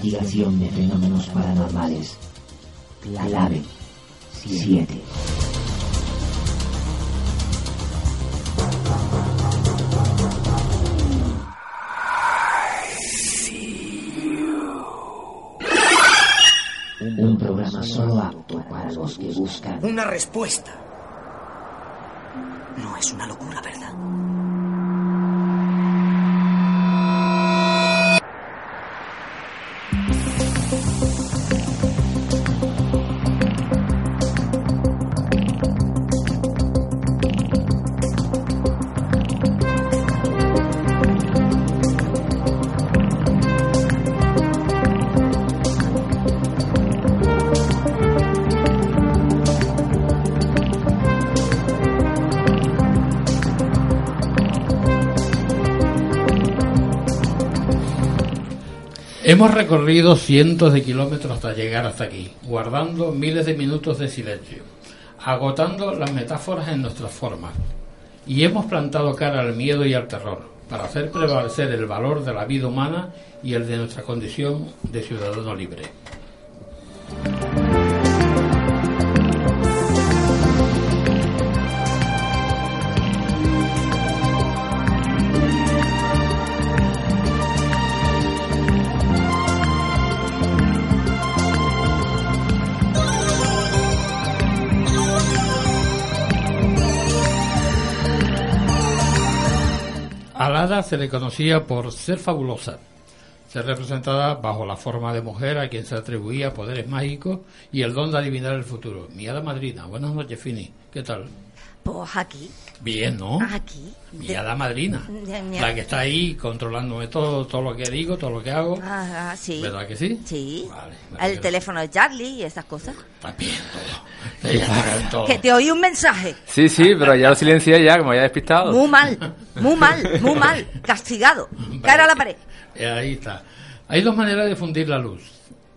Investigación de fenómenos paranormales. Clave 7. Un programa solo apto para los que buscan Una respuesta. Hemos recorrido cientos de kilómetros hasta llegar hasta aquí, guardando miles de minutos de silencio, agotando las metáforas en nuestras formas, y hemos plantado cara al miedo y al terror, para hacer prevalecer el valor de la vida humana y el de nuestra condición de ciudadano libre. Se le conocía por ser fabulosa, ser representada bajo la forma de mujer a quien se atribuía poderes mágicos y el don de adivinar el futuro. Mi hada madrina, buenas noches, Fini. ¿Qué tal? Pues aquí, Bien, ¿no? aquí. Mi De- hada madrina. de La que está ahí controlándome todo, todo lo que digo, todo lo que hago. Ah, ah, sí. ¿Verdad que sí? Sí. Vale, El teléfono de Charlie y esas cosas. Bien todo. Ella todo. Que te oí un mensaje. Sí, sí, pero ya lo silencié ya, que me había despistado. Muy mal, muy mal, muy mal. Castigado. Cara a la pared. Eh, Ahí está. Hay dos maneras de fundir la luz.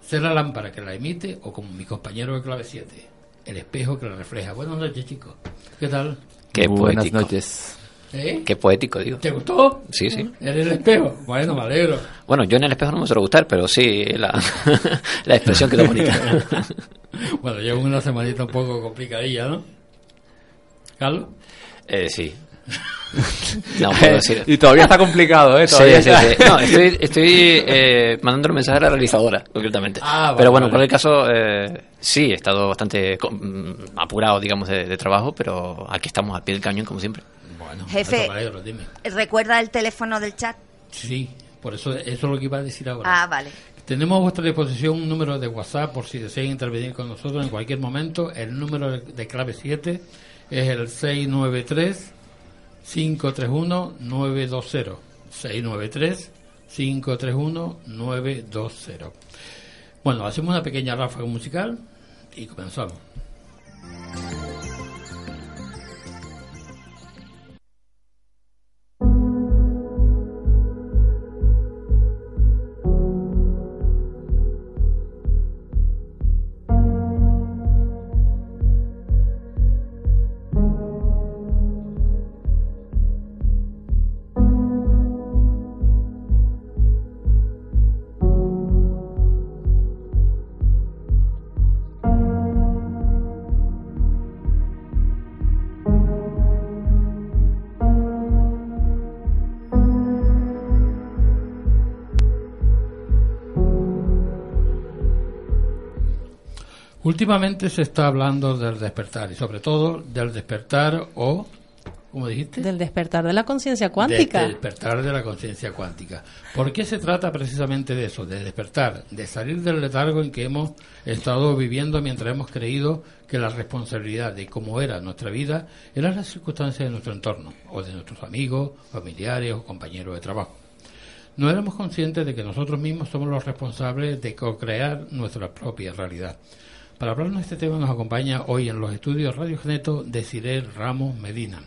Ser la lámpara que la emite o como mi compañero de clave 7, el espejo que la refleja. Buenas noches, chicos. ¿Qué tal? Qué Muy Buenas poético. noches. ¿Eh? Qué poético, digo. ¿Te gustó? Sí, sí. ¿Eres el espejo? Bueno, me alegro. Bueno, yo en el espejo no me suelo gustar, pero sí, la, la expresión quedó bonita. Bueno, llevo una semanita un poco complicadilla, ¿no? ¿Carlos? Eh, sí. No puedo decir. Y todavía está complicado, ¿eh? Sí, Todavía sí, está- sí. No, estoy, estoy eh, mandando un mensaje a la realizadora, concretamente. Ah, vale, pero bueno, vale. en cualquier caso, eh, sí, he estado bastante mm, apurado, digamos, de, de trabajo, pero aquí estamos al pie del cañón, como siempre. Bueno, Jefe. alegro, dime. ¿Recuerda el teléfono del chat? Sí, por eso eso es lo que iba a decir ahora. Ah, vale. Tenemos a vuestra disposición un número de WhatsApp por si desean intervenir con nosotros en cualquier momento. El número de- clave 7 es el 693-531-920. 693-531-920. Bueno, hacemos una pequeña ráfaga musical y comenzamos. Últimamente se está hablando del despertar y sobre todo del despertar o, ¿cómo dijiste? Del despertar de la conciencia cuántica. Del despertar de la conciencia cuántica. ¿Por qué se trata precisamente de eso? De despertar, de salir del letargo en que hemos estado viviendo mientras hemos creído que la responsabilidad de cómo era nuestra vida eran las circunstancias de nuestro entorno, o de nuestros amigos, familiares o compañeros de trabajo. No éramos conscientes de que nosotros mismos somos los responsables de co-crear nuestra propia realidad. Para hablarnos de este tema nos acompaña hoy en los estudios Radio Geneto Desiree Ramos Medina.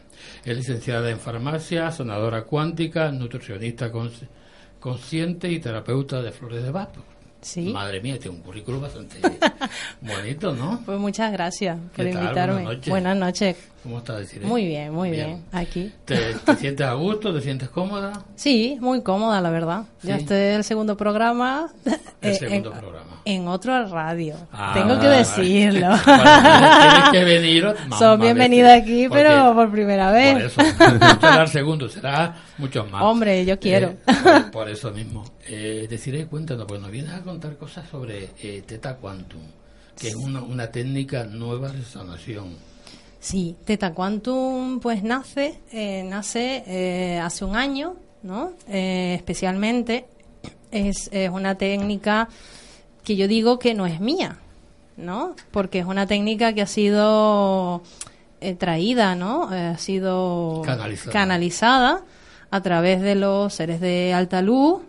Es licenciada en farmacia, sanadora cuántica, nutricionista consci- consciente y terapeuta de flores de Bach. Sí. Madre mía, tiene un currículum bastante bonito, ¿no? Pues muchas gracias por invitarme. Buenas noches. Buenas noches. ¿Cómo estás, Desiree? Muy bien, muy bien. Aquí. ¿Te, te sientes a gusto? ¿Te sientes cómoda? Sí, muy cómoda, la verdad. Ya Sí. este es el segundo programa. El eh, segundo en, programa. en otro radio. Ah, Tengo que decirlo. Bueno, tienes que venir más- Son veces, aquí, pero por primera vez. Por eso, no será el segundo, será muchos más. Hombre, yo quiero. Eh, por, por eso mismo. Eh, deciré, cuéntanos, porque nos vienes a contar cosas sobre eh, Teta Quantum, que es una, una técnica nueva de sanación. Sí, Teta Quantum pues nace, eh, nace eh, hace un año, ¿no? Eh, especialmente es, es una técnica que yo digo que no es mía, ¿no? Porque es una técnica que ha sido eh, traída, ¿no? Eh, ha sido Canalizada. canalizada a través de los seres de alta luz,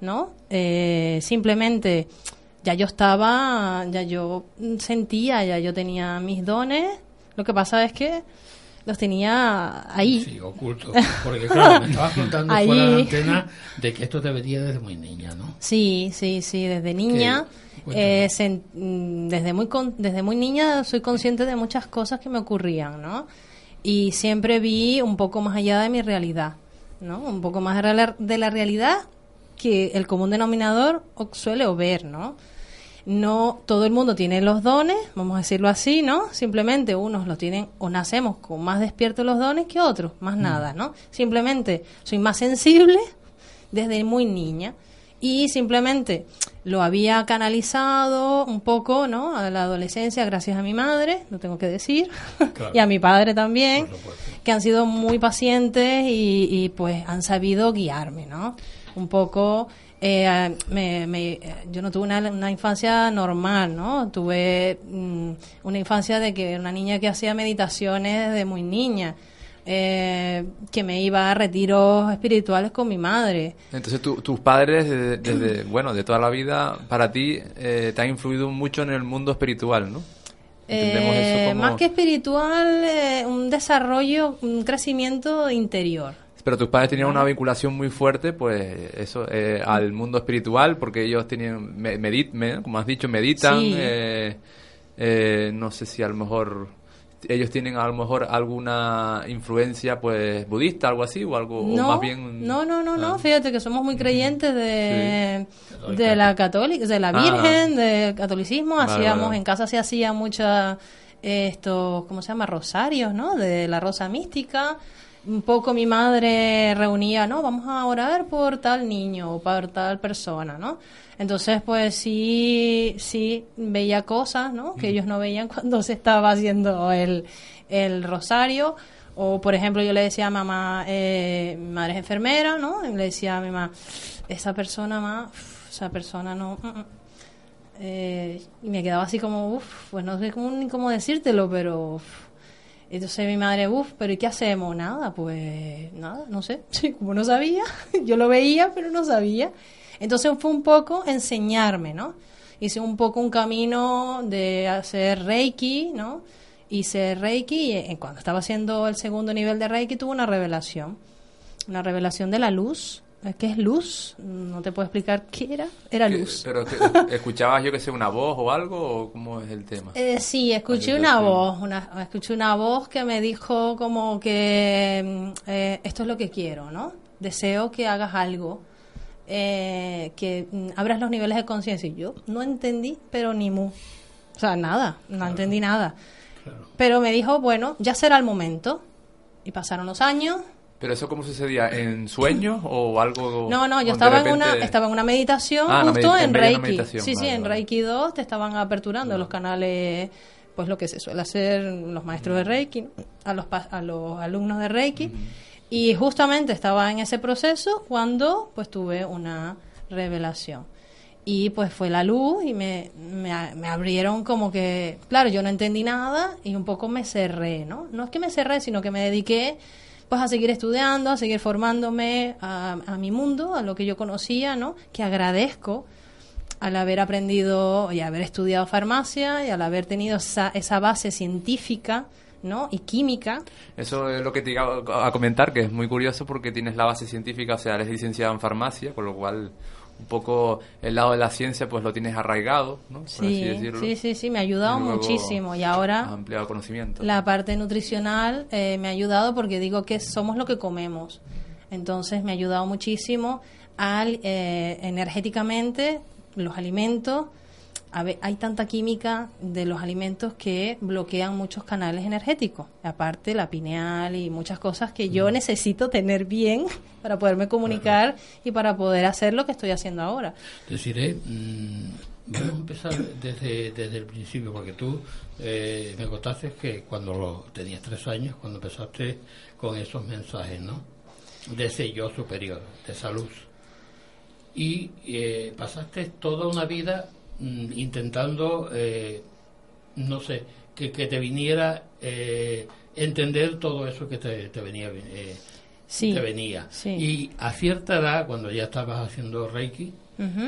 ¿no? Eh, simplemente ya yo estaba, ya yo sentía, ya yo tenía mis dones. Lo que pasa es que los tenía ahí. Sí, oculto. Porque claro, me estabas contando Ahí. fuera de la antena de que esto te venía desde muy niña, ¿no? Sí, sí, sí, desde niña. Eh, mm, desde, muy con- desde muy niña soy consciente de muchas cosas que me ocurrían, ¿no? Y siempre vi un poco más allá de mi realidad, ¿no? Un poco más de la, de la realidad que el común denominador suele ver, ¿no? No todo el mundo tiene los dones, vamos a decirlo así, ¿no? Simplemente unos los tienen o nacemos con más despiertos los dones que otros, más nada, ¿no? Simplemente soy más sensible desde muy niña y simplemente lo había canalizado un poco, ¿no? A la adolescencia gracias a mi madre, lo tengo que decir, Claro. y a mi padre también, que han sido muy pacientes y, y, pues han sabido guiarme, ¿no? Un poco eh, me- me- eh, yo no tuve una, una infancia normal, ¿no? Tuve mm, una infancia de que una niña que hacía meditaciones desde muy niña, eh, que me iba a retiros espirituales con mi madre. Entonces tu- tus padres, desde, desde, bueno, de toda la vida, para ti, eh, te han influido mucho en el mundo espiritual, ¿no? Eh, eso como... Más que espiritual, eh, un desarrollo, un crecimiento interior. Pero tus padres tenían una vinculación muy fuerte, pues eso, eh, al mundo espiritual, porque ellos tenían, me- medit, me- como has dicho, meditan, Sí. eh, eh, no sé si a lo mejor ellos tienen a lo mejor alguna influencia, pues, budista, algo así, o algo, o No, más bien... no, no, no, no, Ah. fíjate que somos muy creyentes de, Sí. de la católica, de la Ah. Virgen, del catolicismo, Vale, hacíamos, vale. en casa se hacía mucha, estos, ¿cómo se llama? Rosarios, ¿no? De la rosa mística. Un poco mi madre reunía, ¿no? Vamos a orar por tal niño o por tal persona, ¿no? Entonces, pues sí, sí veía cosas, ¿no? Que ellos no veían cuando se estaba haciendo el, el rosario. O, por ejemplo, yo le decía a mamá, eh, mi madre es enfermera, ¿no? Y le decía a mi mamá, esa persona más, esa persona no... mm, mm". Eh, y me quedaba así como, uff, pues no sé cómo, ni cómo decírtelo, pero... uf. Entonces mi madre, uff, pero ¿y qué hacemos? Nada, pues nada, no sé. Sí, como no sabía, yo lo veía, pero no sabía. Entonces fue un poco enseñarme, ¿no? Hice un poco un camino de hacer Reiki, ¿no? Hice Reiki y eh, cuando estaba haciendo el segundo nivel de Reiki tuve una revelación. Una revelación de la luz. Eh, ¿Qué es luz? No te puedo explicar qué era. Era ¿Qué- luz. ¿Pero que- escuchabas yo que sé una voz o algo o cómo es el tema? Eh, sí, escuché una voz, una, escuché una voz que me dijo como que mm, eh, esto es lo que quiero, ¿no? Deseo que hagas algo, eh, que mm, abras los niveles de conciencia. Y yo no entendí, pero ni mu. O sea, nada, no entendí nada. Pero me dijo, bueno, ya será el momento. Y pasaron los años Pero eso cómo sucedía, ¿en sueños o algo? No, no, yo estaba en una estaba en una meditación Ah, justo medita- en Reiki. Sí, sí, en vale. Reiki 2 te estaban aperturando los canales, pues lo que se suele hacer los maestros de Reiki, ¿no? a los a los alumnos de Reiki. Y justamente estaba en ese proceso cuando pues tuve una revelación. Y pues fue la luz y me, me, me abrieron como que, claro, yo no entendí nada y un poco me cerré, ¿no? No es que me cerré, sino que me dediqué pues a seguir estudiando, a seguir formándome a, a mi mundo, a lo que yo conocía, ¿no? Que agradezco al haber aprendido y haber estudiado farmacia y al haber tenido esa, esa base científica, ¿no? Y química. Eso es lo que te iba a comentar, que es muy curioso porque tienes la base científica, o sea, eres licenciado en farmacia, con lo cual un poco el lado de la ciencia pues lo tienes arraigado, ¿no? Por así Sí, decirlo. sí, sí, sí, me ha ayudado Y muchísimo y ahora Has ampliado conocimiento. La parte nutricional eh, me ha ayudado porque digo que somos lo que comemos. Entonces me ha ayudado muchísimo al eh, energéticamente los alimentos. Hay tanta química de los alimentos que bloquean muchos canales energéticos. Aparte la pineal y muchas cosas que yo necesito tener bien para poderme comunicar y para poder hacer lo que estoy haciendo ahora. Deciré, mm, vamos a empezar desde, desde el principio, porque tú eh, me contaste que cuando lo, tenías tres años, cuando empezaste con esos mensajes, ¿no? De ese yo superior, de esa luz. Y eh, pasaste toda una vida mm, intentando, eh, no sé, que, que te viniera eh, entender todo eso que te, te venía. eh, Sí, te venía. sí. Y a cierta edad, cuando ya estabas haciendo Reiki,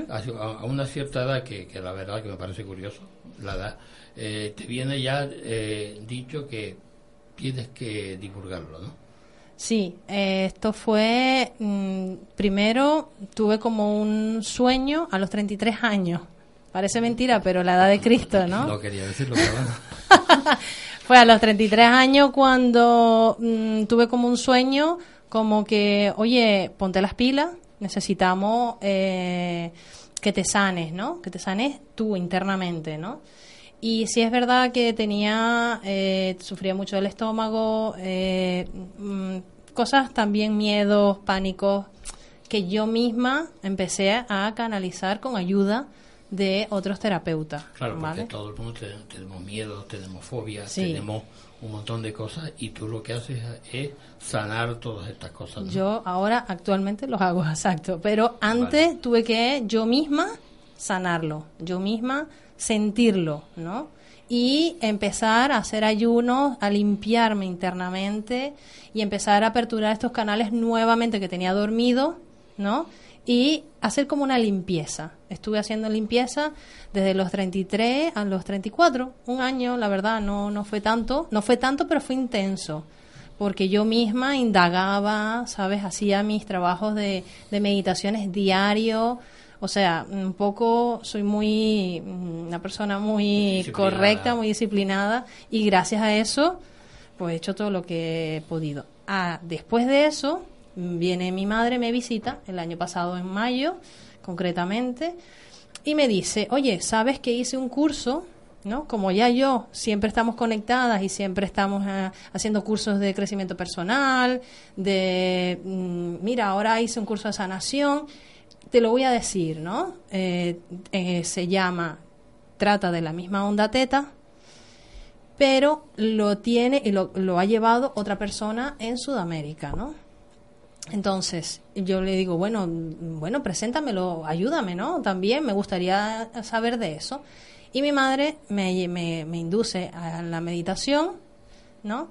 a, a una cierta edad, que, que la verdad que me parece curioso, la edad, eh, te viene ya eh, dicho que tienes que divulgarlo, ¿no? Sí, eh, esto fue, mm, primero tuve como un sueño a los 33 años. Parece mentira, pero la edad de Cristo, ¿no? No quería decirlo, pero. Fue a los 33 años cuando mm, tuve como un sueño, como que, oye, ponte las pilas, necesitamos eh, que te sanes, ¿no? Que te sanes tú internamente, ¿no? Y sí es verdad que tenía, eh, sufría mucho del estómago, eh, mm, cosas también, miedos, pánicos, que yo misma empecé a canalizar con ayuda de otros terapeutas. Claro, porque ¿vale? todo el mundo te- tenemos miedo, tenemos fobia, Sí. tenemos un montón de cosas y tú lo que haces es sanar todas estas cosas. ¿no? Yo ahora actualmente los hago, exacto. Pero antes tuve que yo misma sanarlo, yo misma sentirlo, ¿no? Y empezar a hacer ayunos, a limpiarme internamente y empezar a aperturar estos canales nuevamente que tenía dormido, ¿no? Y hacer como una limpieza. Estuve haciendo limpieza desde los 33 a los 34, un año, la verdad, no, no fue tanto, no fue tanto, pero fue intenso porque yo misma indagaba, ¿sabes? Hacía mis trabajos de, de meditaciones diario. O sea, un poco soy muy, mm, una persona muy correcta, muy disciplinada y gracias a eso, pues he hecho todo lo que he podido. Ah, después de eso, viene mi madre, me visita el año pasado en mayo, concretamente, y me dice, oye, ¿sabes que hice un curso? ¿no? Como ya yo siempre estamos conectadas y siempre estamos eh, haciendo cursos de crecimiento personal, de, mm, mira, ahora hice un curso de sanación, te lo voy a decir, ¿no? Eh, eh, se llama, trata de la misma onda teta, pero lo tiene y lo, lo ha llevado otra persona en Sudamérica, ¿no? Entonces, yo le digo, bueno, bueno, preséntamelo, ayúdame, ¿no? También me gustaría saber de eso. Y mi madre me, me, me induce a la meditación, ¿no?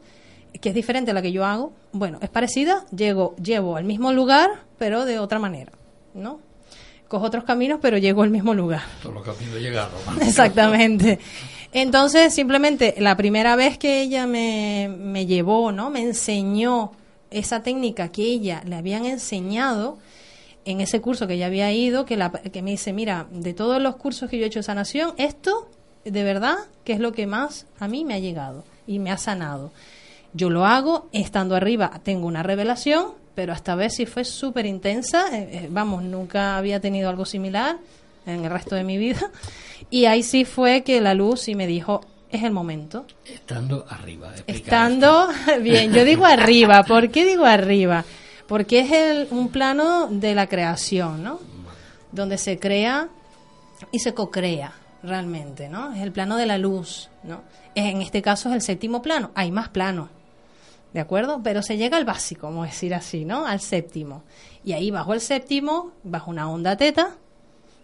Que es diferente a la que yo hago. Bueno, es parecida, llego, llevo al mismo lugar, pero de otra manera, ¿no? Cojo otros caminos, pero llego al mismo lugar. Todos los caminos llegaron. Exactamente. Entonces, simplemente la primera vez que ella me, me llevó, ¿no? Me enseñó esa técnica que ella le habían enseñado en ese curso que ella había ido, que, la, que me dice, mira, de todos los cursos que yo he hecho de sanación, esto, de verdad, que es lo que más a mí me ha llegado y me ha sanado. Yo lo hago estando arriba, tengo una revelación, pero esta vez sí fue súper intensa, eh, eh, vamos, nunca había tenido algo similar en el resto de mi vida. Y ahí sí fue que la luz sí me dijo, es el momento. Estando arriba. Estando, bien, yo digo arriba. ¿Por qué digo arriba? Porque es el, un plano de la creación, ¿no? Donde se crea y se co-crea realmente, ¿no? Es el plano de la luz, ¿no? En este caso es el séptimo plano. Hay más planos, ¿de acuerdo? Pero se llega al básico, vamos a decir así, ¿no? Al séptimo. Y ahí bajo el séptimo, bajo una onda teta,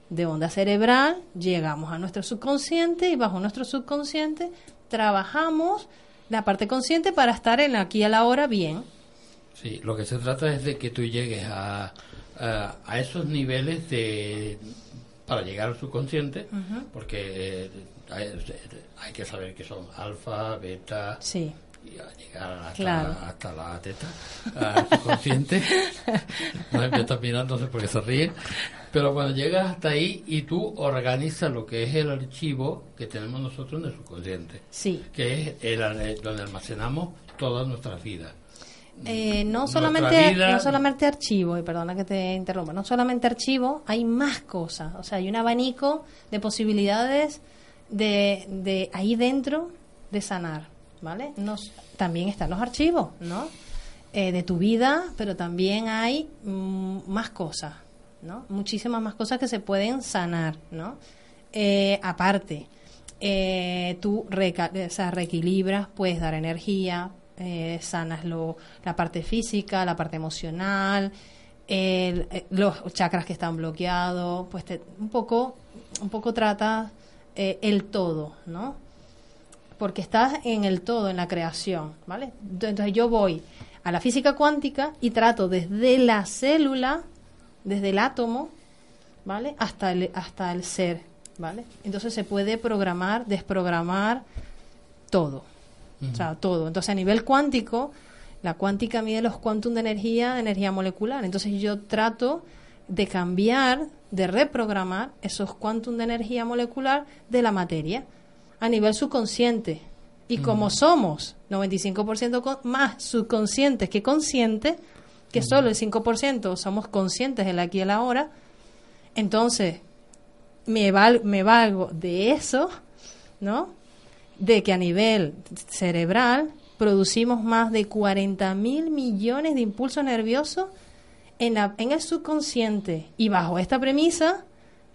de onda cerebral, llegamos a nuestro subconsciente y bajo nuestro subconsciente trabajamos la parte consciente para estar en aquí a la hora bien. Sí, lo que se trata es de que tú llegues a, a, a esos niveles de para llegar al subconsciente, porque eh, hay, hay que saber que son alfa, beta, Sí. Y a llegar hasta, Claro. hasta la teta, al subconsciente. no me está mirando, no sé por qué se ríe. Pero cuando llegas hasta ahí y tú organizas lo que es el archivo que tenemos nosotros en el subconsciente, Sí. que es el, donde almacenamos todas nuestras vidas. Eh, no solamente vida- no solamente archivo y perdona que te interrumpa no solamente archivo hay más cosas o sea hay un abanico de posibilidades de, de ahí dentro de sanar vale Nos, también están los archivos no Eh, de tu vida pero también hay mm, más cosas no muchísimas más cosas que se pueden sanar no Eh, aparte eh, tú reca- o reequilibras, puedes dar energía, eh, sanas lo, la parte física, la parte emocional, el- los chakras que están bloqueados, pues te- un poco, un poco trata el todo, ¿no? Porque estás en el todo, en la creación, ¿vale? Entonces yo voy a la física cuántica y trato desde la célula, desde el átomo, ¿vale? Hasta el, hasta el ser, ¿vale? Entonces se puede programar, desprogramar todo, o sea, todo. Entonces a nivel cuántico, la cuántica mide los quantum de energía, de energía molecular. Entonces yo trato de cambiar, de reprogramar esos quantum de energía molecular de la materia a nivel subconsciente. Y como somos 95% con- más subconscientes que conscientes, que solo el 5% somos conscientes del aquí y el ahora, entonces me, val- me valgo de eso, ¿no? De que a nivel cerebral producimos más de 40 mil millones de impulsos nerviosos en, la- en el subconsciente. Y bajo esta premisa,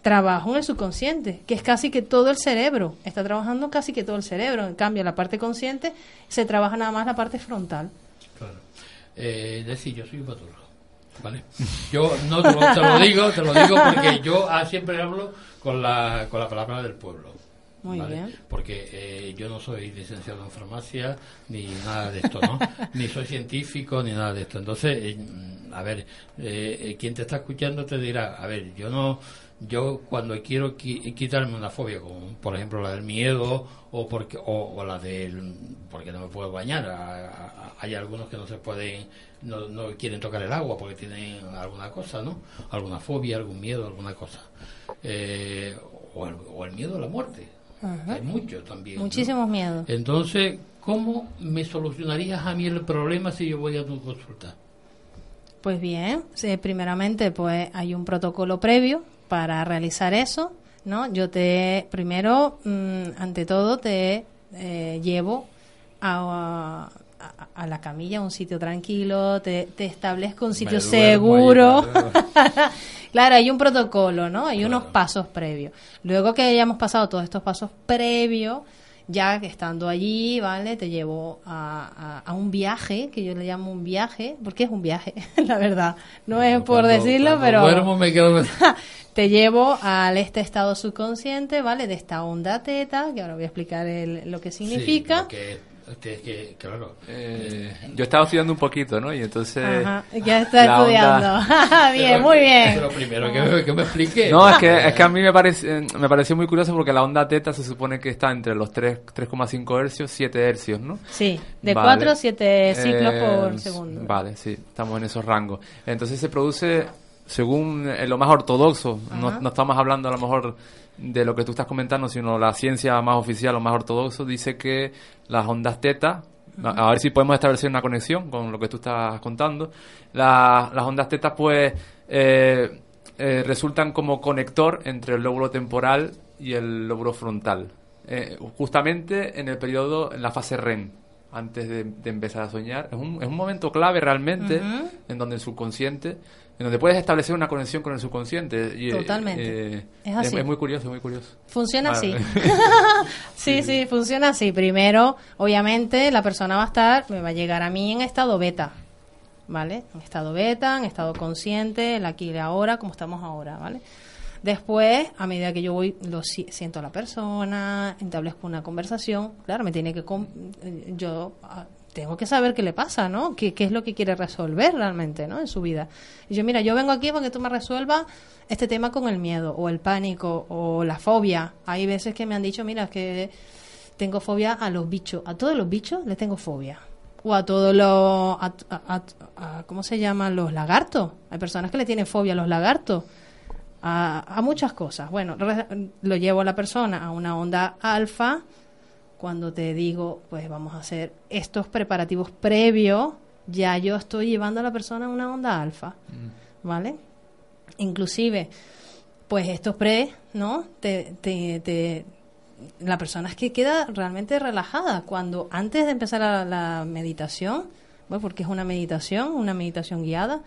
trabajo en el subconsciente, que es casi que todo el cerebro. Está trabajando casi que todo el cerebro. En cambio, la parte consciente se trabaja nada más la parte frontal. Claro. Eh, es decir, yo soy un patólogo, ¿vale? Yo no te lo, te lo digo, te lo digo porque yo ah, siempre hablo con la, con la palabra del pueblo. Muy ¿vale? bien. Porque eh, yo no soy licenciado en farmacia ni nada de esto, ¿no? ni soy científico ni nada de esto. Entonces, eh, a ver, eh, eh, quien te está escuchando te dirá, a ver, yo no, yo cuando quiero qui- quitarme una fobia, como por ejemplo la del miedo o porque o, o la del porque no me puedo bañar, a- a- hay algunos que no se pueden, no, no quieren tocar el agua porque tienen alguna cosa, ¿no? Alguna fobia, algún miedo, alguna cosa. Eh, o, el, o el miedo a la muerte. Ajá. Hay mucho también. ¿no? Muchísimos miedos. Entonces, ¿cómo me solucionarías a mí el problema si yo voy a tu consulta? Pues bien, sí, primeramente pues hay un protocolo previo para realizar eso, ¿no? Yo te, primero, mm, ante todo, te eh, llevo a, a- a la camilla, a un sitio tranquilo, te, te establezco un sitio seguro. claro, hay un protocolo, ¿no? Hay unos pasos previos. Luego que hayamos pasado todos estos pasos previos, ya que estando allí, ¿vale? Te llevo a, a- a un viaje, que yo le llamo un viaje, porque es un viaje, la verdad. No es por Cuando- decirlo, cuando pero duermo me quedo... te llevo al este estado subconsciente, ¿vale? De esta onda teta, que ahora voy a explicar el- lo que significa. Sí, que, que- claro. Eh, yo estaba estudiando un poquito, ¿no? Y entonces... Ajá, ya está la onda- estudiando. bien, Pero- muy bien. Pero primero que, me- que me explique. No, es que, es que a mí me, parece, eh, me pareció muy curioso porque la onda teta se supone que está entre los 3 3,5 hercios, 7 hercios, ¿no? Sí, de Vale. 4 a 7 ciclos Eh, por segundo. Vale, sí, estamos en esos rangos. Entonces se produce, según eh, lo más ortodoxo, no, no estamos hablando a lo mejor de lo que tú estás comentando, sino la ciencia más oficial o más ortodoxo, dice que las ondas teta, a- ver si podemos establecer una conexión con lo que tú estás contando, La- las ondas teta pues eh, eh, resultan como conector entre el lóbulo temporal y el lóbulo frontal. eh, justamente en el periodo, en la fase REM, antes de, de empezar a soñar. Es un, es un momento clave realmente en donde el subconsciente, en donde puedes establecer una conexión con el subconsciente. Y, eh, Totalmente. eh, Es así. Es, muy curioso, muy curioso. Funciona Ah, así. sí, sí, funciona así. Primero, obviamente, la persona va a estar, me va a llegar a mí en estado beta, ¿vale? En estado beta, en estado consciente, el aquí y el ahora, como estamos ahora, ¿vale? Después, a medida que yo voy, lo si- siento a la persona, establezco una conversación, claro, me tiene que, eh, yo ah, tengo que saber qué le pasa, ¿no? ¿Qué, qué es lo que quiere resolver realmente, ¿no? En su vida. Y yo, mira, yo vengo aquí para que tú me resuelvas este tema con el miedo, o el pánico, o la fobia. Hay veces que me han dicho, mira, que tengo fobia a los bichos, a todos los bichos les tengo fobia. O a todos los, a- a- a- ¿cómo se llaman? Los lagartos. Hay personas que le tienen fobia a los lagartos a, a muchas cosas. Bueno, lo llevo a la persona a una onda alfa cuando te digo, pues vamos a hacer estos preparativos previos, ya yo estoy llevando a la persona a una onda alfa, ¿vale? Inclusive, pues estos pre, ¿no? Te, te, te- la persona es que queda realmente relajada cuando antes de empezar la, la meditación, bueno, porque es una meditación, una meditación guiada,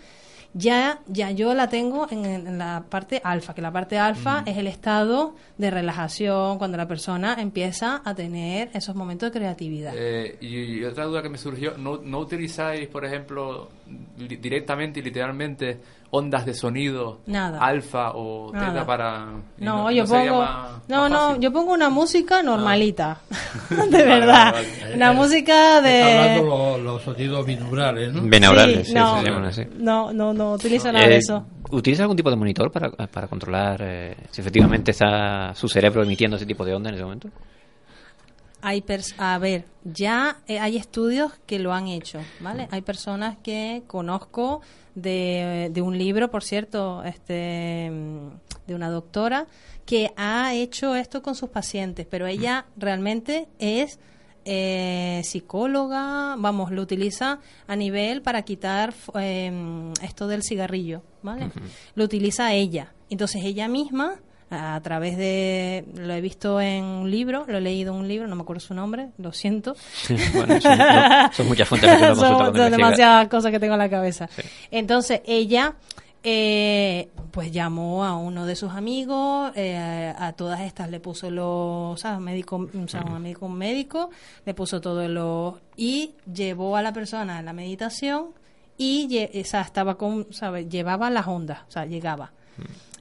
ya, ya yo la tengo en, en la parte alfa, que la parte alfa es el estado de relajación, cuando la persona empieza a tener esos momentos de creatividad. Eh, y, y otra duda que me surgió, ¿no, no utilizáis, por ejemplo, li- directamente y literalmente ondas de sonido Nada. alfa o teta Nada. para... y No, yo sería pongo, más- no, más no, yo pongo una música normalita, de Vale, verdad, vale, vale. una música de. Está hablando los, los sonidos binaurales, ¿no? Binaurales, sí, no, se llaman así. no, no, no utilizo nada de Eh, eso. ¿Utiliza algún tipo de monitor para, para controlar eh, si efectivamente está su cerebro emitiendo ese tipo de onda en ese momento? Hay pers- a ver, ya eh, hay estudios que lo han hecho, ¿vale? Hay personas que conozco de, de un libro, por cierto, este de una doctora que ha hecho esto con sus pacientes, pero ella realmente es eh, psicóloga, vamos, lo utiliza a nivel para quitar em, esto del cigarrillo, ¿vale? Lo utiliza ella. Entonces ella misma a través de lo he visto en un libro, lo he leído en un libro, no me acuerdo su nombre, lo siento. Bueno, son, no, son muchas fuentes que uno son, son demasiadas cosas que tengo en la cabeza. Entonces ella eh, pues llamó a uno de sus amigos, eh, a todas estas le puso los. Médico, o sea, un amigo un médico, le puso todo lo y llevó a la persona a la meditación y o sea, estaba con, llevaba las ondas, o sea, llegaba.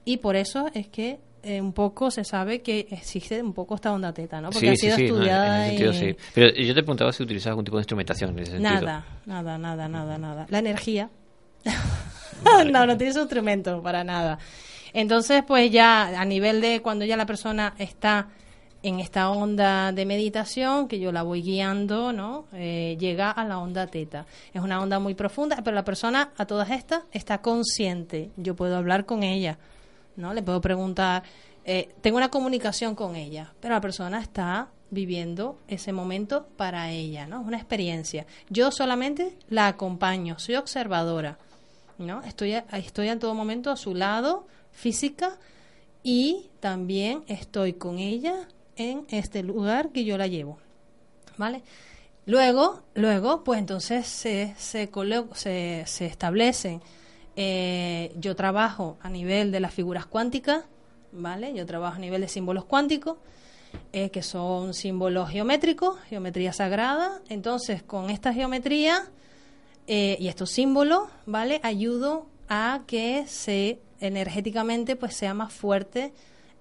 Y por eso es que eh, un poco se sabe que existe un poco esta onda teta, ¿no? Porque Sí, ha sido sí, no, en estudiada ese sentido y- sí. Pero yo te preguntaba si utilizabas algún tipo de instrumentación en ese sentido. Nada, nada, nada, nada, nada. La energía. no, no tienes instrumento para nada. Entonces, pues ya a nivel de cuando ya la persona está en esta onda de meditación, que yo la voy guiando, ¿no? Eh, llega a la onda teta. Es una onda muy profunda, pero la persona a todas estas está consciente. Yo puedo hablar con ella, ¿no? Le puedo preguntar, eh, tengo una comunicación con ella, pero la persona está viviendo ese momento para ella, ¿no? Es una experiencia. Yo solamente la acompaño, soy observadora, ¿no? Estoy, estoy en todo momento a su lado, física, y también estoy con ella en este lugar que yo la llevo, ¿vale? Luego, luego, pues entonces se, se, se, se establecen. Eh, yo trabajo a nivel de las figuras cuánticas, ¿vale? Yo trabajo a nivel de símbolos cuánticos, eh, que son símbolos geométricos, geometría sagrada. Entonces, con esta geometría eh, y estos símbolos, ¿vale? Ayudo a que se energéticamente pues sea más fuerte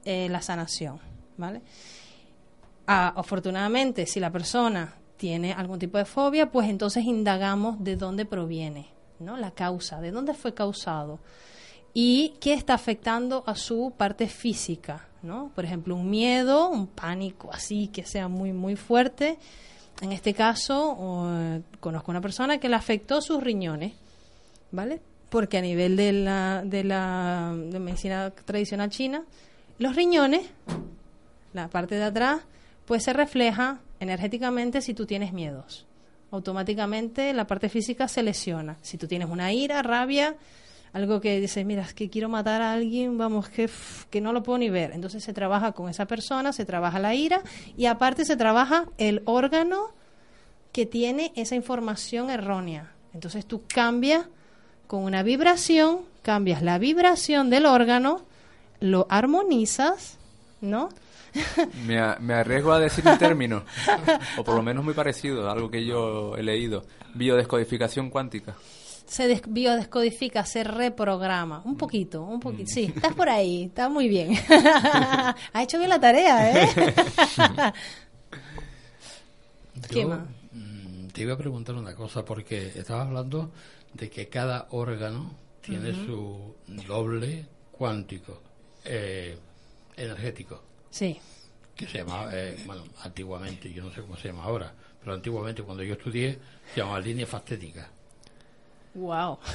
la sanación, ¿vale? Ah, afortunadamente, si la persona tiene algún tipo de fobia, pues entonces indagamos de dónde proviene, ¿no? La causa, de dónde fue causado y qué está afectando a su parte física, ¿no? Por ejemplo, un miedo, un pánico así que sea muy muy fuerte. En este caso, o, conozco una persona que le afectó sus riñones, ¿vale? Porque a nivel de la, de la de medicina tradicional china, los riñones, la parte de atrás, pues se refleja energéticamente si tú tienes miedos. Automáticamente la parte física se lesiona. Si tú tienes una ira, rabia, algo que dices, mira, es que quiero matar a alguien, vamos, que, que no lo puedo ni ver. Entonces se trabaja con esa persona, se trabaja la ira y aparte se trabaja el órgano que tiene esa información errónea. Entonces tú cambias con una vibración, cambias la vibración del órgano, lo armonizas, ¿no? Me, a- me arriesgo a decir un término, o por lo menos muy parecido, algo que yo he leído, biodescodificación cuántica. Se des- biodescodifica, se reprograma. Un poquito, un poquito. Sí, estás por ahí, está muy bien. Has hecho bien la tarea, ¿eh? ¿Qué Yo, más? mm, te iba a preguntar una cosa, porque estabas hablando de que cada órgano tiene su doble cuántico, eh, energético, Sí. que se llamaba, eh, bueno, antiguamente, yo no sé cómo se llama ahora, pero antiguamente cuando yo estudié se llamaba línea fastética. Wow.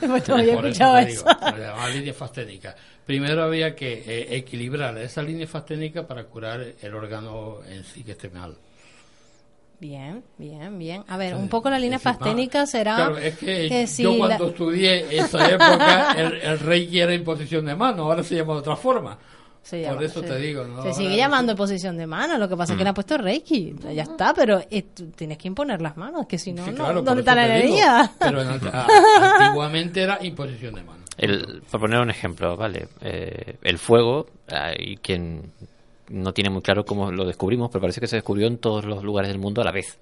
Pues no había escuchado te eso. digo, se llamaba línea fasténica. Primero había que eh, equilibrar esa línea fasténica para curar el órgano en sí que esté mal. Bien, bien, bien. A ver, un poco la línea fasténica será Claro, es que, que si yo cuando la- estudié esa época, el, el reiki era imposición de mano, ahora se llama de otra forma. Se Por eso se- te digo, ¿no? Se sigue llamando posición de mano, lo que pasa es que le ha puesto Reiki. Ya está, pero eh, tú tienes que imponer las manos, que si no, Sí, no, claro, ¿dónde está la energía? Pero en ant- a- antiguamente era imposición de mano. El, por poner un ejemplo, ¿vale? Eh, el fuego, hay quien no tiene muy claro cómo lo descubrimos, pero parece que se descubrió en todos los lugares del mundo a la vez.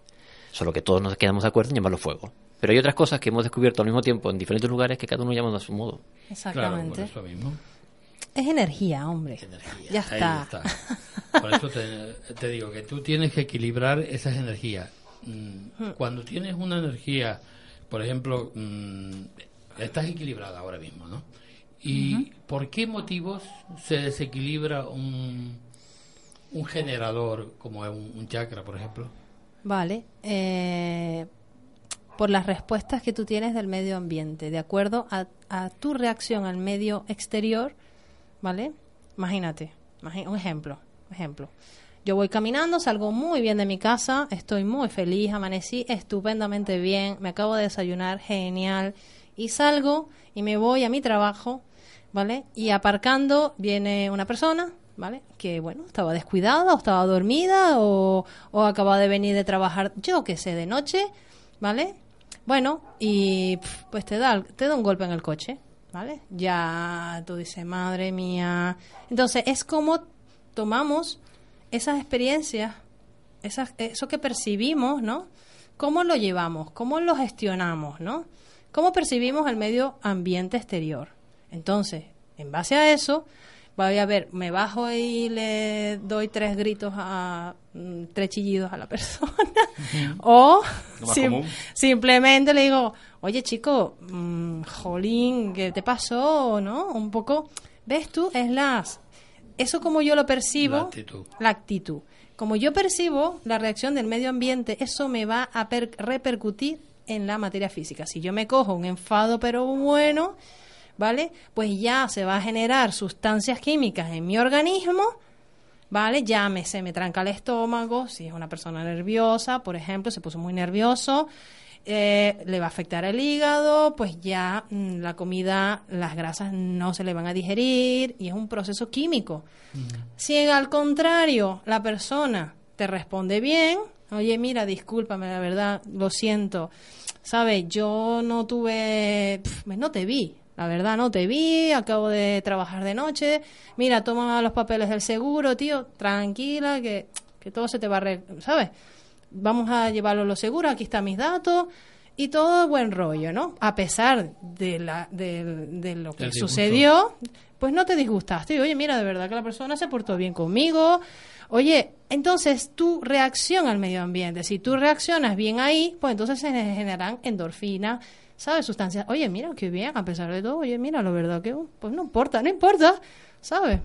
Solo que todos nos quedamos de acuerdo en llamarlo fuego. Pero hay otras cosas que hemos descubierto al mismo tiempo en diferentes lugares que cada uno llama a su modo. Exactamente. Claro, por eso mismo. Es energía, hombre. Ya Ahí está. está. Por eso te, te digo que tú tienes que equilibrar esas energías. Mm, Cuando tienes una energía, por ejemplo, mm, estás equilibrada ahora mismo, ¿no? ¿Y por qué motivos se desequilibra un, un generador como es un, un chakra, por ejemplo? Vale. eh, por las respuestas que tú tienes del medio ambiente, de acuerdo a, a tu reacción al medio exterior, ¿vale? Imagínate, un ejemplo, ejemplo. Yo voy caminando, salgo muy bien de mi casa, estoy muy feliz, amanecí estupendamente bien, me acabo de desayunar, genial, y salgo y me voy a mi trabajo, ¿vale? Y aparcando viene una persona, ¿vale? Que, bueno, estaba descuidada o estaba dormida o, o acababa de venir de trabajar, yo qué sé, de noche, ¿vale? Bueno, y pues te da, te da un golpe en el coche, ¿vale? Ya tú dices, madre mía. Entonces, es como tomamos esas experiencias, esas, eso que percibimos, ¿no? ¿Cómo lo llevamos? ¿Cómo lo gestionamos, ¿no? ¿Cómo percibimos el medio ambiente exterior? Entonces, en base a eso, voy a ver, me bajo y le doy tres gritos a mm, tres chillidos a la persona o sim- simplemente le digo, oye chico, mm, jolín, ¿qué te pasó? ¿No? Un poco, ¿ves tú? Es las, eso como yo lo percibo, La actitud. la actitud. Como yo percibo la reacción del medio ambiente, eso me va a per- repercutir en la materia física. Si yo me cojo un enfado pero bueno, ¿vale? Pues ya se va a generar sustancias químicas en mi organismo, ¿vale? Ya me, se me tranca el estómago, si es una persona nerviosa, por ejemplo, se puso muy nervioso, eh, le va a afectar el hígado, pues ya mm, la comida, las grasas no se le van a digerir y es un proceso químico. Si al contrario la persona te responde bien, oye, mira, discúlpame, la verdad, lo siento, ¿sabes? Yo no tuve, pf, no te vi, la verdad, no te vi, acabo de trabajar de noche, mira, toma los papeles del seguro, tío, tranquila, que, que todo se te va a... re- ¿Sabes? Vamos a llevarlo a lo seguro, aquí están mis datos y todo buen rollo, ¿no? A pesar de, la, de, de lo que sucedió, pues no te disgustaste. Oye, mira, de verdad que la persona se portó bien conmigo. Oye, entonces tu reacción al medio ambiente, si tú reaccionas bien ahí, pues entonces se generan endorfinas, ¿sabes? Sustancias. Oye, mira, qué bien, a pesar de todo. Oye, mira, la verdad que, uh, pues no importa, no importa, ¿sabes?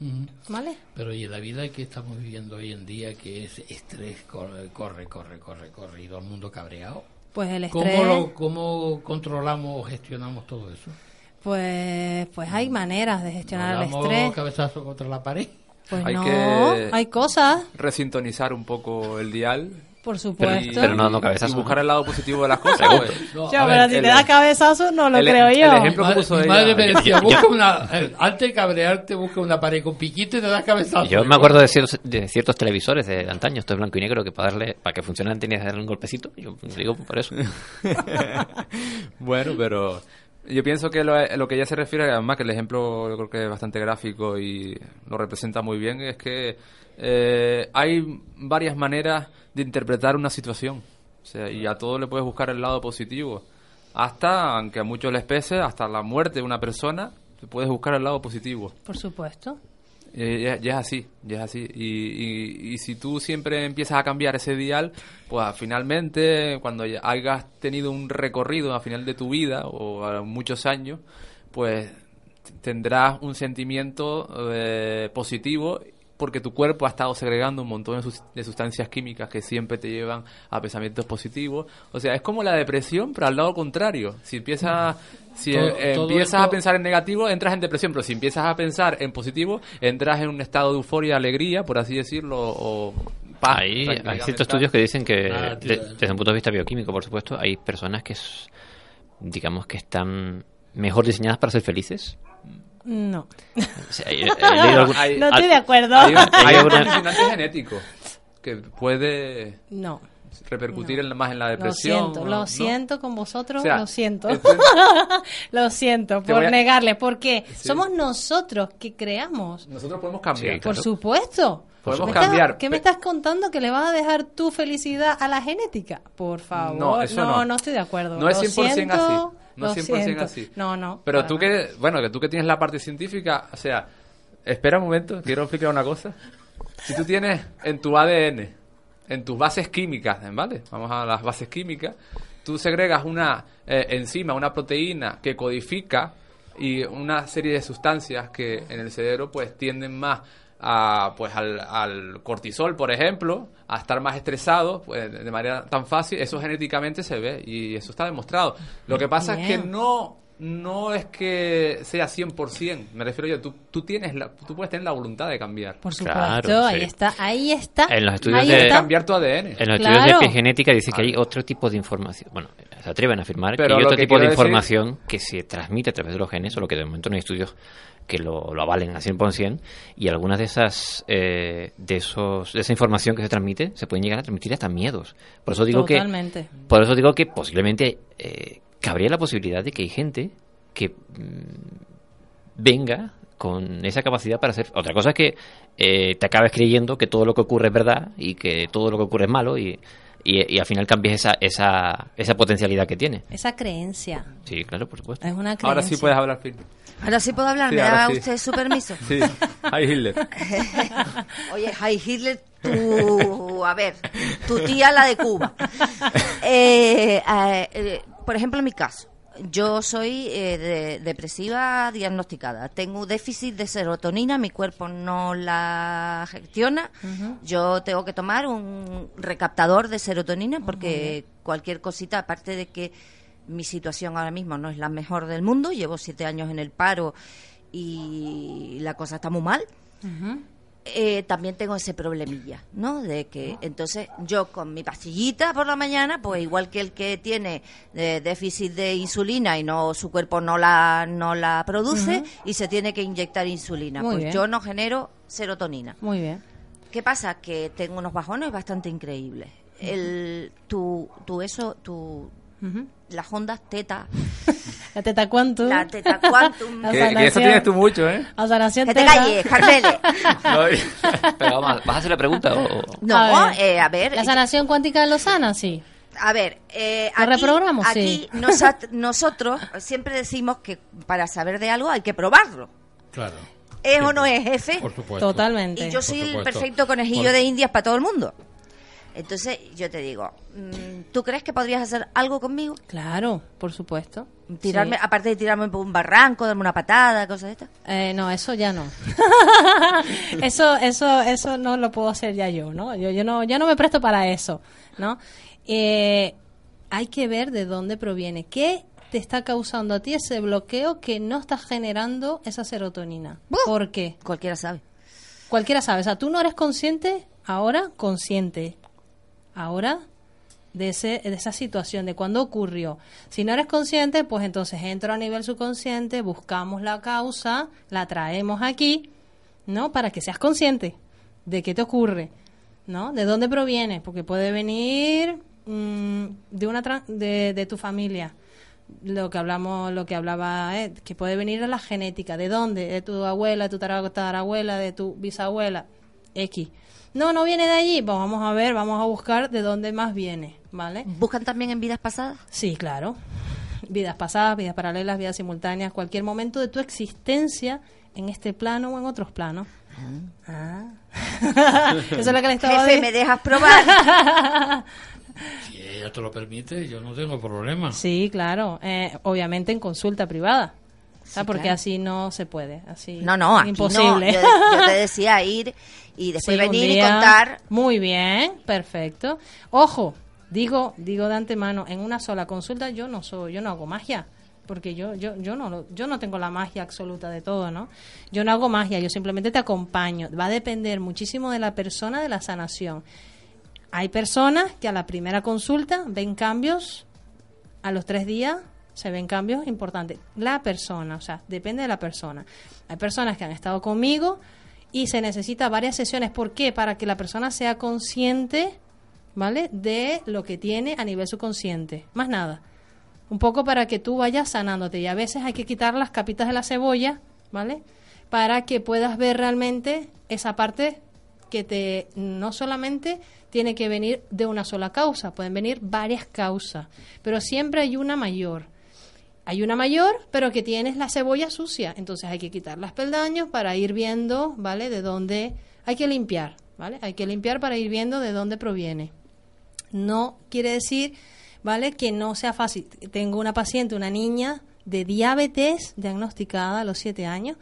Ujú. ¿Vale? Pero y en la vida que estamos viviendo hoy en día, que es estrés, corre, corre, corre, corre, corre, y todo el mundo cabreado. Pues el estrés. ¿Cómo, lo, ¿Cómo controlamos o gestionamos todo eso? Pues, pues hay maneras de gestionar el ¿Damos estrés. cabezazo contra la pared? Pues Hay no, que- hay cosas. Resintonizar un poco el dial Por Y- supuesto. Pero no, no y cabezazo. buscar el lado positivo de las cosas. Pues. No, Yo, pero ver, si el- te da cabezazo, no lo el- creo el yo. ejemplo- Mi que madre, puso mi ella. madre me decía, busca una, eh, antes de cabrearte, busca una pared con piquito y te das cabezazo. Yo me acuerdo de ciertos, de ciertos televisores de antaño, esto es blanco y negro, que para darle, para que funcionaran tenías que darle un golpecito. Yo digo por eso. bueno, pero yo pienso que lo, lo que ella se refiere, además que el ejemplo yo creo que es bastante gráfico y lo representa muy bien, es que eh, hay varias maneras de interpretar una situación. O sea, y a todo le puedes buscar el lado positivo. Hasta, aunque a muchos les pese, hasta la muerte de una persona, te puedes buscar el lado positivo. Por supuesto. Eh, ya, ya es así, ya es así. Y, y- y si tú siempre empiezas a cambiar ese dial, pues finalmente, cuando ya hayas tenido un recorrido a final de tu vida o a muchos años, pues tendrás un sentimiento eh, positivo porque tu cuerpo ha estado segregando un montón de, sus- de sustancias químicas que siempre te llevan a pensamientos positivos. O sea, es como la depresión, pero al lado contrario. Si empiezas, si Todo- eh, todo empiezas esto- a pensar en negativo, entras en depresión, pero si empiezas a pensar en positivo, entras en un estado de euforia, alegría, por así decirlo, o paz. Hay, ciertos estudios que dicen que, Ah, de- desde un punto de vista bioquímico, por supuesto, hay personas que, digamos, que están mejor diseñadas para ser felices. No. Leído algún- Hay- No estoy de acuerdo. Hay un, condicionante genético que puede No. repercutir en- más en la Lo depresión. siento, ¿no? lo ¿no? siento con vosotros, O sea, lo siento. entonces- lo siento por a- negarle, porque Sí. somos nosotros que creamos. Nosotros podemos cambiar. Sí, Por Claro. supuesto. Podemos ¿Me estás- cambiar. ¿Qué me estás contando? ¿Que le vas a dejar tu felicidad a la genética? Por favor. No, eso no. no. estoy de acuerdo. No es Lo 100% siento, así. No lo es 100% siento. así. No, no. Pero tú nada. que, bueno, que tú que tienes la parte científica, o sea, espera un momento, quiero explicar una cosa. Si tú tienes en tu ADN, en tus bases químicas, ¿vale? Vamos a las bases químicas, tú segregas una eh, enzima, una proteína que codifica y una serie de sustancias que en el cerebro pues tienden más a, pues al, al cortisol, por ejemplo, a estar más estresado pues, de manera tan fácil, eso genéticamente se ve y eso está demostrado. Lo que pasa es que no no es que sea 100%, me refiero yo, tú, tú tienes la, tú puedes tener la voluntad de cambiar. Por supuesto, Claro, ahí sí. está, ahí está. En los estudios ahí de- está. cambiar tu ADN. En los estudios de epigenética dice que hay otro tipo de información. Bueno, se atreven a afirmar Pero que hay lo otro que tipo de decir- información que se transmite a través de los genes, solo que de momento no hay estudios que lo, lo avalen al 100%, y algunas de esas eh, de esos de esa información que se transmite se pueden llegar a transmitir hasta miedos. Por eso digo Totalmente. que por eso digo que posiblemente eh, cabría la posibilidad de que hay gente que mm, venga con esa capacidad para hacer. Otra cosa es que eh, te acabes creyendo que todo lo que ocurre es verdad y que todo lo que ocurre es malo y, y, y al final cambies esa, esa, esa potencialidad que tiene. Esa creencia. Sí, claro, por supuesto. Es una creencia. Ahora sí puedes hablar, Phil. Ahora sí puedo hablar, Sí, ¿me da sí. usted su permiso? Sí, hay Hitler. Oye, Heil Hitler, tu, a ver, tu tía la de Cuba. Eh, eh, eh, por ejemplo, en mi caso, yo soy eh, de- depresiva diagnosticada. Tengo déficit de serotonina, mi cuerpo no la gestiona. Yo tengo que tomar un recaptador de serotonina porque cualquier cosita, aparte de que mi situación ahora mismo no es la mejor del mundo, llevo siete años en el paro y la cosa está muy mal eh, también tengo ese problemilla, ¿no? De que entonces yo con mi pastillita por la mañana, pues igual que el que tiene eh, déficit de insulina y no su cuerpo no la no la produce y se tiene que inyectar insulina, Muy pues bien. yo no genero serotonina. Muy bien. ¿Qué pasa? Que tengo unos bajones bastante increíbles. El tu tu eso tu. Las ondas teta, La teta quantum. la teta quantum, La Que, que eso tienes tú mucho, ¿eh? La sanación que te teta. calles, Carmele. No, y- Pero vamos, ¿vas a hacer la pregunta o...? No, A ver. eh, a ver, La sanación cuántica lo sana, sí. A ver, eh, ¿Lo aquí, reprogramo? aquí Sí. nosot- nosotros siempre decimos que para saber de algo hay que probarlo. Claro. ¿Es o no es, jefe? Por supuesto. Totalmente. Y yo soy el perfecto conejillo Por- de indias para todo el mundo. Entonces, yo te digo, mm, ¿tú crees que podrías hacer algo conmigo? Claro, por supuesto. Tirarme, Sí. aparte de tirarme por un barranco, darme una patada, cosas de estas. Eh, no, eso ya no. eso, eso, eso no lo puedo hacer ya yo, ¿no? Yo, yo no, ya no me presto para eso, ¿no? Eh, hay que ver de dónde proviene. ¿Qué te está causando a ti ese bloqueo que no está generando esa serotonina? ¿Por qué? Cualquiera sabe. Cualquiera sabe. O sea, tú no eres consciente, ahora consciente. ahora de, ese, de esa situación, de cuándo ocurrió. Si no eres consciente, pues entonces entro a nivel subconsciente, buscamos la causa, la traemos aquí, ¿no? Para que seas consciente de qué te ocurre, ¿no? De dónde proviene, porque puede venir mm, de una tra- de, de tu familia. Lo que hablamos, lo que hablaba Ed, que puede venir de la genética, ¿de dónde? De tu abuela, de tu tara- tatarabuela, de tu bisabuela, X. No, no viene de allí, pues vamos a ver, vamos a buscar de dónde más viene, ¿vale? ¿Buscan también en vidas pasadas? Sí, claro. Vidas pasadas, vidas paralelas, vidas simultáneas, cualquier momento de tu existencia en este plano o en otros planos. Ah. Eso es lo que le estaba Jefe, ¿me dejas probar? Si ella te lo permite, yo no tengo problema. Sí, claro. Eh, obviamente en consulta privada. ¿sabes? Porque claro. así no se puede. Así No, no, aquí imposible. no. Yo, yo te decía ir y después Sí, venir y contar. Muy bien, perfecto. Ojo, digo, digo de antemano, en una sola consulta yo no soy, yo no hago magia, porque yo, yo, yo no, yo no tengo la magia absoluta de todo, ¿no? Yo no hago magia, yo simplemente te acompaño. Va a depender muchísimo de la persona de la sanación. Hay personas que a la primera consulta ven cambios, a los tres días se ven cambios importantes. La persona, o sea, depende de la persona. Hay personas que han estado conmigo y se necesita varias sesiones. ¿Por qué? Para que la persona sea consciente, ¿vale? De lo que tiene a nivel subconsciente. Más nada. Un poco para que tú vayas sanándote. Y a veces hay que quitar las capitas de la cebolla, ¿vale? Para que puedas ver realmente esa parte que te no solamente tiene que venir de una sola causa, pueden venir varias causas, pero siempre hay una mayor. Hay una mayor, pero que tienes la cebolla sucia, entonces hay que quitar las peldaños para ir viendo, ¿vale? De dónde hay que limpiar, ¿vale? Hay que limpiar para ir viendo de dónde proviene. No quiere decir, ¿vale? Que no sea fácil. Tengo una paciente, una niña de diabetes diagnosticada a los siete años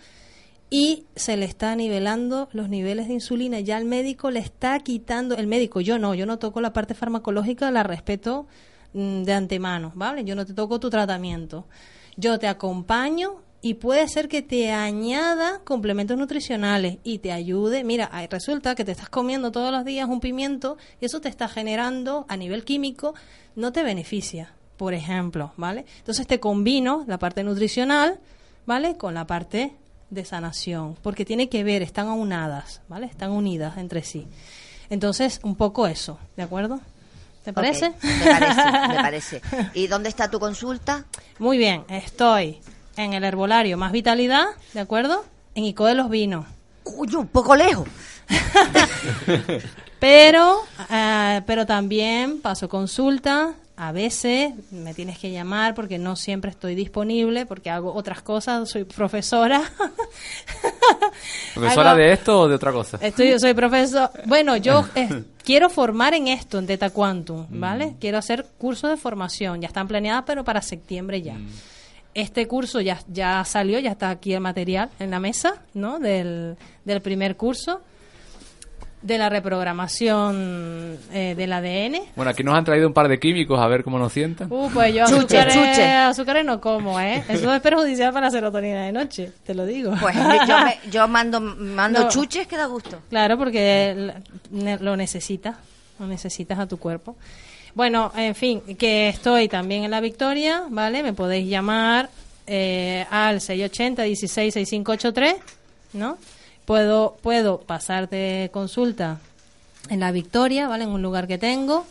y se le está nivelando los niveles de insulina. Ya el médico le está quitando, el médico, yo no, yo no toco la parte farmacológica, la respeto mm, de antemano, ¿vale? Yo no te toco tu tratamiento. Yo te acompaño y puede ser que te añada complementos nutricionales y te ayude. Mira, resulta que te estás comiendo todos los días un pimiento y eso te está generando a nivel químico, no te beneficia, por ejemplo, ¿vale? Entonces te combino la parte nutricional, ¿vale? Con la parte de sanación, porque tiene que ver, están aunadas, ¿vale? Están unidas entre sí. Entonces, un poco eso, ¿de acuerdo? ¿Te parece? Me parece, me parece. ¿Y dónde está tu consulta? Muy bien, estoy en el herbolario Más Vitalidad, ¿de acuerdo? En Ico de los Vinos. Uy, un poco lejos. Pero, eh, pero también paso consulta. A veces me tienes que llamar porque no siempre estoy disponible, porque hago otras cosas, soy profesora. ¿Profesora Hago- de esto o de otra cosa? Estoy, soy profesor. Bueno, yo eh, quiero formar en esto, en Teta Quantum, ¿vale? Quiero hacer cursos de formación. Ya están planeadas, pero para septiembre ya. Este curso ya, ya salió, ya está aquí el material en la mesa, ¿no? Del, del primer curso de la reprogramación eh, del ADN. Bueno, aquí nos han traído un par de químicos a ver cómo nos sientan. Uh, pues yo Chuche, azúcares, chuche. azúcares no como, ¿eh? Eso es perjudicial para la serotonina de noche, te lo digo. Pues yo, me- yo mando, mando No. chuches que da gusto. Claro, porque lo necesitas, lo necesitas a tu cuerpo. Bueno, en fin, que estoy también en la Victoria, ¿vale? Me podéis llamar eh, al 680-166583, ¿no? Puedo, puedo pasarte consulta en la Victoria, ¿vale? En un lugar que tengo.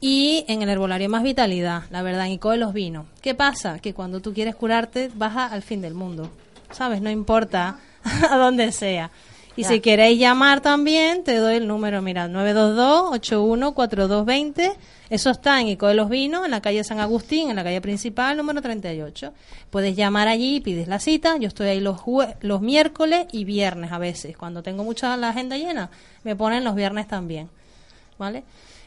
Y en el herbolario más vitalidad, la verdad, en Ico de los Vinos. ¿Qué pasa? Que cuando tú quieres curarte, vas al fin del mundo. ¿Sabes? No importa a dónde sea. Y Ya. si queréis llamar también, te doy el número, mira, 922-814220. Eso está en Ico de los Vinos, en la calle San Agustín, en la calle principal, número 38. Puedes llamar allí, pides la cita. Yo estoy ahí los, jue- los miércoles y viernes a veces. Cuando tengo mucha la agenda llena, me ponen los viernes también. ¿Vale?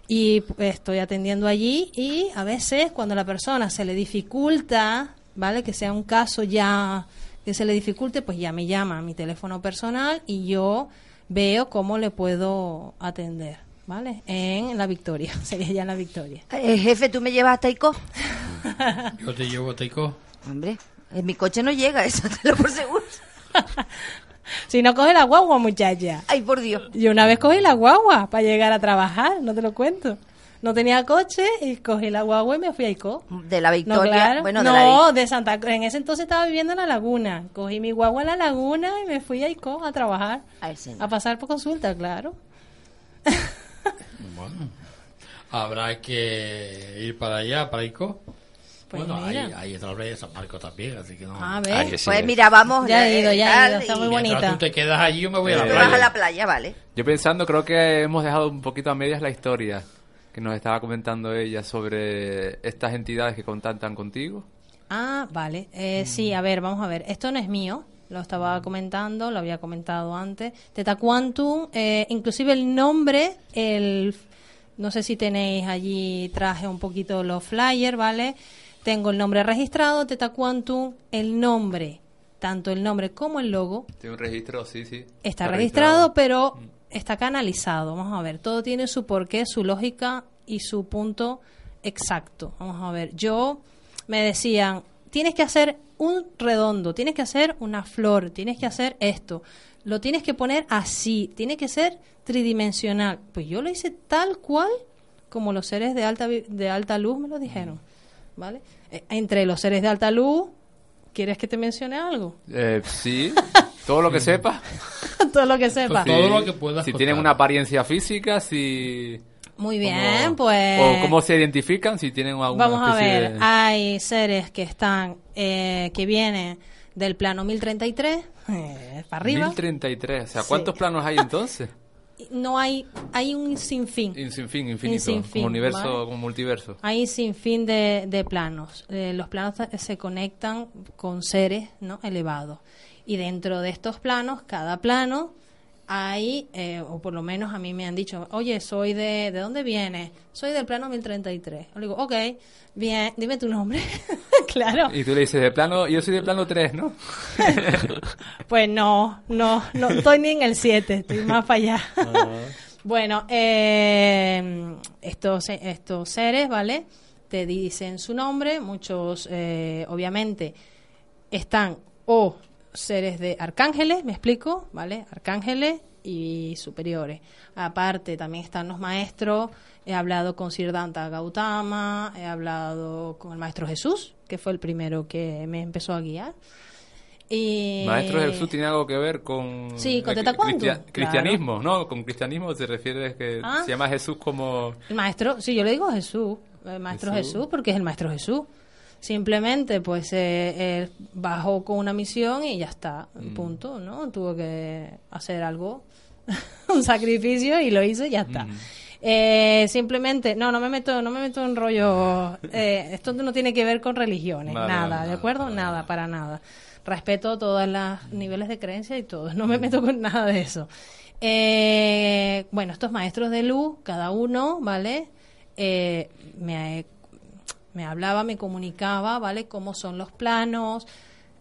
Y estoy atendiendo allí y a veces cuando a la persona se le dificulta, ¿vale? Que sea un caso ya que se le dificulte, pues ya me llama a mi teléfono personal y yo veo cómo le puedo atender, ¿vale? En la Victoria, sería ya en la Victoria. Eh, jefe, ¿tú me llevas hasta Ico? Yo te llevo a Taiko. Hombre, en mi coche no llega, eso te lo por seguro. si no coge la guagua, muchacha. Ay, por Dios. Yo una vez cogí la guagua para llegar a trabajar, no te lo cuento. No tenía coche y cogí la guagua y me fui a Ico. De la No, Victoria. claro. Bueno, de no, la de Santa Cruz. En ese entonces estaba viviendo en la laguna. Cogí mi guagua en la laguna y me fui a Ico a trabajar. Ay. A pasar por consulta, claro. Bueno, habrá que ir para allá, para Ico. Pues bueno, hay, mira. hay otra vez de San Marcos también, así que no. A ver. Ay, que sí. Pues mira, vamos. Ya he eh, ido, ya he ido, está muy bonita. tú te quedas allí, yo me voy a la vas a playa. la playa, vale. Yo pensando, creo que hemos dejado un poquito a medias la historia que nos estaba comentando ella sobre estas entidades que contactan contigo. Ah, vale. Eh, Sí, a ver, vamos a ver. Esto no es mío. Lo estaba comentando, lo había comentado antes. Teta Quantum, eh, inclusive el nombre, el, no sé si tenéis allí, traje un poquito los flyers, ¿vale? Tengo el nombre registrado, Teta Quantum, el nombre, tanto el nombre como el logo, Tiene un registro, sí, sí. está registrado, pero está canalizado. Vamos a ver, todo tiene su porqué, su lógica y su punto exacto. Vamos a ver, yo me decían, tienes que hacer un redondo, tienes que hacer una flor, tienes que hacer esto, lo tienes que poner así, tiene que ser tridimensional. Pues yo lo hice tal cual como los seres de alta de alta luz me lo dijeron, ¿vale? Eh, Entre los seres de alta luz, ¿quieres que te mencione algo? Eh, sí, todo lo que sepa. Todo lo que sepa. Todo lo que puedas Si contar. tienen una apariencia física, si... Muy bien, pues. O cómo se identifican, si tienen alguna Vamos a ver, de- hay seres que están, eh, que vienen del plano 1033, eh, para arriba. 1033, o sea, Sí. ¿cuántos planos hay entonces? No hay, hay un sinfín. Y sin fin, infinito, sinfín, como universo, ¿vale? como multiverso. Hay sinfín de, de planos. Eh, los planos se conectan con seres ¿no? elevados. Y dentro de estos planos, cada plano, hay, eh, o por lo menos a mí me han dicho, oye, soy de, ¿de dónde vienes? Soy del plano 1033. Yo le digo, ok, bien, dime tu nombre. claro. Y tú le dices, de plano, yo soy de plano 3, ¿no? Pues no, no, no estoy ni en el 7, estoy más para allá. bueno, eh, estos, estos seres, ¿vale? Te dicen su nombre, muchos, eh, obviamente, están o seres de arcángeles, me explico, ¿vale? Arcángeles y superiores. Aparte, también están los maestros. He hablado con Siddhartha Gautama, he hablado con el maestro Jesús, que fue el primero que me empezó a guiar. Y... Maestro Jesús tiene algo que ver con... Sí, con eh, Teta cristia- claro. Cristianismo, ¿no? Con cristianismo se refiere que Ah. se llama Jesús como... El maestro, sí, yo le digo Jesús, el maestro Jesús. Jesús, porque es el maestro Jesús. Simplemente, pues, eh, él bajó con una misión y ya está, punto, ¿no? Tuvo que hacer algo, un sacrificio y lo hizo y ya está. Eh, simplemente, no, no me meto, no me meto en rollo. eh, esto no tiene que ver con religiones, Vale, nada, vale, ¿de acuerdo? vale, nada, para nada. Respeto todos los niveles de creencia y todo, no me meto con nada de eso. Eh, bueno, estos maestros de luz, cada uno, ¿vale? Eh, me, me hablaba, me comunicaba, ¿vale? Cómo son los planos,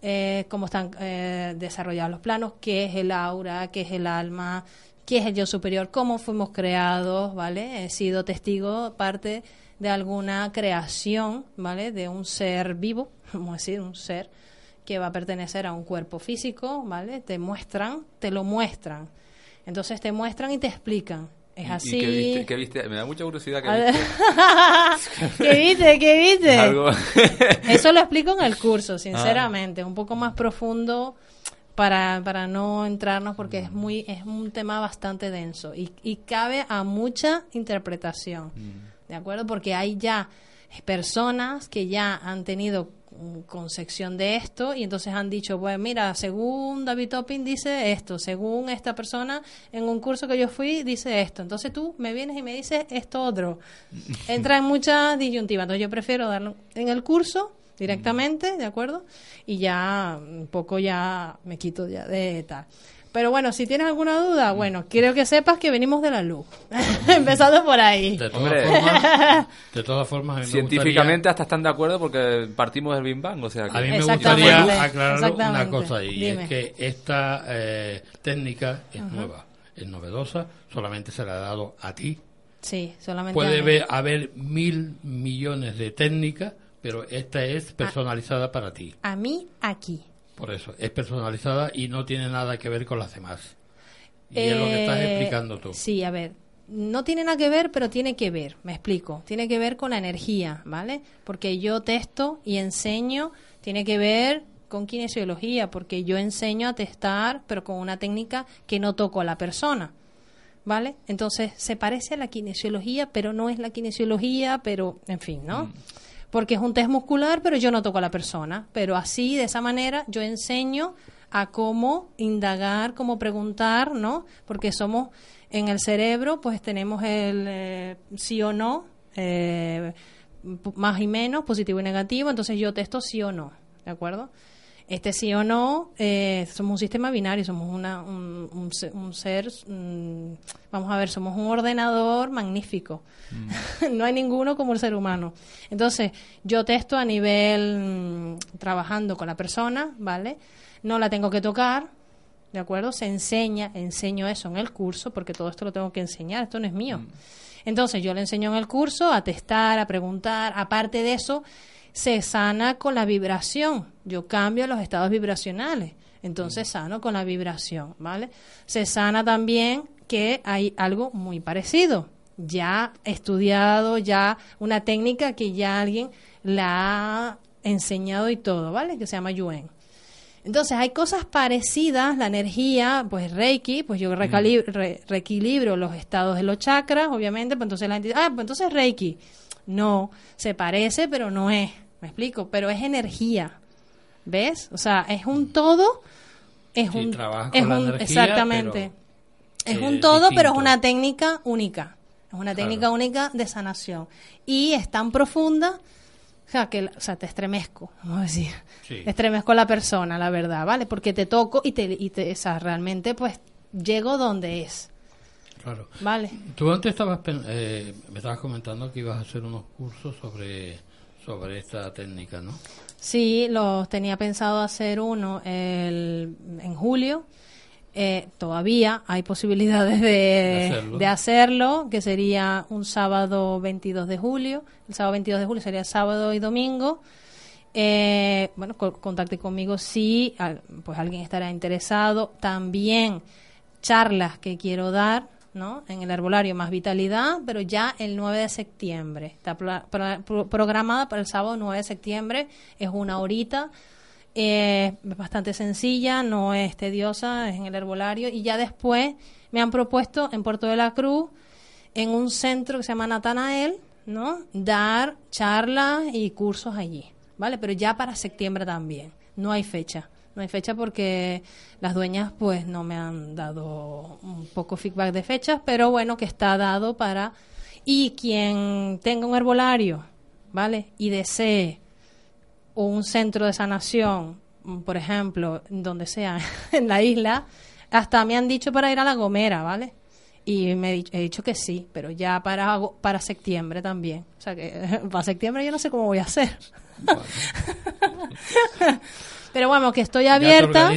eh, cómo están eh, desarrollados los planos, qué es el aura, qué es el alma, qué es el yo superior, cómo fuimos creados, ¿vale? He sido testigo, parte de alguna creación, ¿vale? De un ser vivo, vamos a decir, un ser que va a pertenecer a un cuerpo físico, ¿vale? Te muestran, te lo muestran. Entonces te muestran y te explican. Es ¿Y- así. ¿Y qué viste, qué viste? Me da mucha curiosidad que viste. ¿Qué viste? ¿Qué viste? Algo- Eso lo explico en el curso, sinceramente, un poco más profundo para, para no entrarnos porque es muy es un tema bastante denso y, y cabe a mucha interpretación, ¿de acuerdo? Porque hay ya personas que ya han tenido mm, concepción de esto y entonces han dicho, pues mira, según David Topping dice esto, según esta persona en un curso que yo fui dice esto, entonces tú me vienes y me dices esto otro. Entra en muchas disyuntivas, entonces yo prefiero darlo en el curso directamente, ¿de acuerdo? Y ya un poco ya me quito ya de tal. Pero bueno, si tienes alguna duda, bueno, quiero que sepas que venimos de la luz. Empezando por ahí. De todas Hombre. formas, de todas formas, a mí me Científicamente hasta están de acuerdo porque partimos del Big Bang, o sea que... A mí me gustaría aclarar una cosa y Dime. es que esta eh, técnica es nueva, es novedosa, solamente se la ha dado a ti. Sí, solamente. Puede a mí. haber, haber mil millones de técnicas, pero esta es personalizada para ti. A mí aquí. Por eso, es personalizada y no tiene nada que ver con las demás. Y es lo que estás Eh, explicando tú. Sí, a ver. No tiene nada que ver, pero tiene que ver, me explico. Tiene que ver con la energía, ¿vale? Porque yo testo y enseño, tiene que ver con kinesiología, porque yo enseño a testar, pero con una técnica que no toco a la persona, ¿vale? Entonces, se parece a la kinesiología, pero no es la kinesiología, pero, en fin, ¿no? Porque es un test muscular, pero yo no toco a la persona. Pero así, de esa manera, yo enseño a cómo indagar, cómo preguntar, ¿no? Porque somos en el cerebro, pues tenemos el eh, sí o no, eh, más y menos, positivo y negativo. Entonces yo testo sí o no, ¿de acuerdo? Este sí o no, eh, somos un sistema binario, somos una, un, un se- un ser, mm, vamos a ver, somos un ordenador magnífico. no hay ninguno como el ser humano. Entonces, yo testo a nivel mm, trabajando con la persona, ¿vale? No la tengo que tocar, ¿de acuerdo? Se enseña, enseño eso en el curso, porque todo esto lo tengo que enseñar, esto no es mío. Entonces, yo le enseño en el curso a testar, a preguntar, aparte de eso, se sana con la vibración. Yo cambio los estados vibracionales. Entonces sano con la vibración, ¿vale? Se sana también que hay algo muy parecido. Ya estudiado, ya una técnica que ya alguien la ha enseñado y todo, ¿vale? Que se llama Yuen. Entonces hay cosas parecidas, la energía, pues Reiki, pues yo recali- re- reequilibro los estados de los chakras, obviamente, pues entonces la gente dice, ah, pues entonces Reiki. No, se parece, pero no es, me explico, pero es energía, ¿ves? O sea, es un todo, es Sí, un, es un- energía, exactamente, es un todo, pero es una técnica única, es una técnica única de sanación y es tan profunda que, o sea, te estremezco, vamos a decir. Sí. Estremezco a la persona, la verdad, ¿vale? Porque te toco y te, y te o sea, realmente, pues, llego donde es, Claro. ¿vale? Tú antes estabas, eh, me estabas comentando que ibas a hacer unos cursos sobre, sobre esta técnica, ¿no? Sí, los tenía pensado hacer uno el, en julio. Eh, todavía hay posibilidades de, De hacerlo. de hacerlo, que sería un sábado 22 de julio. El sábado 22 de julio sería sábado y domingo. Eh, bueno, co- contacte conmigo si al- pues alguien estará interesado. También charlas que quiero dar, ¿no? En el herbolario Más Vitalidad, pero ya el 9 de septiembre. Está pro- programada para el sábado 9 de septiembre. Es una horita. Eh, es bastante sencilla, no es tediosa, es en el herbolario. Y ya después me han propuesto en Puerto de la Cruz, en un centro que se llama Natanael, ¿no? Dar charlas y cursos allí, ¿vale? Pero ya para septiembre también. No hay fecha. No hay fecha porque las dueñas pues no me han dado un poco feedback de fechas, pero bueno, que está dado para... Y quien tenga un herbolario, ¿vale? Y desee o un centro de sanación, mm, por ejemplo, donde sea, en la isla, hasta me han dicho para ir a La Gomera, ¿vale? Y me he dicho, he dicho que sí, pero ya para, para septiembre también. O sea que para septiembre yo no sé cómo voy a hacer. pero bueno, que estoy abierta,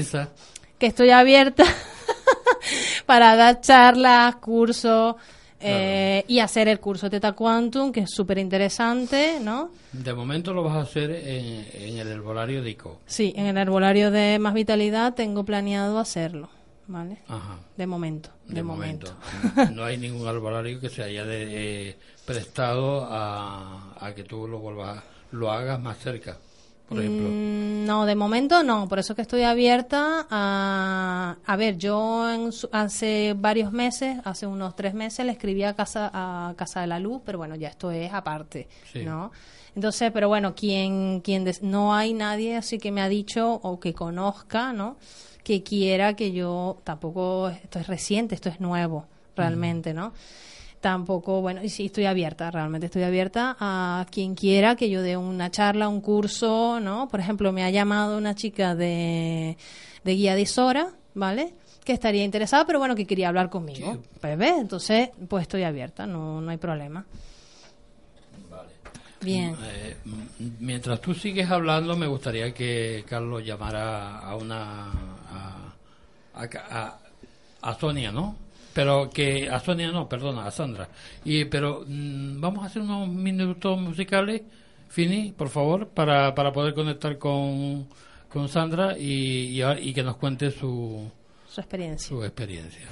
que estoy abierta para dar charlas, cursos eh, y hacer el curso Teta Quantum, que es súper interesante, ¿no? De momento lo vas a hacer en, en el herbolario de ICO. Sí, en el herbolario de Más Vitalidad tengo planeado hacerlo, ¿vale? Ajá. De momento, de, De momento. momento. No hay ningún herbolario que se haya de- eh, prestado a, a que tú lo vuelvas, lo hagas más cerca, por ejemplo. Mm, no, de momento no, por eso es que estoy abierta a... A ver, yo en hace varios meses, hace unos tres meses, le escribí a Casa, a Casa de la Luz, pero bueno, ya esto es aparte, Sí. ¿no? Entonces, pero bueno, quien, quien des- no hay nadie así que me ha dicho o que conozca, ¿no? Que quiera que yo, tampoco, esto es reciente, esto es nuevo, realmente, ¿no? Tampoco, bueno, y sí, estoy abierta, realmente estoy abierta a quien quiera que yo dé una charla, un curso, ¿no? Por ejemplo, me ha llamado una chica de, de Guía de Isora, ¿vale? Que estaría interesada, pero bueno, que quería hablar conmigo. Pues ve, entonces, pues estoy abierta, no, no hay problema. Bien. Eh, m- mientras tú sigues hablando, me gustaría que Carlos llamara a una. a, a, a- a Sonia, ¿no? Pero que. a Sonia no, perdona, a Sandra. Y, pero mm, vamos a hacer unos minutos musicales, Fini, por favor, para, para poder conectar con, con Sandra y, y, y que nos cuente su, Su experiencia. su experiencia.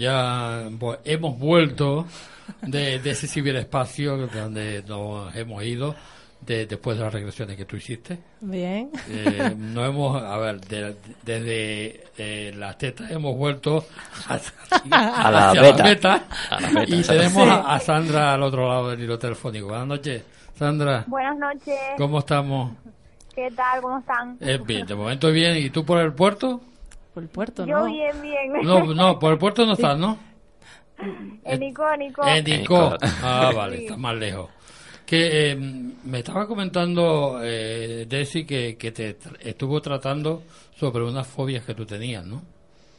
Ya vo- hemos vuelto de, de ese ciberespacio donde nos hemos ido de- después de las regresiones que tú hiciste. Bien. Eh, no hemos, a ver, de- desde eh, las tetas hemos vuelto hacia, A la hacia beta. A la beta, y tenemos Sí. a, a Sandra al otro lado del hilo telefónico. Buenas noches, Sandra. Buenas noches. ¿Cómo estamos? ¿Qué tal? ¿Cómo están? Eh, bien, de momento bien. ¿Y tú por el puerto? Por el puerto, Yo ¿no? bien, bien. No, no, por el puerto no estás, ¿no? En Icónico. En Icó. Icó. Ah, vale, Sí. está más lejos. Que eh, me estaba comentando, eh, Desi, que, que te estuvo tratando sobre unas fobias que tú tenías, ¿no?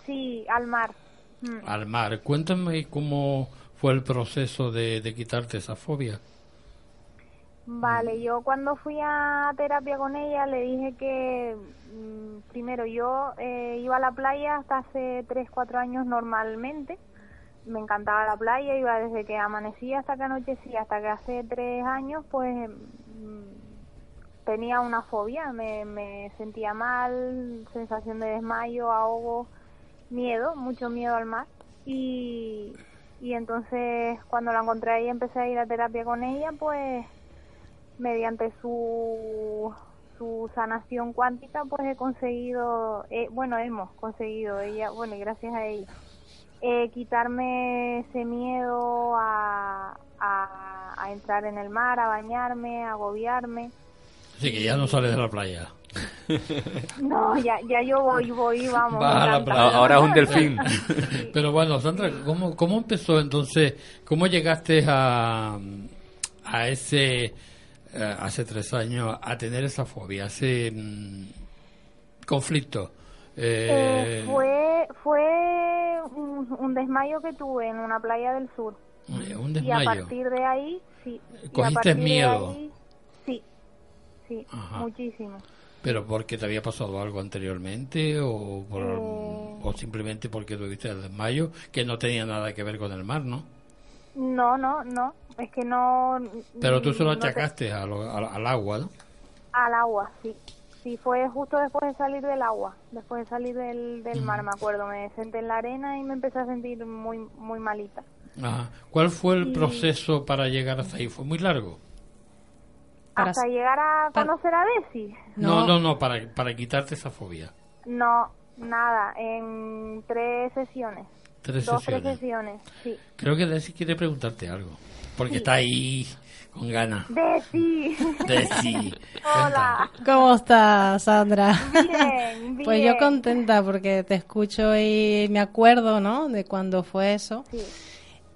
Sí, al mar. Mm. Al mar. Cuéntame cómo fue el proceso de, de quitarte esa fobia. Vale, yo cuando fui a terapia con ella le dije que mm, primero yo eh, iba a la playa hasta hace 3, 4 años normalmente. Me encantaba la playa, iba desde que amanecía hasta que anochecía, hasta que hace 3 años pues mm, tenía una fobia, me, me sentía mal, sensación de desmayo, ahogo, miedo, mucho miedo al mar. Y, y entonces cuando la encontré ahí empecé a ir a terapia con ella, pues mediante su su sanación cuántica pues he conseguido eh, bueno hemos conseguido ella bueno y gracias a ella eh, quitarme ese miedo a, a, a entrar en el mar a bañarme a agobiarme Así que ya no sales de la playa. no ya ya yo voy voy vamos. Ahora es un delfín. Pero bueno, Sandra, ¿cómo, cómo empezó entonces? ¿Cómo llegaste a, a ese, hace tres años, a tener esa fobia, ese mm, conflicto? Eh, Eh, fue fue un, un desmayo que tuve en una playa del sur eh, un y a desmayo. partir de ahí sí Cogiste miedo. ahí, sí sí Ajá. muchísimo ¿Pero porque te había pasado algo anteriormente o, por- Eh. o simplemente porque tuviste el desmayo que no tenía nada que ver con el mar, ¿no? No, no, no. Es que no. Pero tú se lo no te- achacaste a lo- al, al agua, ¿no? Al agua, sí. Sí, fue justo después de salir del agua. Después de salir del, del mar, me acuerdo. Me senté en la arena y me empecé a sentir muy, muy malita. Ajá. ¿Cuál fue el Y- proceso para llegar hasta ahí? ¿Fue muy largo? Para- Hasta llegar a para- conocer a Desi. No, No. no, no, para, para quitarte esa fobia. No, nada. En tres sesiones. Tres Dos, tres sesiones. sí. Creo que Desi quiere preguntarte algo. Porque está ahí con ganas. Desi. Desi. Hola. ¿Cómo estás, Sandra? Bien, bien. Pues yo contenta porque te escucho y me acuerdo, ¿no? De cuando fue eso. Sí.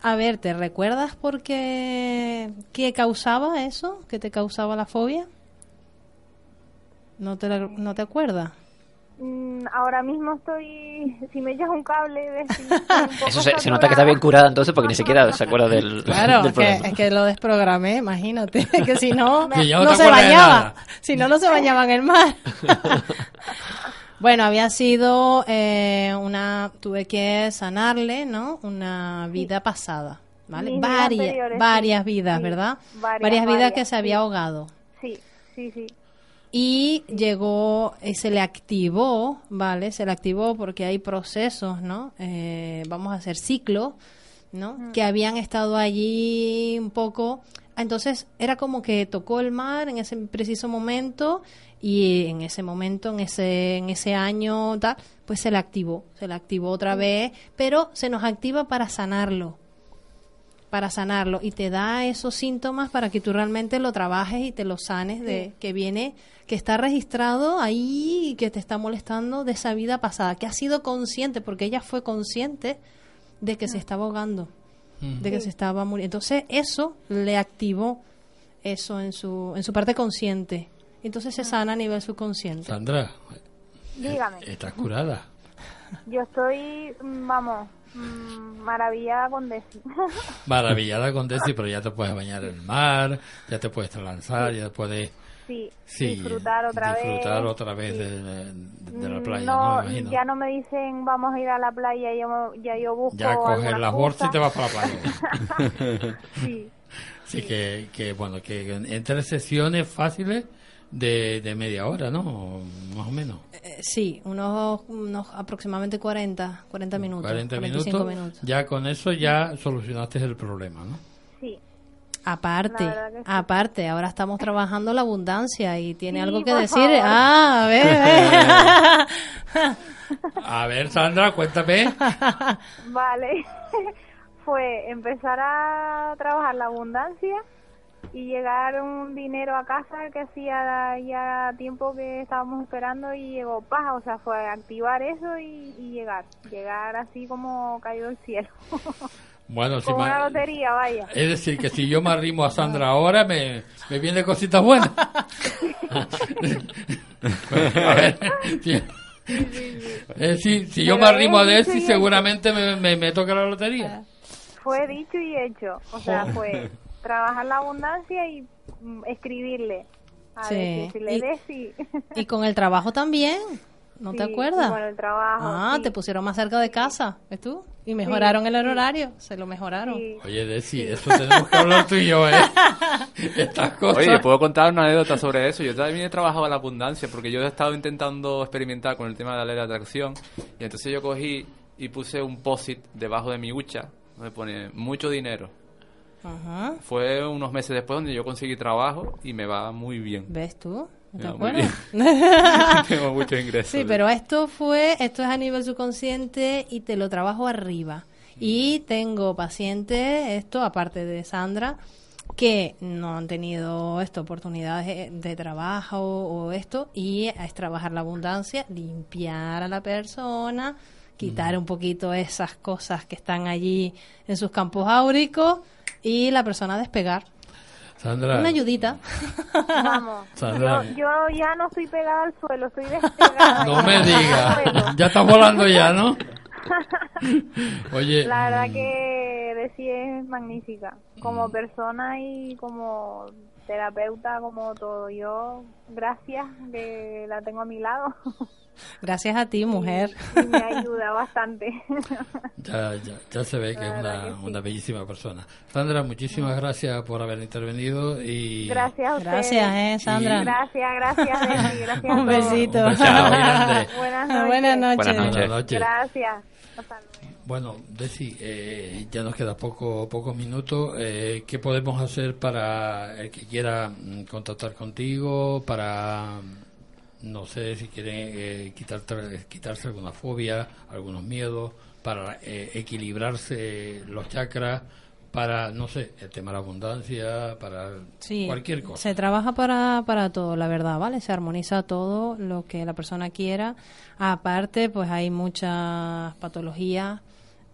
A ver, ¿te recuerdas por qué, qué causaba eso? ¿Qué te causaba la fobia? ¿No te, la- no te acuerdas? Mm, ahora mismo estoy. Si me echas un cable, un poco Eso se, se nota que está bien curada entonces porque ni siquiera se acuerda del, Claro, del es que, problema. es que lo desprogramé, imagínate, que si no, no se de bañaba. Si no, no se bañaba en el mar. bueno, había sido eh, una, tuve que sanarle, ¿no? Una vida pasada, ¿vale? Mis vidas varias, varias vidas, Sí, ¿verdad? varias, vidas que varias, se había sí. ahogado. Sí, sí, sí. Y llegó, eh, se le activó, ¿vale? Se le activó porque hay procesos, ¿no? Eh, vamos a hacer ciclos, ¿no? Que habían estado allí un poco. Entonces era como que tocó el mar en ese preciso momento y en ese momento, en ese, en ese año, tal, pues se le activó, se le activó otra vez, pero se nos activa para sanarlo, para sanarlo y te da esos síntomas para que tú realmente lo trabajes y te lo sanes de que viene que está registrado ahí y que te está molestando de esa vida pasada, que ha sido consciente porque ella fue consciente de que se estaba ahogando, de que se estaba muriendo. Entonces eso le activó eso en su en su parte consciente. Entonces se sana a nivel subconsciente. Sandra, Dígame. estás curada. Yo estoy, vamos, mm, maravillada con Desi. Maravillada con Desi, pero ya te puedes bañar en el mar, ya te puedes lanzar, ya puedes Sí, sí, disfrutar otra vez. disfrutar otra vez de, de- de la playa, no, ya no me dicen vamos a ir a la playa, yo, ya yo busco Ya coges alguna las bolsas y te vas para la playa. Sí. Sí, que, que, bueno, que en tres sesiones fáciles de, de media hora, ¿no? Más o menos. Eh, sí, unos, unos aproximadamente 40, 40 minutos. 40 45 minutos, minutos. Ya con eso ya solucionaste el problema, ¿no? Sí. Aparte, sí. aparte, ahora estamos trabajando la abundancia y tiene Sí, algo que decir. favor. Ah, a ver, a ver. A ver, Sandra, cuéntame. Vale. Fue empezar a trabajar la abundancia y llegar un dinero a casa que hacía ya tiempo que estábamos esperando y llegó paja, o sea, fue activar eso y, y llegar, llegar así como caído del cielo. Bueno, si ma- una lotería, vaya. es decir, que si yo me arrimo a Sandra ahora, me, me viene cositas buenas. a ver, si, decir, si yo me arrimo a es Desi, dicho y seguramente me, me, me toca la lotería. Fue dicho y hecho, o sea, fue trabajar la abundancia y mm, escribirle. A Sí. ver, Y- con el trabajo también, ¿no te acuerdas? y con el trabajo, Ah, sí. te pusieron más cerca de casa, ¿ves tú? Y mejoraron el horario, se lo mejoraron. Oye, Desi, eso tenemos que hablar tú y yo, ¿eh? Estas cosas. Oye, puedo contar una anécdota sobre eso. Yo también he trabajado en la abundancia porque yo he estado intentando experimentar con el tema de la ley de atracción y entonces yo cogí y puse un posit debajo de mi hucha donde pone mucho dinero. Ajá. Fue unos meses después donde yo conseguí trabajo y me va muy bien. ¿Ves tú? ¿No Me ¿Te acuerdas? Tengo muchos ingresos. Sí, pero esto fue, esto es a nivel subconsciente y te lo trabajo arriba. Y tengo pacientes, esto aparte de Sandra, que no han tenido esto, oportunidades de, de trabajo o esto, y es trabajar la abundancia, limpiar a la persona, quitar un poquito esas cosas que están allí en sus campos áuricos y la persona despegar. Sandra, Una ayudita. Vamos. Sandra. Yo, yo ya no estoy pegada al suelo, estoy despegada. no me digas. Ya estás volando ya, ¿no? Oye, La verdad mm, que Desi es magnífica, como persona y como terapeuta, como todo. Yo, gracias que la tengo a mi lado Gracias a ti, mujer. y me ayuda bastante. Ya, ya, ya se ve que es una, una bellísima persona. Sandra, muchísimas gracias por haber intervenido y Gracias a ustedes. Gracias, eh, Sandra. Gracias, gracias, Desi, gracias Un besito. Un. Buenas noches. Buenas noches. Buenas noches. Buenas noches. Gracias. Hasta luego. Bueno, Desi, eh, ya nos queda poco, pocos minutos. Eh, ¿Qué podemos hacer para el que quiera mm, contactar contigo? Para, no sé, si quiere eh, quitarte, quitarse alguna fobia, algunos miedos, para eh, equilibrarse los chakras, para, no sé, el tema de la abundancia, para Sí, cualquier cosa. Se trabaja para, para todo, la verdad, ¿vale? Se armoniza todo lo que la persona quiera. Aparte, pues hay muchas patologías.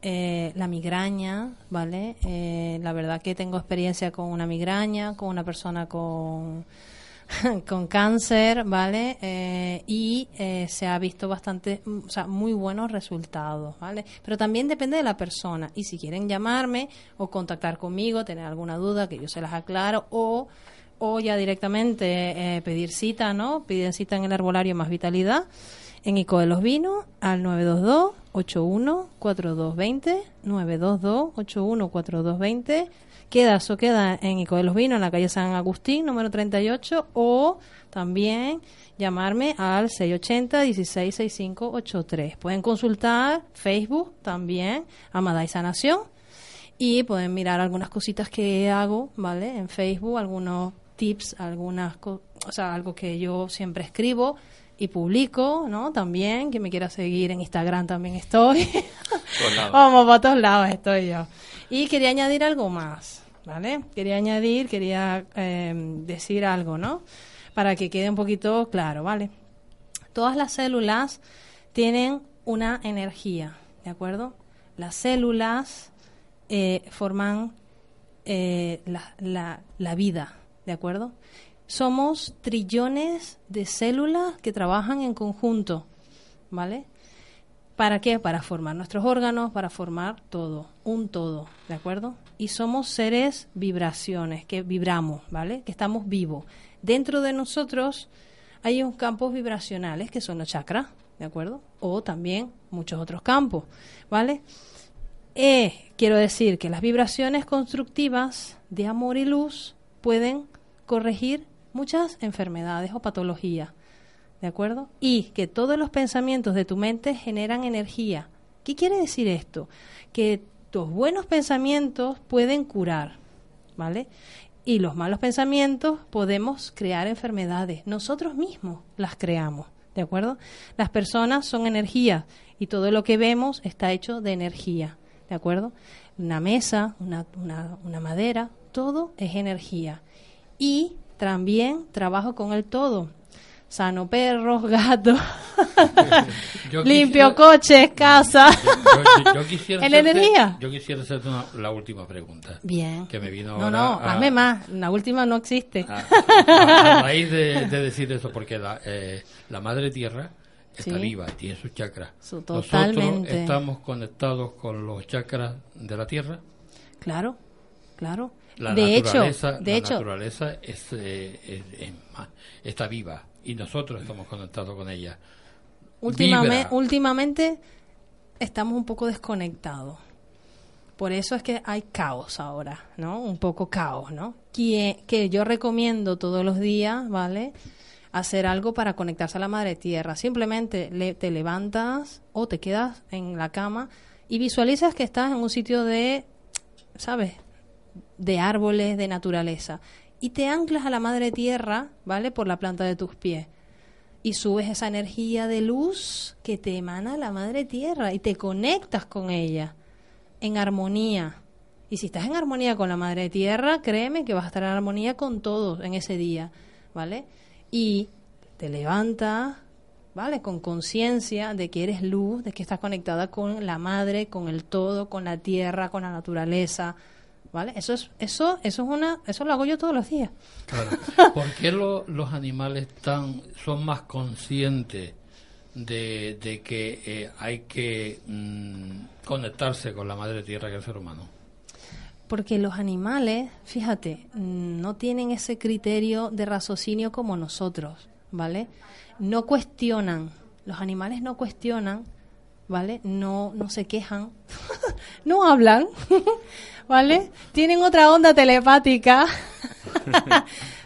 eh, la migraña, ¿vale? Eh, la verdad que tengo experiencia con una migraña, con una persona con, con cáncer, ¿vale? Eh, y eh, se ha visto bastante, mm, o sea, muy buenos resultados, ¿vale? Pero también depende de la persona. Y si quieren llamarme o contactar conmigo, tener alguna duda, que yo se las aclaro, o, o ya directamente eh, pedir cita, ¿no? Piden cita en el herbolario Más Vitalidad, en ICO de los Vinos, al 922 81 4220 922 81 4220 queda eso queda en Ico de los Vinos, en la calle San Agustín, número 38, o también llamarme al 680-166583. Pueden consultar Facebook también, Amada y Sanación, y pueden mirar algunas cositas que hago, ¿vale? En Facebook, algunos tips, algunas co o sea, algo que yo siempre escribo y publico, ¿no? También, que me quiera seguir en Instagram también estoy. Vamos, para todos lados estoy yo. Y quería añadir algo más. ¿Vale? Quería añadir, quería eh, decir algo, ¿no? Para que quede un poquito claro, ¿vale? Todas las células tienen una energía, ¿de acuerdo? Las células eh, forman eh, la, la- la vida, ¿de acuerdo? Somos trillones de células que trabajan en conjunto, ¿vale? ¿Para qué? Para formar nuestros órganos, para formar todo, un todo, ¿de acuerdo? Y somos seres vibraciones, que vibramos, ¿vale? Que estamos vivos. Dentro de nosotros hay unos campos vibracionales que son los chakras, ¿de acuerdo? O también muchos otros campos, ¿vale? Eh, quiero decir que las vibraciones constructivas de amor y luz pueden corregir muchas enfermedades o patologías, ¿de acuerdo? Y que todos los pensamientos de tu mente generan energía. ¿Qué quiere decir esto? Que tus buenos pensamientos pueden curar, ¿vale? Y los malos pensamientos podemos crear enfermedades. Nosotros mismos las creamos, ¿de acuerdo? Las personas son energía y todo lo que vemos está hecho de energía, ¿de acuerdo? Una mesa, una, una, una madera, todo es energía. Y también trabajo con el todo. Sano perros, gatos, limpio quisiera- coches, casa. Yo, yo- yo quisiera ¿En hacerte- energía? Yo quisiera hacerte una- la última pregunta. Bien. Que me vino No, ahora no, a- hazme más. La última no existe. a, a- a raíz de, de decir eso, porque la, eh, la madre tierra está Sí. viva, tiene sus chakras. Su- Nosotros estamos conectados con los chakras de la tierra. Claro, claro. La de hecho, naturaleza, de la hecho, naturaleza es, eh, es- está viva y nosotros estamos conectados con ella. últimamente, estamos un poco desconectados. Por eso es que hay caos ahora, ¿no? Un poco caos, ¿no? Que, que yo recomiendo todos los días, ¿vale? Hacer algo para conectarse a la madre tierra. Simplemente le- te levantas o te quedas en la cama y visualizas que estás en un sitio de, ¿sabes? De árboles, de naturaleza. Y te anclas a la madre tierra, ¿vale? Por la planta de tus pies y subes esa energía de luz que te emana la madre tierra y te conectas con ella en armonía. Y si estás en armonía con la madre tierra, créeme que vas a estar en armonía con todos en ese día, ¿vale? Y te levantas, ¿vale? Con conciencia de que eres luz, de que estás conectada con la madre, con el todo, con la tierra, con la naturaleza, ¿vale? Eso es eso eso es una eso lo hago yo todos los días. Claro. ¿Por qué lo- los animales tan, son más conscientes de, de que eh, hay que mm, conectarse con la madre tierra que el ser humano? Porque los animales, fíjate, no tienen ese criterio de raciocinio como nosotros, ¿vale? No cuestionan, los animales no cuestionan, ¿vale? No, no se quejan, no hablan, ¿vale? Tienen otra onda telepática,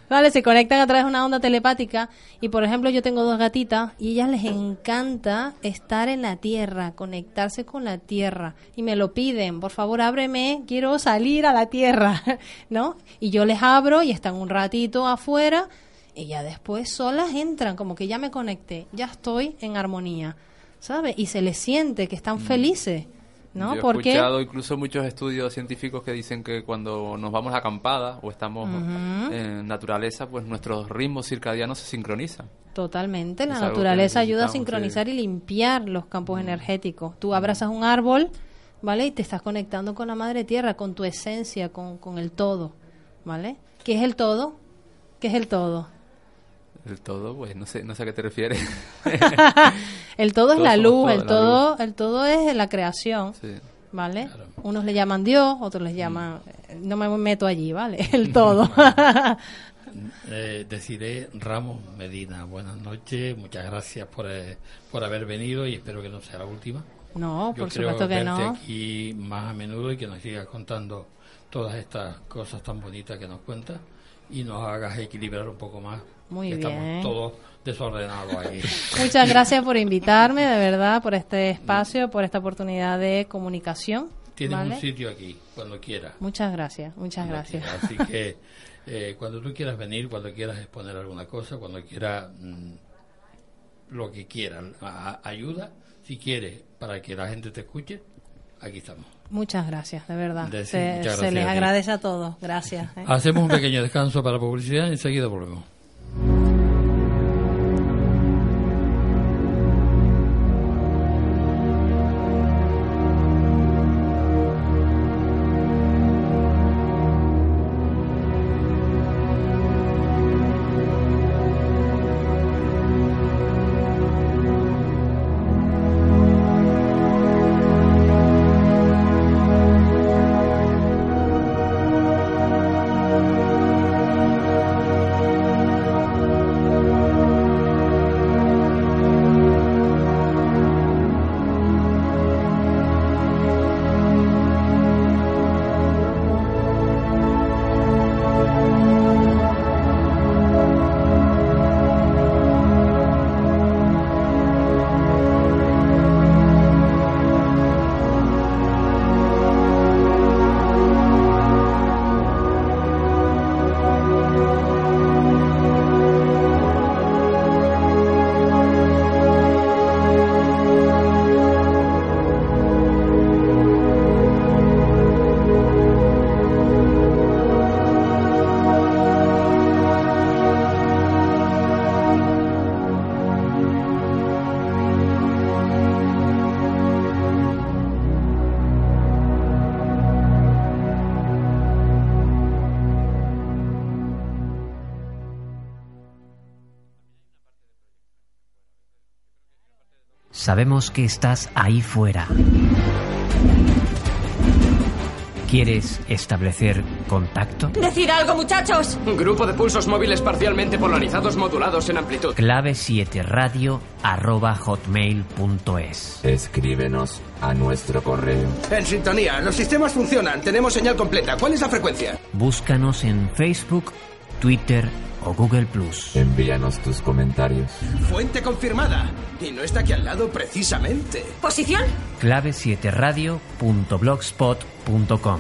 ¿vale? Se conectan a través de una onda telepática y, por ejemplo, yo tengo dos gatitas y a ellas les encanta estar en la tierra, conectarse con la tierra y me lo piden, por favor, ábreme, quiero salir a la tierra, ¿no? Y yo les abro y están un ratito afuera y ya después solas entran, como que ya me conecté, ya estoy en armonía, ¿sabes? Y se les siente que están felices, ¿no? Yo he Porque escuchado incluso muchos estudios científicos que dicen que cuando nos vamos a acampada o estamos en naturaleza, pues nuestros ritmos circadianos se sincronizan. Totalmente, la naturaleza ayuda a sincronizar y limpiar los campos energéticos. Tú abrazas un árbol, ¿vale? Y te estás conectando con la madre tierra, con tu esencia, con, con el todo, ¿vale? ¿Qué es el todo? ¿Qué es el todo? El todo, pues no sé, no sé a qué te refieres. El todo es la luz, todo, el todo, el todo es la creación, Sí. ¿vale? Unos le llaman Dios, otros les llaman, eh, no me meto allí, ¿vale? El todo. Eh, deciré Ramos Medina. Buenas noches, muchas gracias por, eh, por haber venido y espero que no sea la última. No, Yo por creo supuesto que verte no. aquí más a menudo y que nos sigas contando todas estas cosas tan bonitas que nos cuentas y nos hagas equilibrar un poco más. Muy que bien. Estamos todos desordenados ahí. Muchas gracias por invitarme, de verdad, por este espacio, por esta oportunidad de comunicación. Tienes ¿vale? un sitio aquí, cuando quieras. Muchas gracias, muchas Cuando gracias. quieras. Así que eh, cuando tú quieras venir, cuando quieras exponer alguna cosa, cuando quieras mm, lo que quieras, a- ayuda, si quieres, para que la gente te escuche, aquí estamos. Muchas gracias, de verdad. Se se les a agradece a todos. Gracias. ¿eh? Hacemos un pequeño descanso para publicidad y enseguida volvemos. Sabemos que estás ahí fuera. ¿Quieres establecer contacto? ¡Decid algo, muchachos! Grupo de pulsos móviles parcialmente polarizados modulados en amplitud. Clave 7 radio arroba hotmail.es. Escríbenos a nuestro correo. En sintonía, los sistemas funcionan, tenemos señal completa. ¿Cuál es la frecuencia? Búscanos en Facebook, Twitter o Google Plus. Envíanos tus comentarios. Fuente confirmada. Y no está aquí al lado precisamente. ¿Posición? Clave 7 radio.blogspot.com.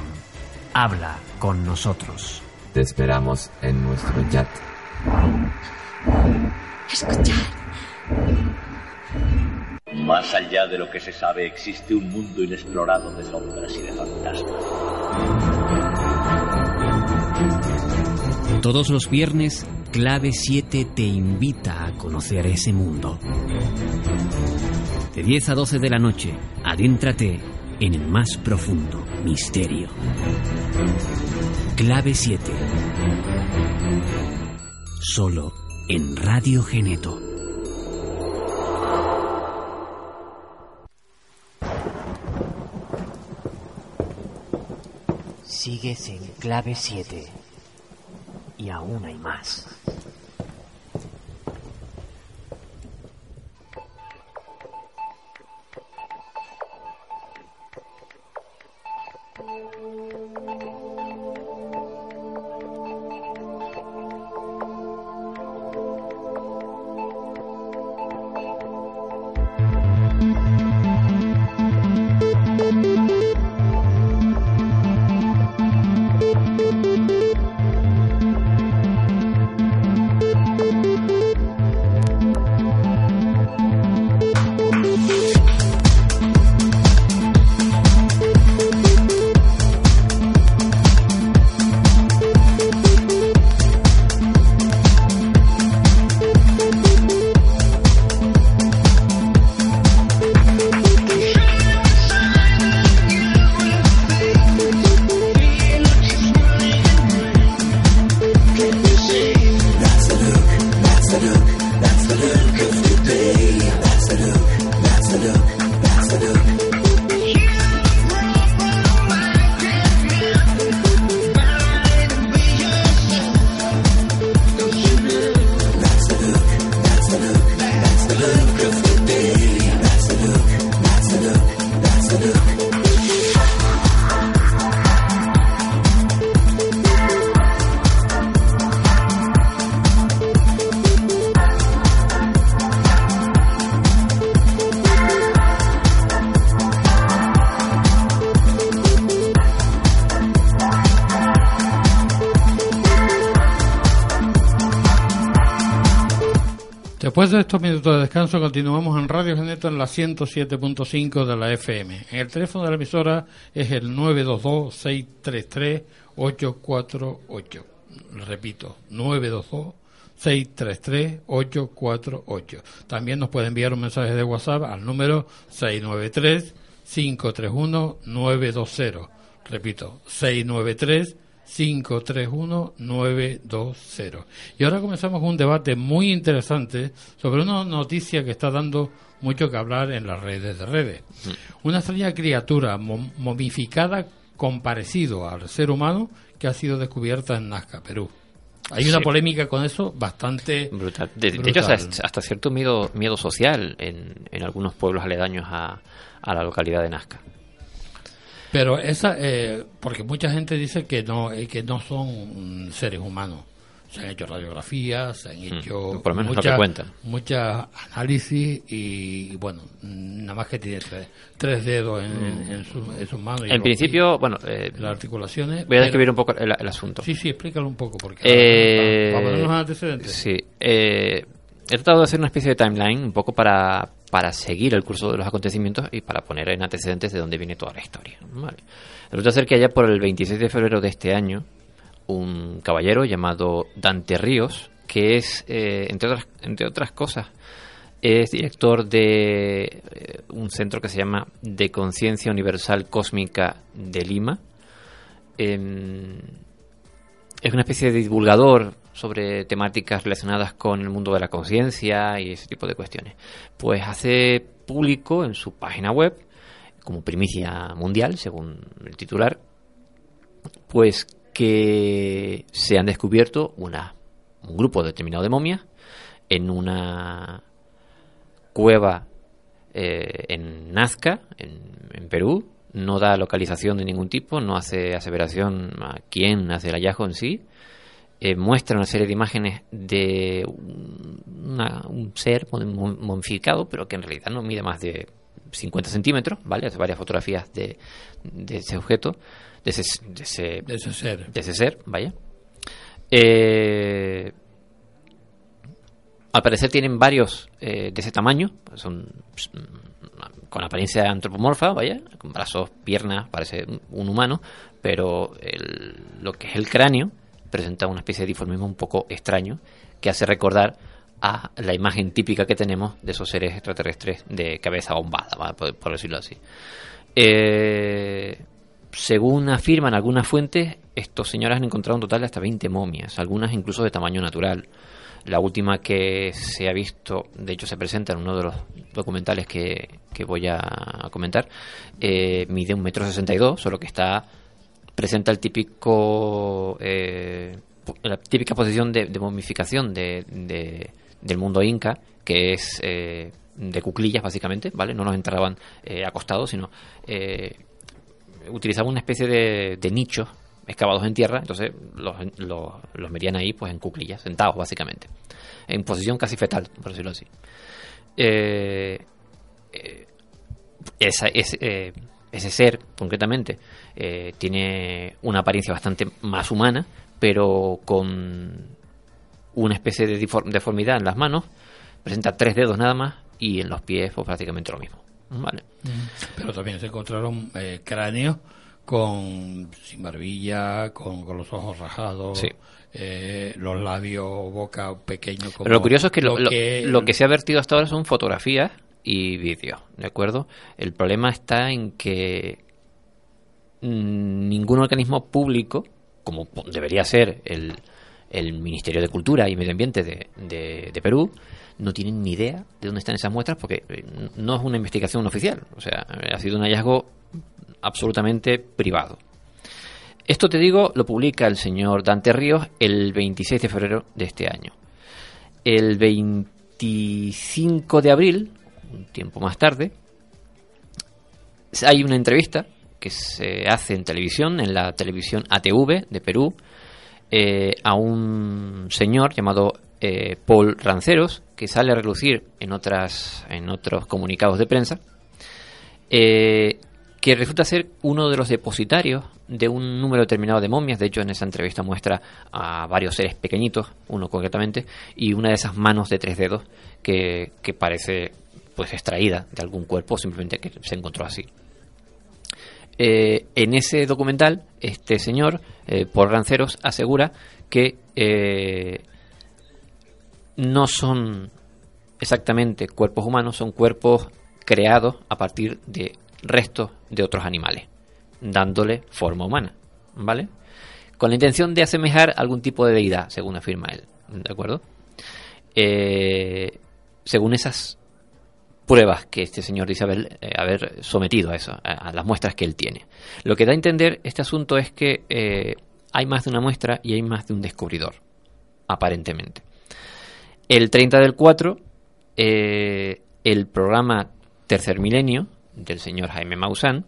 Habla con nosotros. Te esperamos en nuestro chat. Escuchad. Más allá de lo que se sabe, existe un mundo inexplorado de sombras y de fantasmas. Todos los viernes, Clave 7 te invita a conocer ese mundo. De 10 a 12 de la noche, adéntrate en el más profundo misterio. Clave 7. Solo en Radio Geneto. Sigues en Clave 7. Y aún hay más. De estos minutos de descanso, continuamos en Radio Geneto en la 107.5 de la FM. En el teléfono de la emisora es el 922-633-848. Repito, 922-633-848. También nos puede enviar un mensaje de WhatsApp al número 693-531-920. Repito, 693 531-920. Y ahora comenzamos un debate muy interesante sobre una noticia que está dando mucho que hablar en las redes de redes. Una extraña criatura mom- momificada con parecido al ser humano que ha sido descubierta en Nazca, Perú. Hay una Sí. polémica con eso bastante Brutal. De, hecho, hasta, hasta cierto miedo, miedo social en, en algunos pueblos aledaños a, a la localidad de Nazca. Pero esa, eh, porque mucha gente dice que no, eh, que no son mm, seres humanos. Se han hecho radiografías, se han hecho Mm, por lo menos lo muchas- análisis y, bueno, mm, nada más que tiene tres, tres dedos en, en- en su- en sus manos. y En principio, pies, bueno, eh, las articulaciones. voy a pero- describir un poco el, el asunto. Sí, sí, explícalo un poco, porque Eh, para, para ponernos antecedentes. Sí. eh, he tratado de hacer una especie de timeline un poco para, para seguir el curso de los acontecimientos y para poner en antecedentes de dónde viene toda la historia. Vale. Resulta ser que allá por el 26 de febrero de este año, un caballero llamado Dante Ríos, que es, eh, entre, otras, entre otras cosas, es director de eh, un centro que se llama De Conciencia Universal Cósmica de Lima. Em, es una especie de divulgador sobre temáticas relacionadas con el mundo de la conciencia y ese tipo de cuestiones. Pues hace público en su página web, como primicia mundial, según el titular, pues que se han descubierto una, un grupo determinado de momias en una cueva eh, en Nazca, en, en Perú. No da localización de ningún tipo, no hace aseveración a quién hace el hallazgo en sí. Eh, muestra una serie de imágenes de un, una- un ser mom- momificado, pero que en realidad no mide más de 50 centímetros, ¿vale? Hace varias fotografías de, de ese objeto, de ese, de ese, De ese ser. de ese ser, vaya. Eh, al parecer tienen varios eh, de ese tamaño, son mm, con apariencia antropomorfa, vaya, con brazos, piernas, parece un humano, pero el- lo que es el cráneo presenta una especie de dimorfismo un poco extraño que hace recordar a la imagen típica que tenemos de esos seres extraterrestres de cabeza bombada, por, decirlo así. Eh, según afirman algunas fuentes, estos señores han encontrado un total de hasta 20 momias, algunas incluso de tamaño natural. La última que se ha visto, de hecho se presenta en uno de los documentales que, que voy a comentar, eh, mide un metro sesenta solo que está presenta el típico eh, la típica posición de, momificación de, de- del mundo inca, que es eh, de cuclillas básicamente, ¿vale? No nos enterraban eh, acostados, sino eh, utilizaban una especie de, de nichos excavados en tierra, entonces los, los, los metían ahí pues en cuclillas, sentados básicamente, en posición casi fetal, por decirlo así. Eh, eh, esa, ese, eh, ese ser, concretamente, eh, tiene una apariencia bastante más humana, pero con una especie de deformidad en las manos, presenta tres dedos nada más y en los pies pues prácticamente lo mismo. ¿vale? Pero también se encontraron eh, cráneos con sin barbilla, con, con los ojos rajados, Sí. eh, los labios, boca pequeño. Como Pero lo curioso es que lo, lo- que- lo que se ha vertido hasta ahora son fotografías y vídeos, ¿de acuerdo? El problema está en que mm, ningún organismo público, como debería ser el, el Ministerio de Cultura y Medio Ambiente de, de- Perú, no tienen ni idea de dónde están esas muestras porque eh, no es una investigación oficial, o sea, ha sido un hallazgo absolutamente privado. Esto te digo, lo publica el señor Dante Ríos el 26 de febrero de este año. El 25 de abril, tiempo más tarde, hay una entrevista que se hace en televisión, en la televisión ATV de Perú, eh, a un señor llamado eh, Paul Ranceros, que sale a relucir en, otras, en otros comunicados de prensa, eh, que resulta ser uno de los depositarios de un número determinado de momias. De hecho, en esa entrevista muestra a varios seres pequeñitos, uno concretamente, y una de esas manos de tres dedos que parece pues extraída de algún cuerpo, simplemente que se encontró así. Eh, en ese documental, este señor, eh, Paul Ranceros, asegura que eh, no son exactamente cuerpos humanos, son cuerpos creados a partir de restos de otros animales, dándole forma humana, ¿vale? Con la intención de asemejar algún tipo de deidad, según afirma él, ¿de acuerdo? Eh, según esas pruebas que este señor dice haber, eh, haber sometido a eso, a, las muestras que él tiene. Lo que da a entender este asunto es que eh, hay más de una muestra y hay más de un descubridor, aparentemente. El 30 del 4, eh, el programa Tercer Milenio del señor Jaime Maussan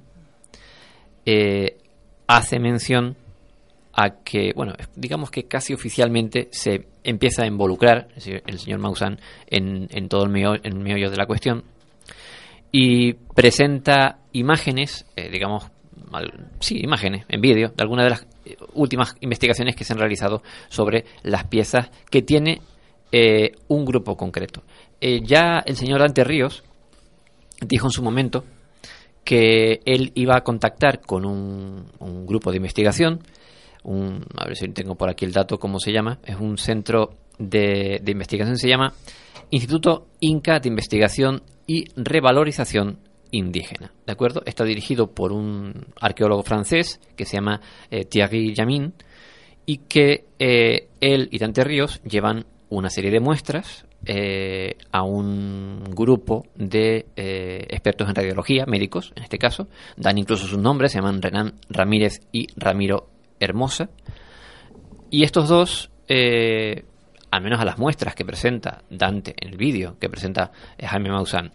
eh, hace mención a que, bueno, digamos que casi oficialmente se empieza a involucrar el señor Maussan en, en todo el meollo, de la cuestión y presenta imágenes, eh, digamos, sí, imágenes en vídeo de algunas de las eh, últimas investigaciones que se han realizado sobre las piezas que tiene eh, un grupo concreto. Ya el señor Dante Ríos dijo en su momento que él iba a contactar con un grupo de investigación, un, a ver si tengo por aquí el dato, cómo se llama, es un centro de, de investigación, se llama Instituto Inca de Investigación y Revalorización Indígena, ¿de acuerdo? Está dirigido por un arqueólogo francés que se llama eh, Thierry Jamin y que eh, él y Dante Ríos llevan una serie de muestras eh, a un grupo de expertos en radiología, médicos en este caso, dan incluso sus nombres, se llaman Renan Ramírez y Ramiro Hermosa, y estos dos, eh, al menos a las muestras que presenta Dante en el vídeo que presenta eh, Jaime Maussan,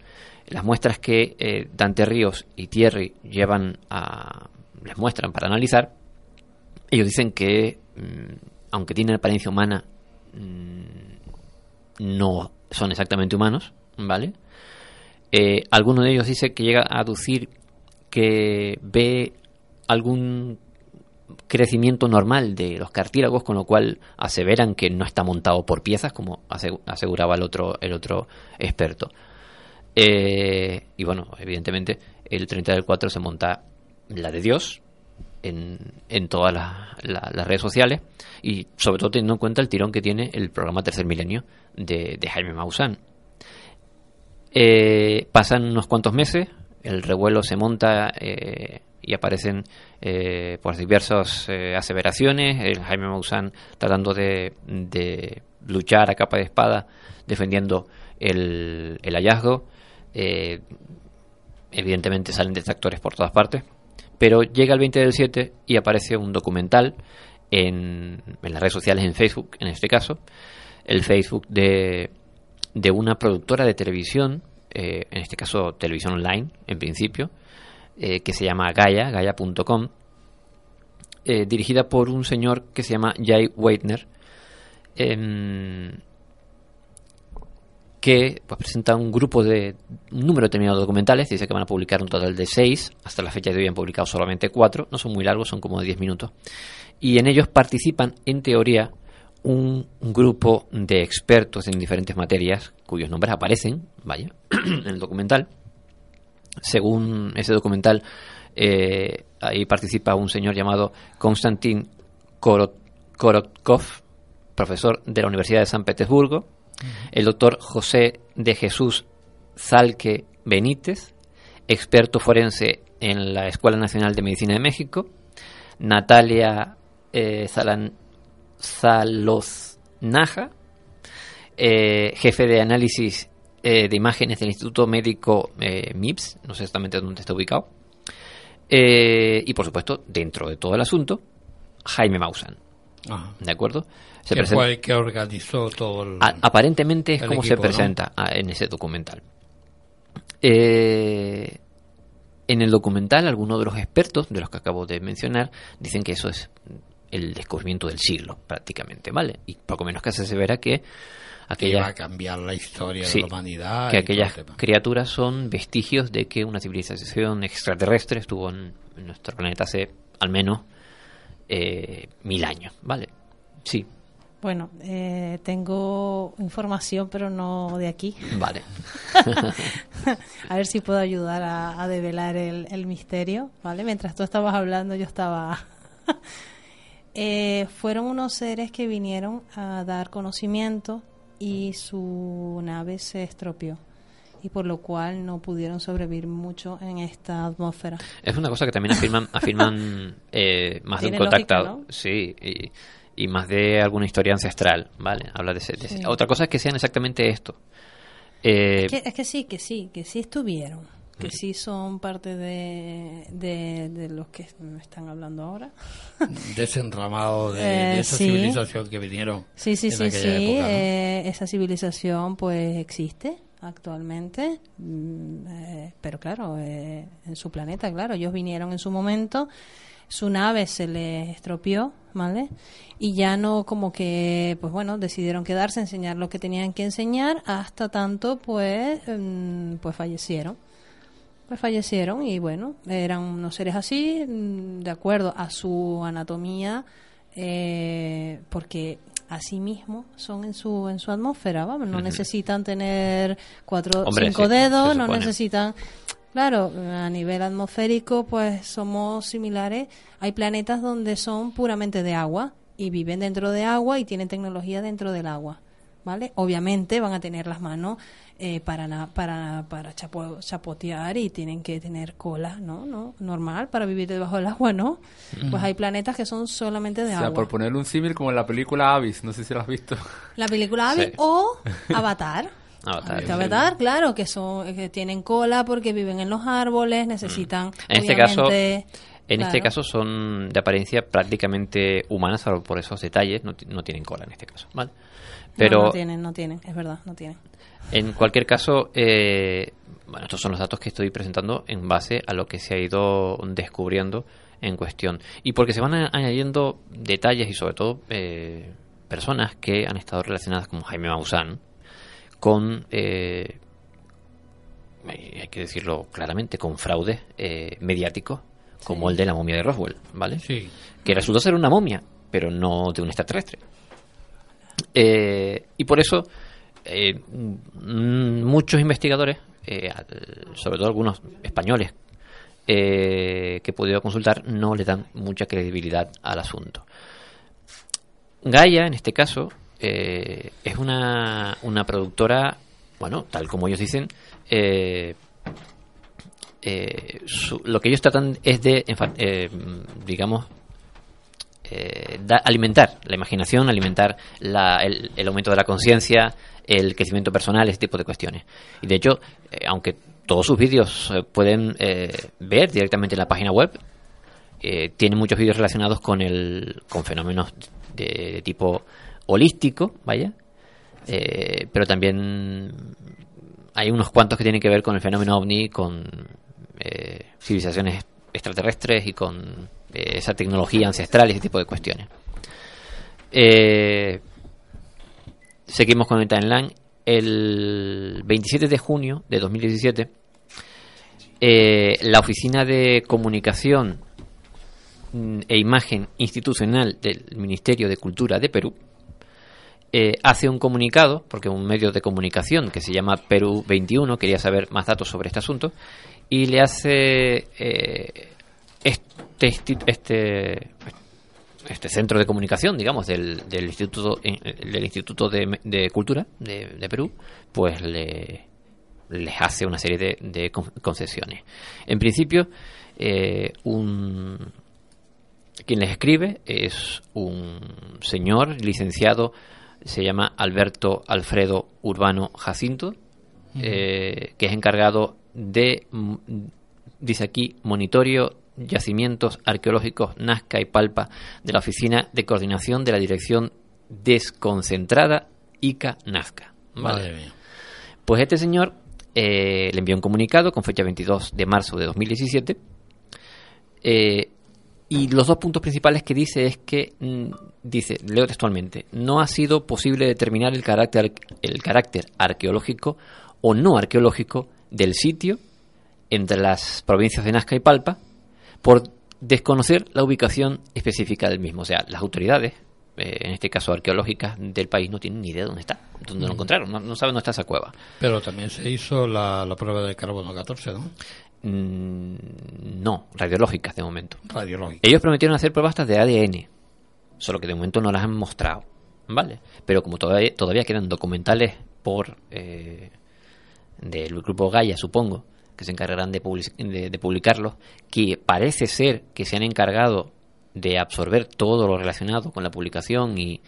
las muestras que eh, Dante Ríos y Thierry llevan a, les muestran para analizar, ellos dicen que, mm, aunque tienen apariencia humana, mm, no son exactamente humanos, ¿vale? Alguno de ellos dice que llega a aducir que ve algún crecimiento normal de los cartílagos, con lo cual aseveran que no está montado por piezas, como ase- aseguraba el otro, el otro experto. Eh, y bueno, evidentemente, el 30 del 4 se monta la de Dios en, en todas la- la- las redes sociales y sobre todo teniendo en cuenta el tirón que tiene el programa Tercer Milenio de, de Jaime Maussan. Eh, pasan unos cuantos meses, el revuelo se monta eh, y aparecen eh, pues diversas eh, aseveraciones, el Jaime Maussan tratando de, de luchar a capa de espada defendiendo el, el hallazgo. Eh, evidentemente salen detractores por todas partes, pero llega el 20 del 7 y aparece un documental en, en las redes sociales, en Facebook en este caso, el Facebook de, de una productora de televisión, eh, en este caso televisión online en principio, eh, que se llama Gaia, gaia.com, eh, dirigida por un señor que se llama Jay Weidner, em, que pues, presenta un grupo de un número determinado de documentales, dice que van a publicar un total de seis, hasta la fecha de hoy han publicado solamente cuatro, no son muy largos, son como de 10 minutos, y en ellos participan, en teoría, un grupo de expertos en diferentes materias, cuyos nombres aparecen, vaya, en el documental. Según ese documental, eh, ahí participa un señor llamado Konstantin Korot- Korotkov, profesor de la Universidad de San Petersburgo, el doctor José de Jesús Zalque Benítez, experto forense en la Escuela Nacional de Medicina de México, Natalia eh, Zalan- Zaloznaja, eh, jefe de análisis eh, de imágenes del Instituto Médico eh, MIPS, no sé exactamente dónde está ubicado, eh, y por supuesto, dentro de todo el asunto, Jaime Maussan. Ajá. ¿De acuerdo? que presenta- fue el que organizó todo el... a- aparentemente es el como equipo, se ¿no? presenta ah, en ese documental. Eh, en el documental, algunos de los expertos, de los que acabo de mencionar, dicen que eso es el descubrimiento del siglo, prácticamente, ¿vale? Y poco menos que se asevera que aquellas va a cambiar la historia Sí, de la humanidad. que aquellas criaturas son vestigios de que una civilización extraterrestre estuvo en, en nuestro planeta hace al menos eh, mil años, ¿vale? Sí, Bueno, eh, tengo información, pero no de aquí. vale. a ver si puedo ayudar a, a develar el, el misterio, ¿vale? Mientras tú estabas hablando, yo estaba... Eh, fueron unos seres que vinieron a dar conocimiento y su nave se estropeó y por lo cual no pudieron sobrevivir mucho en esta atmósfera. Es una cosa que también afirman, afirman eh, más de un lógica, contactado. ¿no? Sí, y, y más de alguna historia ancestral, ¿vale? Habla de, ese- de ese-. Otra cosa es que sean exactamente esto. Eh, Es que, es que sí, que sí, que sí estuvieron, que sí son parte de, de, de los que me están hablando ahora. Desenramado de, Eh, de esa sí. civilización que vinieron. Sí, sí, en sí, aquella sí. época, ¿no? eh, esa civilización pues existe actualmente, mm, eh, pero claro, eh, en su planeta, claro, ellos vinieron en su momento, su nave se les estropeó, ¿vale? Y ya no como que, pues bueno, decidieron quedarse, enseñar lo que tenían que enseñar, hasta tanto pues, mm, pues fallecieron. Pues fallecieron y bueno, eran unos seres así, mm, de acuerdo a su anatomía, eh, porque así mismo son en su en su atmósfera, vamos, no necesitan tener cuatro, Hombre, cinco sí, dedos, no necesitan, claro, a nivel atmosférico, pues somos similares. Hay planetas donde son puramente de agua y viven dentro de agua y tienen tecnología dentro del agua. ¿Vale? Obviamente van a tener las manos eh, para, na- para, para chapo- chapotear y tienen que tener cola, ¿no? ¿no? Normal para vivir debajo del agua, ¿no? Pues hay planetas que son solamente de O sea, agua. por ponerle un símil como en la película Abyss, no sé si lo has visto. La película Sí. Abyss o Avatar. Avatar. Claro, que son que tienen cola porque viven en los árboles, necesitan En este caso, en este caso son de apariencia prácticamente humanas, salvo por esos detalles, no, no tienen cola en este caso, ¿vale? Pero no, no tienen, no tienen, es verdad, no tienen. en cualquier caso, eh, bueno, estos son los datos que estoy presentando en base a lo que se ha ido descubriendo en cuestión. Y porque se van añadiendo detalles y sobre todo eh, personas que han estado relacionadas como Jaime Maussan con, eh, hay que decirlo claramente, con fraudes eh, mediáticos como el de la momia de Roswell, ¿vale? Sí. Que resultó ser una momia, pero no de un extraterrestre. Eh, y por eso eh, mm, muchos investigadores, eh, sobre todo algunos españoles eh, que he podido consultar, no le dan mucha credibilidad al asunto. Gaia, en este caso, es una, una productora, bueno, tal como ellos dicen, su- lo que ellos tratan es de, digamos, eh, da- alimentar la imaginación, alimentar la- el, aumento de la conciencia, el crecimiento personal, ese tipo de cuestiones. Y de hecho, eh, aunque todos sus vídeos se pueden eh, ver directamente en la página web, eh, tienen muchos vídeos relacionados con el con fenómenos de, de tipo holístico, vaya, eh, pero también hay unos cuantos que tienen que ver con el fenómeno ovni, con eh, civilizaciones extraterrestres y con eh, esa tecnología ancestral y ese tipo de cuestiones. Eh, seguimos con el timeline. El 27 de junio de 2017, eh, la Oficina de Comunicación mm, e Imagen Institucional del Ministerio de Cultura de Perú eh, hace un comunicado, porque un medio de comunicación que se llama Perú 21 quería saber más datos sobre este asunto, y le hace eh, este, este, este centro de comunicación, digamos, del, del Instituto, eh, del Instituto de, de Cultura de, de Perú, pues le, les hace una serie de, de con- concesiones. En principio, eh, un, quien les escribe es un señor licenciado, se llama Alberto Alfredo Urbano Jacinto, eh, que es encargado de, dice aquí, monitorio yacimientos arqueológicos Nazca y Palpa de la Oficina de Coordinación de la Dirección Desconcentrada ICA Nazca. ¿vale? Madre mía. Pues este señor eh, le envió un comunicado con fecha 22 de marzo de 2017 eh, y los dos puntos principales que dice es que, mm, dice, leo textualmente, no ha sido posible determinar el carácter, el carácter arqueológico o no arqueológico del sitio entre las provincias de Nazca y Palpa por desconocer la ubicación específica del mismo. O sea, las autoridades, eh, en este caso arqueológicas del país, no tienen ni idea de dónde está, dónde lo encontraron, no, no saben dónde está esa cueva. Pero también se hizo la, la prueba de carbono 14, ¿no? Mm, no, radiológicas de momento. Radiológicas. Ellos prometieron hacer pruebas hasta de ADN, solo que de momento no las han mostrado, ¿vale? Pero como todavía, todavía quedan documentales por eh, del grupo Gaia, supongo, que se encargarán de, public- de, de publicarlos, que parece ser que se han encargado de absorber todo lo relacionado con la publicación y,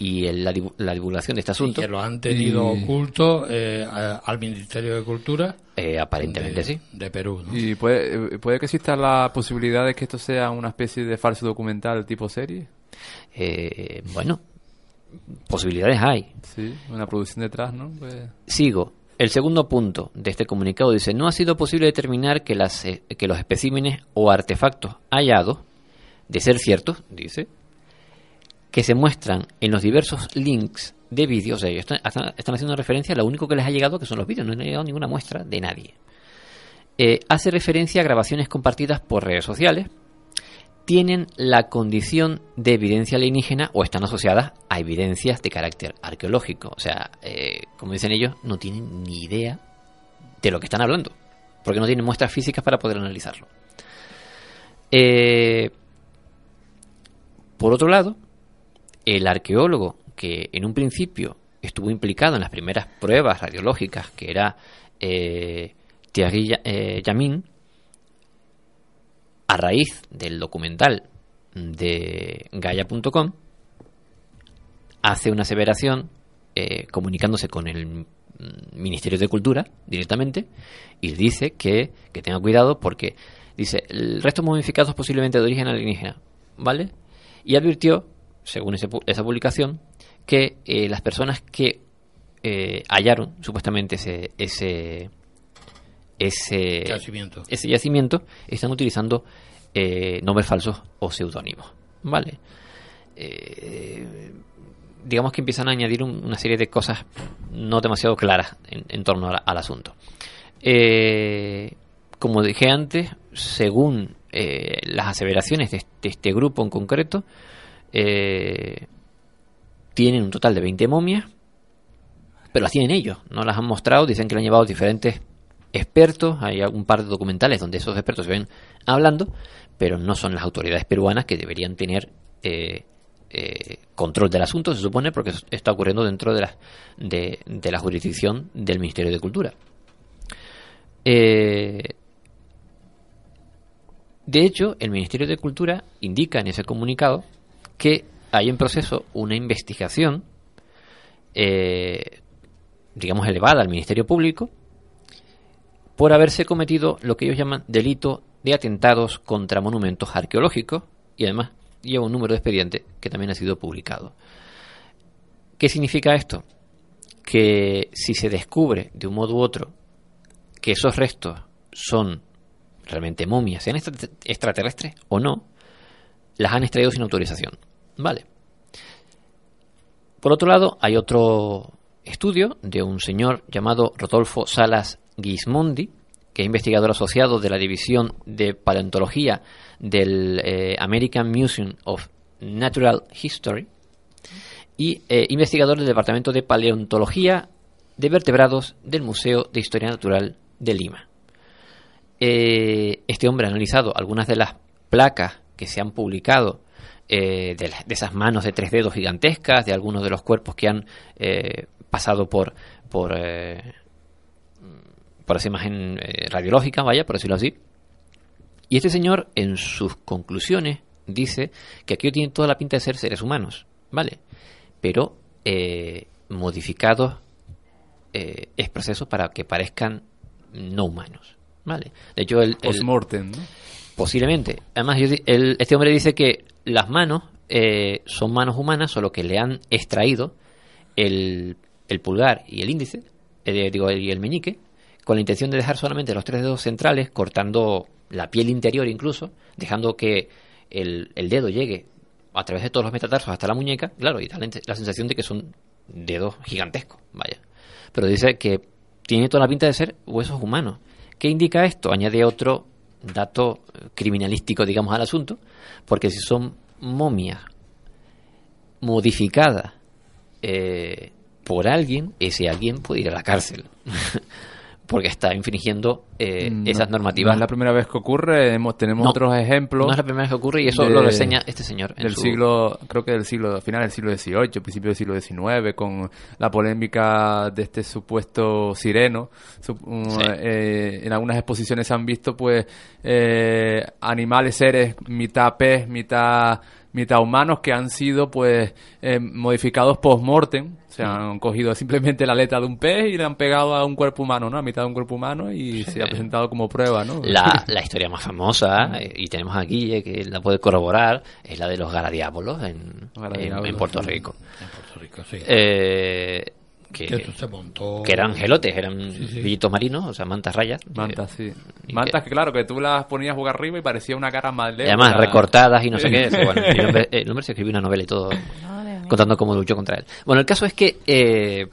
y el- la, divu- la divulgación de este asunto. Que lo han tenido Y- oculto eh, a- al Ministerio de Cultura. Eh, aparentemente de, sí. De Perú, ¿no? ¿Y puede, eh, puede que exista la posibilidad de que esto sea una especie de falso documental tipo serie? Eh, bueno, posibilidades hay. Sí, una producción detrás, ¿no? Pues- Sigo. El segundo punto de este comunicado dice, no ha sido posible determinar que, las, eh, que los especímenes o artefactos hallados, de ser ciertos, dice, que se muestran en los diversos links de vídeos, están haciendo referencia a lo único que les ha llegado, que son los vídeos, no les ha llegado ninguna muestra de nadie. Eh, hace referencia a grabaciones compartidas por redes sociales, tienen la condición de evidencia alienígena o están asociadas a evidencias de carácter arqueológico. O sea, eh, como dicen ellos, no tienen ni idea de lo que están hablando, porque no tienen muestras físicas para poder analizarlo. Eh, por otro lado, el arqueólogo que en un principio estuvo implicado en las primeras pruebas radiológicas, que era eh, Thierry eh, Yamin, a raíz del documental de Gaia.com, hace una aseveración eh, comunicándose con el Ministerio de Cultura directamente y dice que, que tenga cuidado porque dice el restos momificados posiblemente de origen alienígena, ¿vale? Y advirtió, según ese esa publicación, que eh, las personas que eh, hallaron supuestamente ese ese ese Yacimiento. ese yacimiento están utilizando eh, nombres falsos o seudónimos, ¿vale? Eh, digamos que empiezan a añadir un- una serie de cosas no demasiado claras en, en torno la- al asunto. Eh, como dije antes, según eh, las aseveraciones de, de este grupo en concreto, eh, tienen un total de 20 momias, pero las tienen ellos, no las han mostrado, dicen que lo han llevado diferentes expertos, hay un par de documentales donde esos expertos se ven hablando, pero no son las autoridades peruanas que deberían tener eh, eh, control del asunto, se supone, porque está ocurriendo dentro de la, de, de la jurisdicción del Ministerio de Cultura. Eh, de hecho, el Ministerio de Cultura indica en ese comunicado que hay en proceso una investigación, eh, digamos, elevada al Ministerio Público por haberse cometido lo que ellos llaman delito de atentados contra monumentos arqueológicos y además lleva un número de expediente que también ha sido publicado. ¿Qué significa esto? Que si se descubre de un modo u otro que esos restos son realmente momias, sean extra- extraterrestres o no, las han extraído sin autorización. Vale. Por otro lado, hay otro estudio de un señor llamado Rodolfo Salas Gismondi, que es investigador asociado de la División de Paleontología del eh, American Museum of Natural History y eh, investigador del Departamento de Paleontología de Vertebrados del Museo de Historia Natural de Lima. Eh, este hombre ha analizado algunas de las placas que se han publicado de, esas manos de tres dedos gigantescas, de algunos de los cuerpos que han pasado por, por, por esa imagen eh, radiológica, vaya, por decirlo así. Y este señor, en sus conclusiones, dice que aquello tiene toda la pinta de ser seres humanos, ¿vale? Pero eh, modificados eh, es proceso para que parezcan no humanos, ¿vale? De hecho, el, Postmortem, ¿no? Posiblemente. Además, yo el- este hombre dice que las manos eh, son manos humanas, solo que le han extraído el, el pulgar y el índice, digo, y el meñique, con la intención de dejar solamente los tres dedos centrales, cortando la piel interior incluso, dejando que el, dedo llegue a través de todos los metatarsos hasta la muñeca, claro, y da la, la sensación de que son dedos gigantescos, vaya. Pero dice que tiene toda la pinta de ser huesos humanos. ¿Qué indica esto? Añade otro dato criminalístico, digamos, al asunto, porque si son momias modificadas eh, por alguien, ese alguien puede ir a la cárcel. porque está infringiendo eh, No, esas normativas. No es la primera vez que ocurre, hemos- tenemos No, otros ejemplos. no es la primera vez que ocurre y eso lo reseña este señor en Del su- siglo, creo que del siglo, final del siglo XVIII, principio del siglo XIX, con la polémica de este supuesto sireno. Su- Sí. eh, en algunas exposiciones se han visto, pues, eh, animales, seres, mitad pez, mitad mitad humanos que han sido pues eh, modificados post-mortem se han cogido simplemente la aleta de un pez y le han pegado a un cuerpo humano, ¿no? A mitad de un cuerpo humano y se ha presentado como prueba, ¿no? La, la historia más famosa, eh, y tenemos a Guille que la puede corroborar, es la de los garadiábolos en, en, Garadiábolos, en Puerto. Rico. En Puerto Rico, sí. Eh, que, Que se montó- que eran gelotes, eran Sí, sí. billitos marinos, o sea, mantas rayas. Mantas, sí. Mantas que, claro, que tú las ponías boca arriba y parecía una cara más y lejos. además recortadas y no sé qué. Bueno, el, hombre, el hombre se escribió una novela y todo contando cómo luchó contra él. Bueno, el caso es que eh,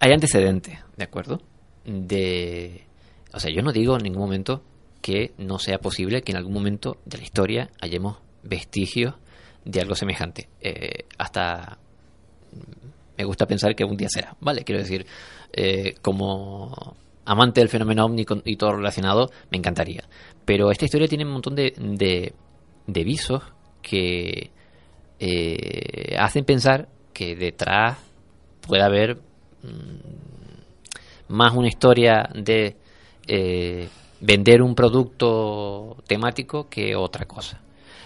hay antecedentes, ¿de acuerdo? De, o sea, yo no digo en ningún momento que no sea posible que en algún momento de la historia hayamos vestigios de algo semejante. Eh, hasta me gusta pensar que un día será, ¿vale? Quiero decir, eh, como amante del fenómeno ovni y todo relacionado, me encantaría. Pero esta historia tiene un montón de, de, de visos que eh, hacen pensar que detrás puede haber mm, más una historia de eh, vender un producto temático que otra cosa.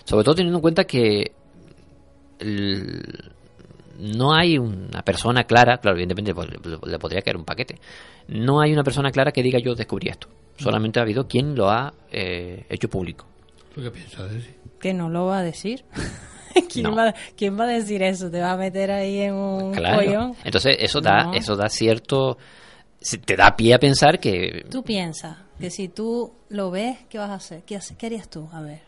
Sobre todo teniendo en cuenta que el- no hay una persona clara, claro, evidentemente pues, le, podría caer un paquete, no hay una persona clara que diga yo descubrí esto. Solamente ha habido quien lo ha eh, hecho público. ¿Tú qué piensas de eso? Que no lo va a decir. ¿Quién, No. va, quién va a decir eso? ¿Te va a meter ahí en un Claro. pollón? Entonces eso da, No. eso da cierto, se- te da pie a pensar que Tú piensas que si tú lo ves, ¿qué vas a hacer? ¿Qué, hace- qué harías tú? A ver.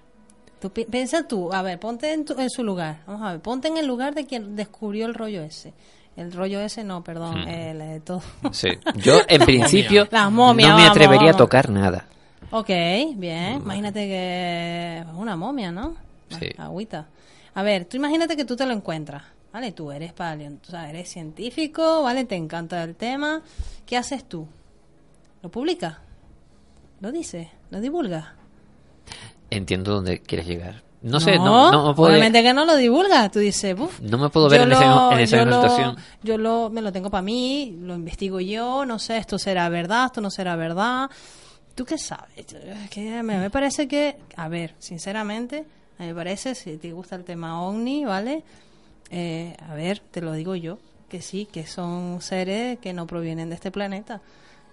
Tú pi- piensa tú, a ver, ponte en, tu- en su lugar. Vamos a ver, ponte en el lugar de quien descubrió el rollo ese. El rollo ese, no, perdón, Hmm. el de todo. Sí. Yo, en principio, Las momias, no me vamos, atrevería vamos. a tocar nada. Ok, bien. Imagínate que una momia, ¿no? Sí. Agüita. A ver, tú imagínate que tú te lo encuentras, ¿vale? Tú eres paleontólogo, o sea, eres científico, ¿vale? Te encanta el tema. ¿Qué haces tú? ¿Lo publicas? ¿Lo dices? ¿Lo divulgas? Entiendo dónde quieres llegar. No sé, no, no, puedo, obviamente que no lo divulgas. Tú dices, "Buf, no me puedo ver en, ese- lo- en esa yo misma lo- situación. Yo lo, me lo tengo para mí, lo investigo yo, no sé, esto será verdad, esto no será verdad. ¿Tú qué sabes? Es Que me, me parece que, a ver, sinceramente, a mí me parece, si te gusta el tema ovni, ¿vale? Eh, a ver, te lo digo yo, que sí, que son seres que no provienen de este planeta,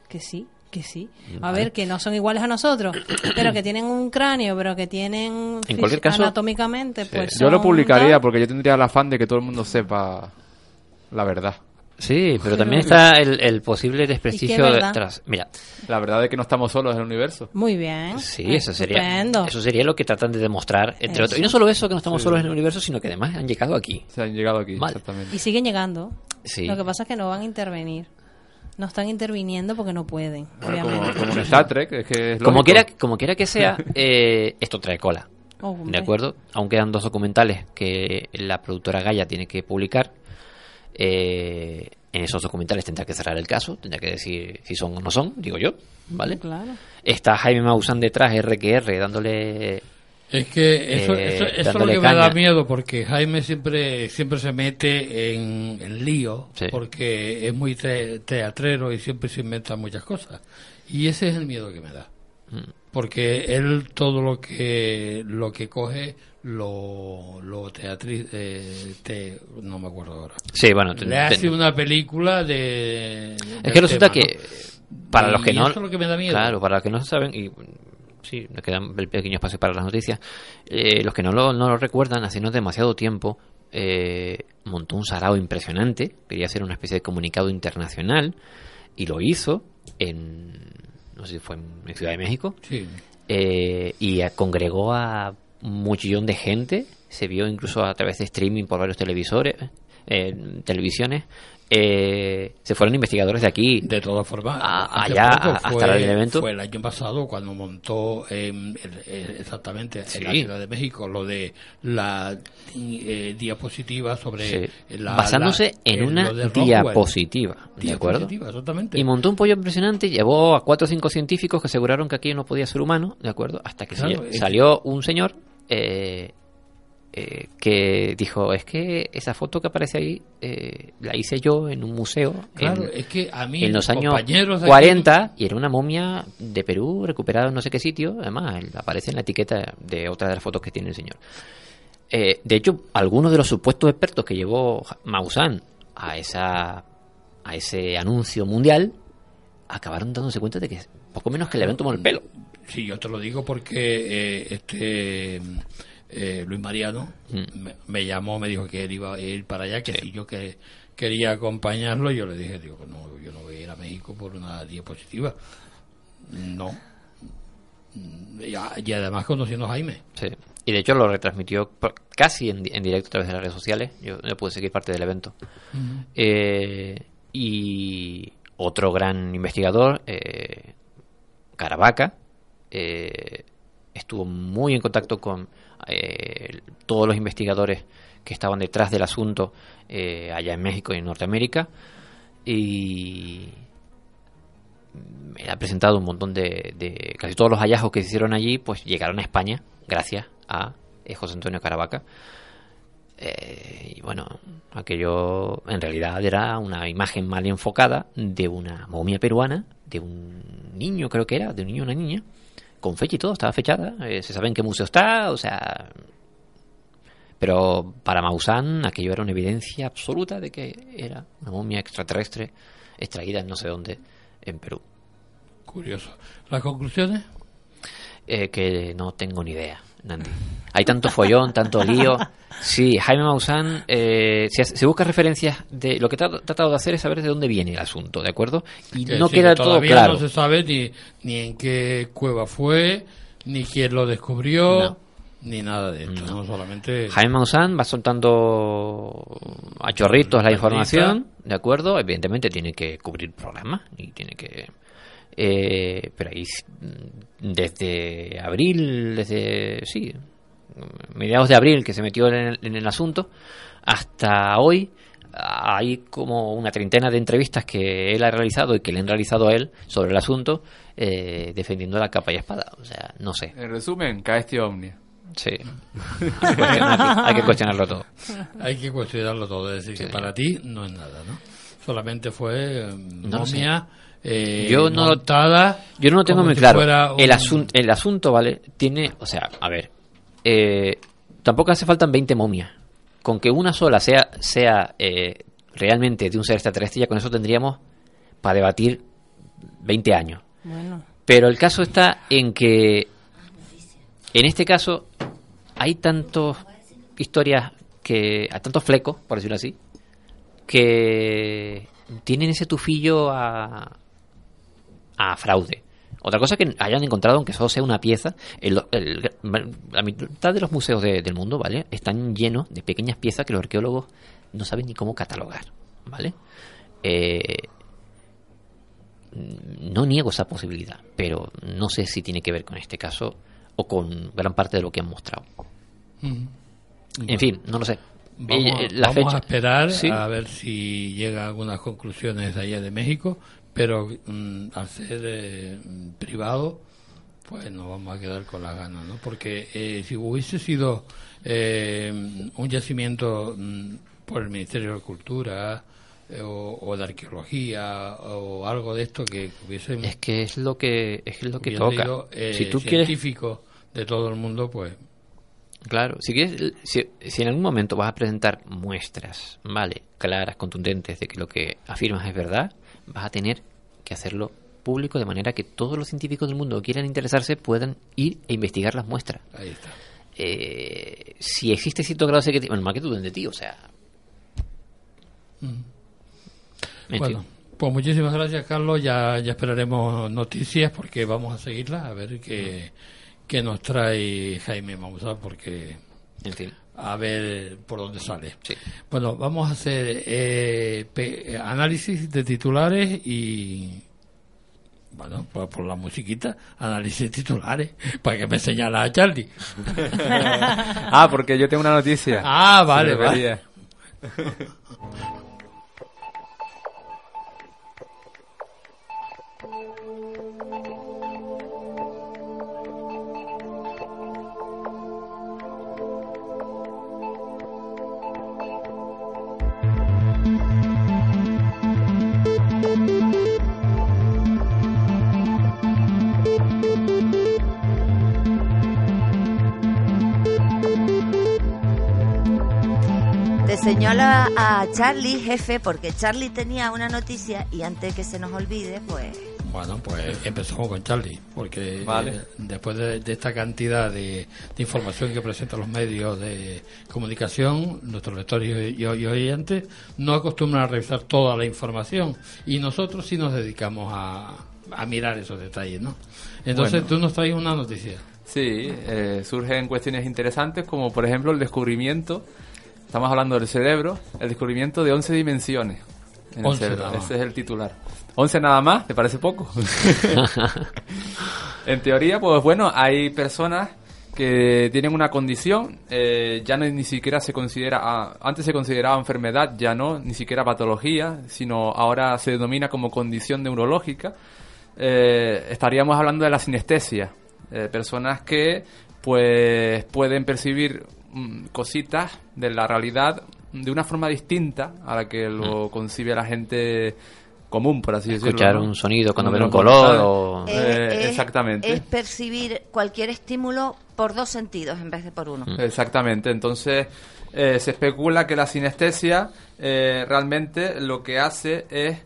que sí, que sí. A Vale. ver, que no son iguales a nosotros, pero que tienen un cráneo, pero que tienen En cualquier caso, anatómicamente, pues Yo lo publicaría porque yo tendría el afán de que todo el mundo sepa la verdad. Sí, pero también está el, el posible desprestigio detrás. Mira, La verdad de que no estamos solos en el universo. Muy bien. sí, eso sería, estupendo. eso sería lo que tratan de demostrar, entre Eso. otros. Y no solo eso, que no estamos Sí. solos en el universo, sino que además han llegado aquí. Se han llegado aquí, exactamente. Y siguen llegando. Sí. Lo que pasa es que no van a intervenir. No están interviniendo porque no pueden, Bueno, como, obviamente. como en Star Trek, es que es Como quiera, como quiera que sea, eh, esto trae cola. Oh. ¿De acuerdo? Aún quedan dos documentales que la productora Gaia tiene que publicar. Eh, en esos documentales tendrá que cerrar el caso, tendrá que decir si son o no son, digo yo, ¿vale? Claro. Está Jaime Maussan detrás, RQR, dándole... Es que eso, eh, eso, eso es lo que me da miedo, porque Jaime siempre siempre se mete en, en lío, Sí. porque es muy te- teatrero y siempre se inventa muchas cosas. Y ese es el miedo que me da. Mm. Porque él todo lo que lo que coge lo, lo teatri eh, te- no me acuerdo ahora. Sí, bueno, te- Le hace te- una película de... Es que resulta tema, que ¿no? para Y los que no... es lo que me da miedo. Claro, para los que no saben, y sí, nos queda un pequeño espacio para las noticias, eh, los que no lo, no lo recuerdan, hace no demasiado tiempo eh, montó un sarao impresionante, quería hacer una especie de comunicado internacional, y lo hizo en, no sé si fue en Ciudad de México, Sí. eh, y congregó a un muchillón de gente, se vio incluso a través de streaming por varios televisores, eh, televisiones. Eh, se fueron investigadores de aquí. De todas formas, a- allá hasta fue- el evento. Fue el año pasado cuando montó em, el- exactamente Sí. en la Ciudad de México lo de la eh, diapositiva sobre Sí. la, basándose la- en eh, una de diapositiva, ¿de acuerdo? Exactamente. Y montó un pollo impresionante, llevó a cuatro o cinco científicos que aseguraron que aquello no podía ser humano, ¿de acuerdo? Hasta que Claro, salió un señor eh, eh, que dijo, es que esa foto que aparece ahí eh, la hice yo en un museo Claro, en, es que a mí, en los años compañeros de 40 y era una momia de Perú recuperada en no sé qué sitio, además aparece en la etiqueta de otra de las fotos que tiene el señor. Eh, de hecho, algunos de los supuestos expertos que llevó Maussan a esa a ese anuncio mundial acabaron dándose cuenta de que poco menos que le habían tomado el pelo. Sí, yo te lo digo porque eh, este eh, Luis Mariano Mm. me, me llamó, me dijo que él iba a ir para allá, que si yo que quería acompañarlo, yo le dije, digo, no, yo no voy a ir a México por una diapositiva. No. Y, a- y además conociendo a Jaime. Sí. Y de hecho lo retransmitió por- casi en, en directo a través de las redes sociales. Yo no pude seguir parte del evento. Eh, y otro gran investigador, eh, Caravaca, eh, estuvo muy en contacto con eh, todos los investigadores que estaban detrás del asunto eh, allá en México y en Norteamérica. Y me ha presentado un montón de, de- casi todos los hallazgos que se hicieron allí pues llegaron a España gracias a eh, José Antonio Caravaca Eh, y bueno aquello en realidad era una imagen mal enfocada de una momia peruana de un niño creo que era de un niño o una niña con fecha y todo estaba fechada eh, se sabe en qué museo está o sea pero para Maussan aquello era una evidencia absoluta de que era una momia extraterrestre extraída en no sé dónde en Perú. Curioso. ¿Las conclusiones? Eh, que no tengo ni idea, Nandi. Hay tanto follón, tanto lío. Sí, Jaime Maussan, eh, hace- si busca referencias de lo que ha tratado de hacer es saber de dónde viene el asunto, ¿de acuerdo? Y Que no sí, queda que todo todavía claro. no se sabe ni, ni en qué cueva fue, ni quién lo descubrió, No. ni nada de esto. No, solamente. Jaime Maussan va soltando a chorritos la información, ¿de acuerdo? Evidentemente tiene que cubrir programas y tiene que... eh, pero ahí mm, desde abril, desde... sí, mediados de abril que se metió en el, en el asunto, hasta hoy hay como una treintena de entrevistas que él ha realizado y que le han realizado a él sobre el asunto, eh, defendiendo la capa y espada. O sea, no sé. En resumen, cae este ovni. Sí. Hay que cuestionarlo, hay que cuestionarlo todo. Hay que cuestionarlo todo, es decir, que para ti no es nada, ¿no? Solamente fue eh, No sé. momia eh, yo no montada yo no lo tengo muy si claro. un- el asunto el asunto vale tiene o sea a ver eh, tampoco hace falta 20 momias. Con que una sola sea sea eh, realmente de un ser extraterrestre ya con eso tendríamos para debatir 20 años. Bueno. pero el caso está en que en este caso hay tantos historias que a tantos flecos por decirlo así que tienen ese tufillo a a fraude. Otra cosa que hayan encontrado, aunque solo sea una pieza, el- el- la mitad de los museos de- del mundo, ¿vale? Están llenos de pequeñas piezas que los arqueólogos no saben ni cómo catalogar, ¿vale? Eh, no niego esa posibilidad, pero no sé si tiene que ver con este caso o con gran parte de lo que han mostrado. Ujú. En fin, no lo sé. Vamos, Eh, la vamos fecha- a esperar Sí. a ver si llegan algunas conclusiones de allá de México, pero mm, al ser eh, privado, pues nos vamos a quedar con las ganas, ¿no? Porque eh, si hubiese sido eh, un yacimiento mm, por el Ministerio de Cultura eh, o, o de Arqueología o algo de esto que hubiesen Es que es lo que es lo que toca. eh, si tú quieres científicos de todo el mundo, pues Claro, si, quieres, si, si en algún momento vas a presentar muestras, ¿vale? Claras, contundentes de que lo que afirmas es verdad, vas a tener que hacerlo público de manera que todos los científicos del mundo que quieran interesarse puedan ir e investigar las muestras. ahí está. Eh, si existe cierto grado de secretismo, bueno, más que tú de ti, o sea... Mm. en Bueno, pues muchísimas gracias, Carlos. Ya, ya esperaremos noticias porque vamos a seguirlas a ver qué, que nos trae Jaime Maussan porque En fin. A ver por dónde sale. Bueno, vamos a hacer eh, pe- análisis de titulares y bueno, pues por la musiquita, análisis de titulares, para que me señala a Charlie. ah, porque yo tengo una noticia. Ah, vale, debería. A Charlie, jefe, porque Charlie tenía una noticia y antes que se nos olvide, pues... Bueno, pues empezamos con Charlie, porque Vale. eh, después de, de esta cantidad de, de información que presentan los medios de comunicación, nuestros lectores y, y oyentes no acostumbran a revisar toda la información y nosotros sí nos dedicamos a, a mirar esos detalles, ¿no? Entonces Bueno. tú nos traes una noticia. Sí, eh, surgen cuestiones interesantes como por ejemplo el descubrimiento, estamos hablando del cerebro, el descubrimiento de 11 dimensiones en el 11 cerebro. nada más. Ese es el titular. 11 nada más, ¿te parece poco? en teoría, pues bueno, hay personas que tienen una condición, eh, ya no ni siquiera se considera, ah, antes se consideraba enfermedad, ya no, ni siquiera patología, sino ahora se denomina como condición neurológica. Eh, estaríamos hablando de la sinestesia, eh, personas que pues pueden percibir mm, cositas de la realidad de una forma distinta a la que lo concibe la gente común, por así decirlo. Escuchar ¿no? un sonido cuando Como ve un lo color o- Eh, Es- exactamente. Es percibir cualquier estímulo por dos sentidos en vez de por uno. Exactamente, entonces eh, se especula que la sinestesia eh, realmente lo que hace es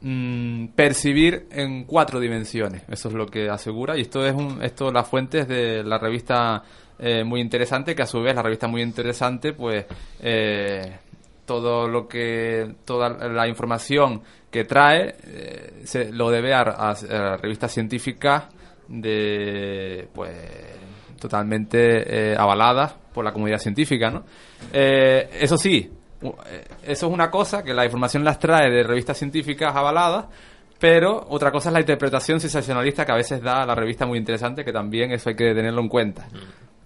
mm, percibir en cuatro dimensiones, eso es lo que asegura y esto es un, esto las fuentes de la revista eh, muy interesante que a su vez la revista muy interesante pues eh, todo lo que toda la información que trae eh, se lo debe a, a- a revistas científicas de pues totalmente eh, avaladas por la comunidad científica, ¿no? Eh, eso sí, eso es una cosa que la información las trae de revistas científicas avaladas, pero otra cosa es la interpretación sensacionalista que a veces da la revista muy interesante, que también eso hay que tenerlo en cuenta.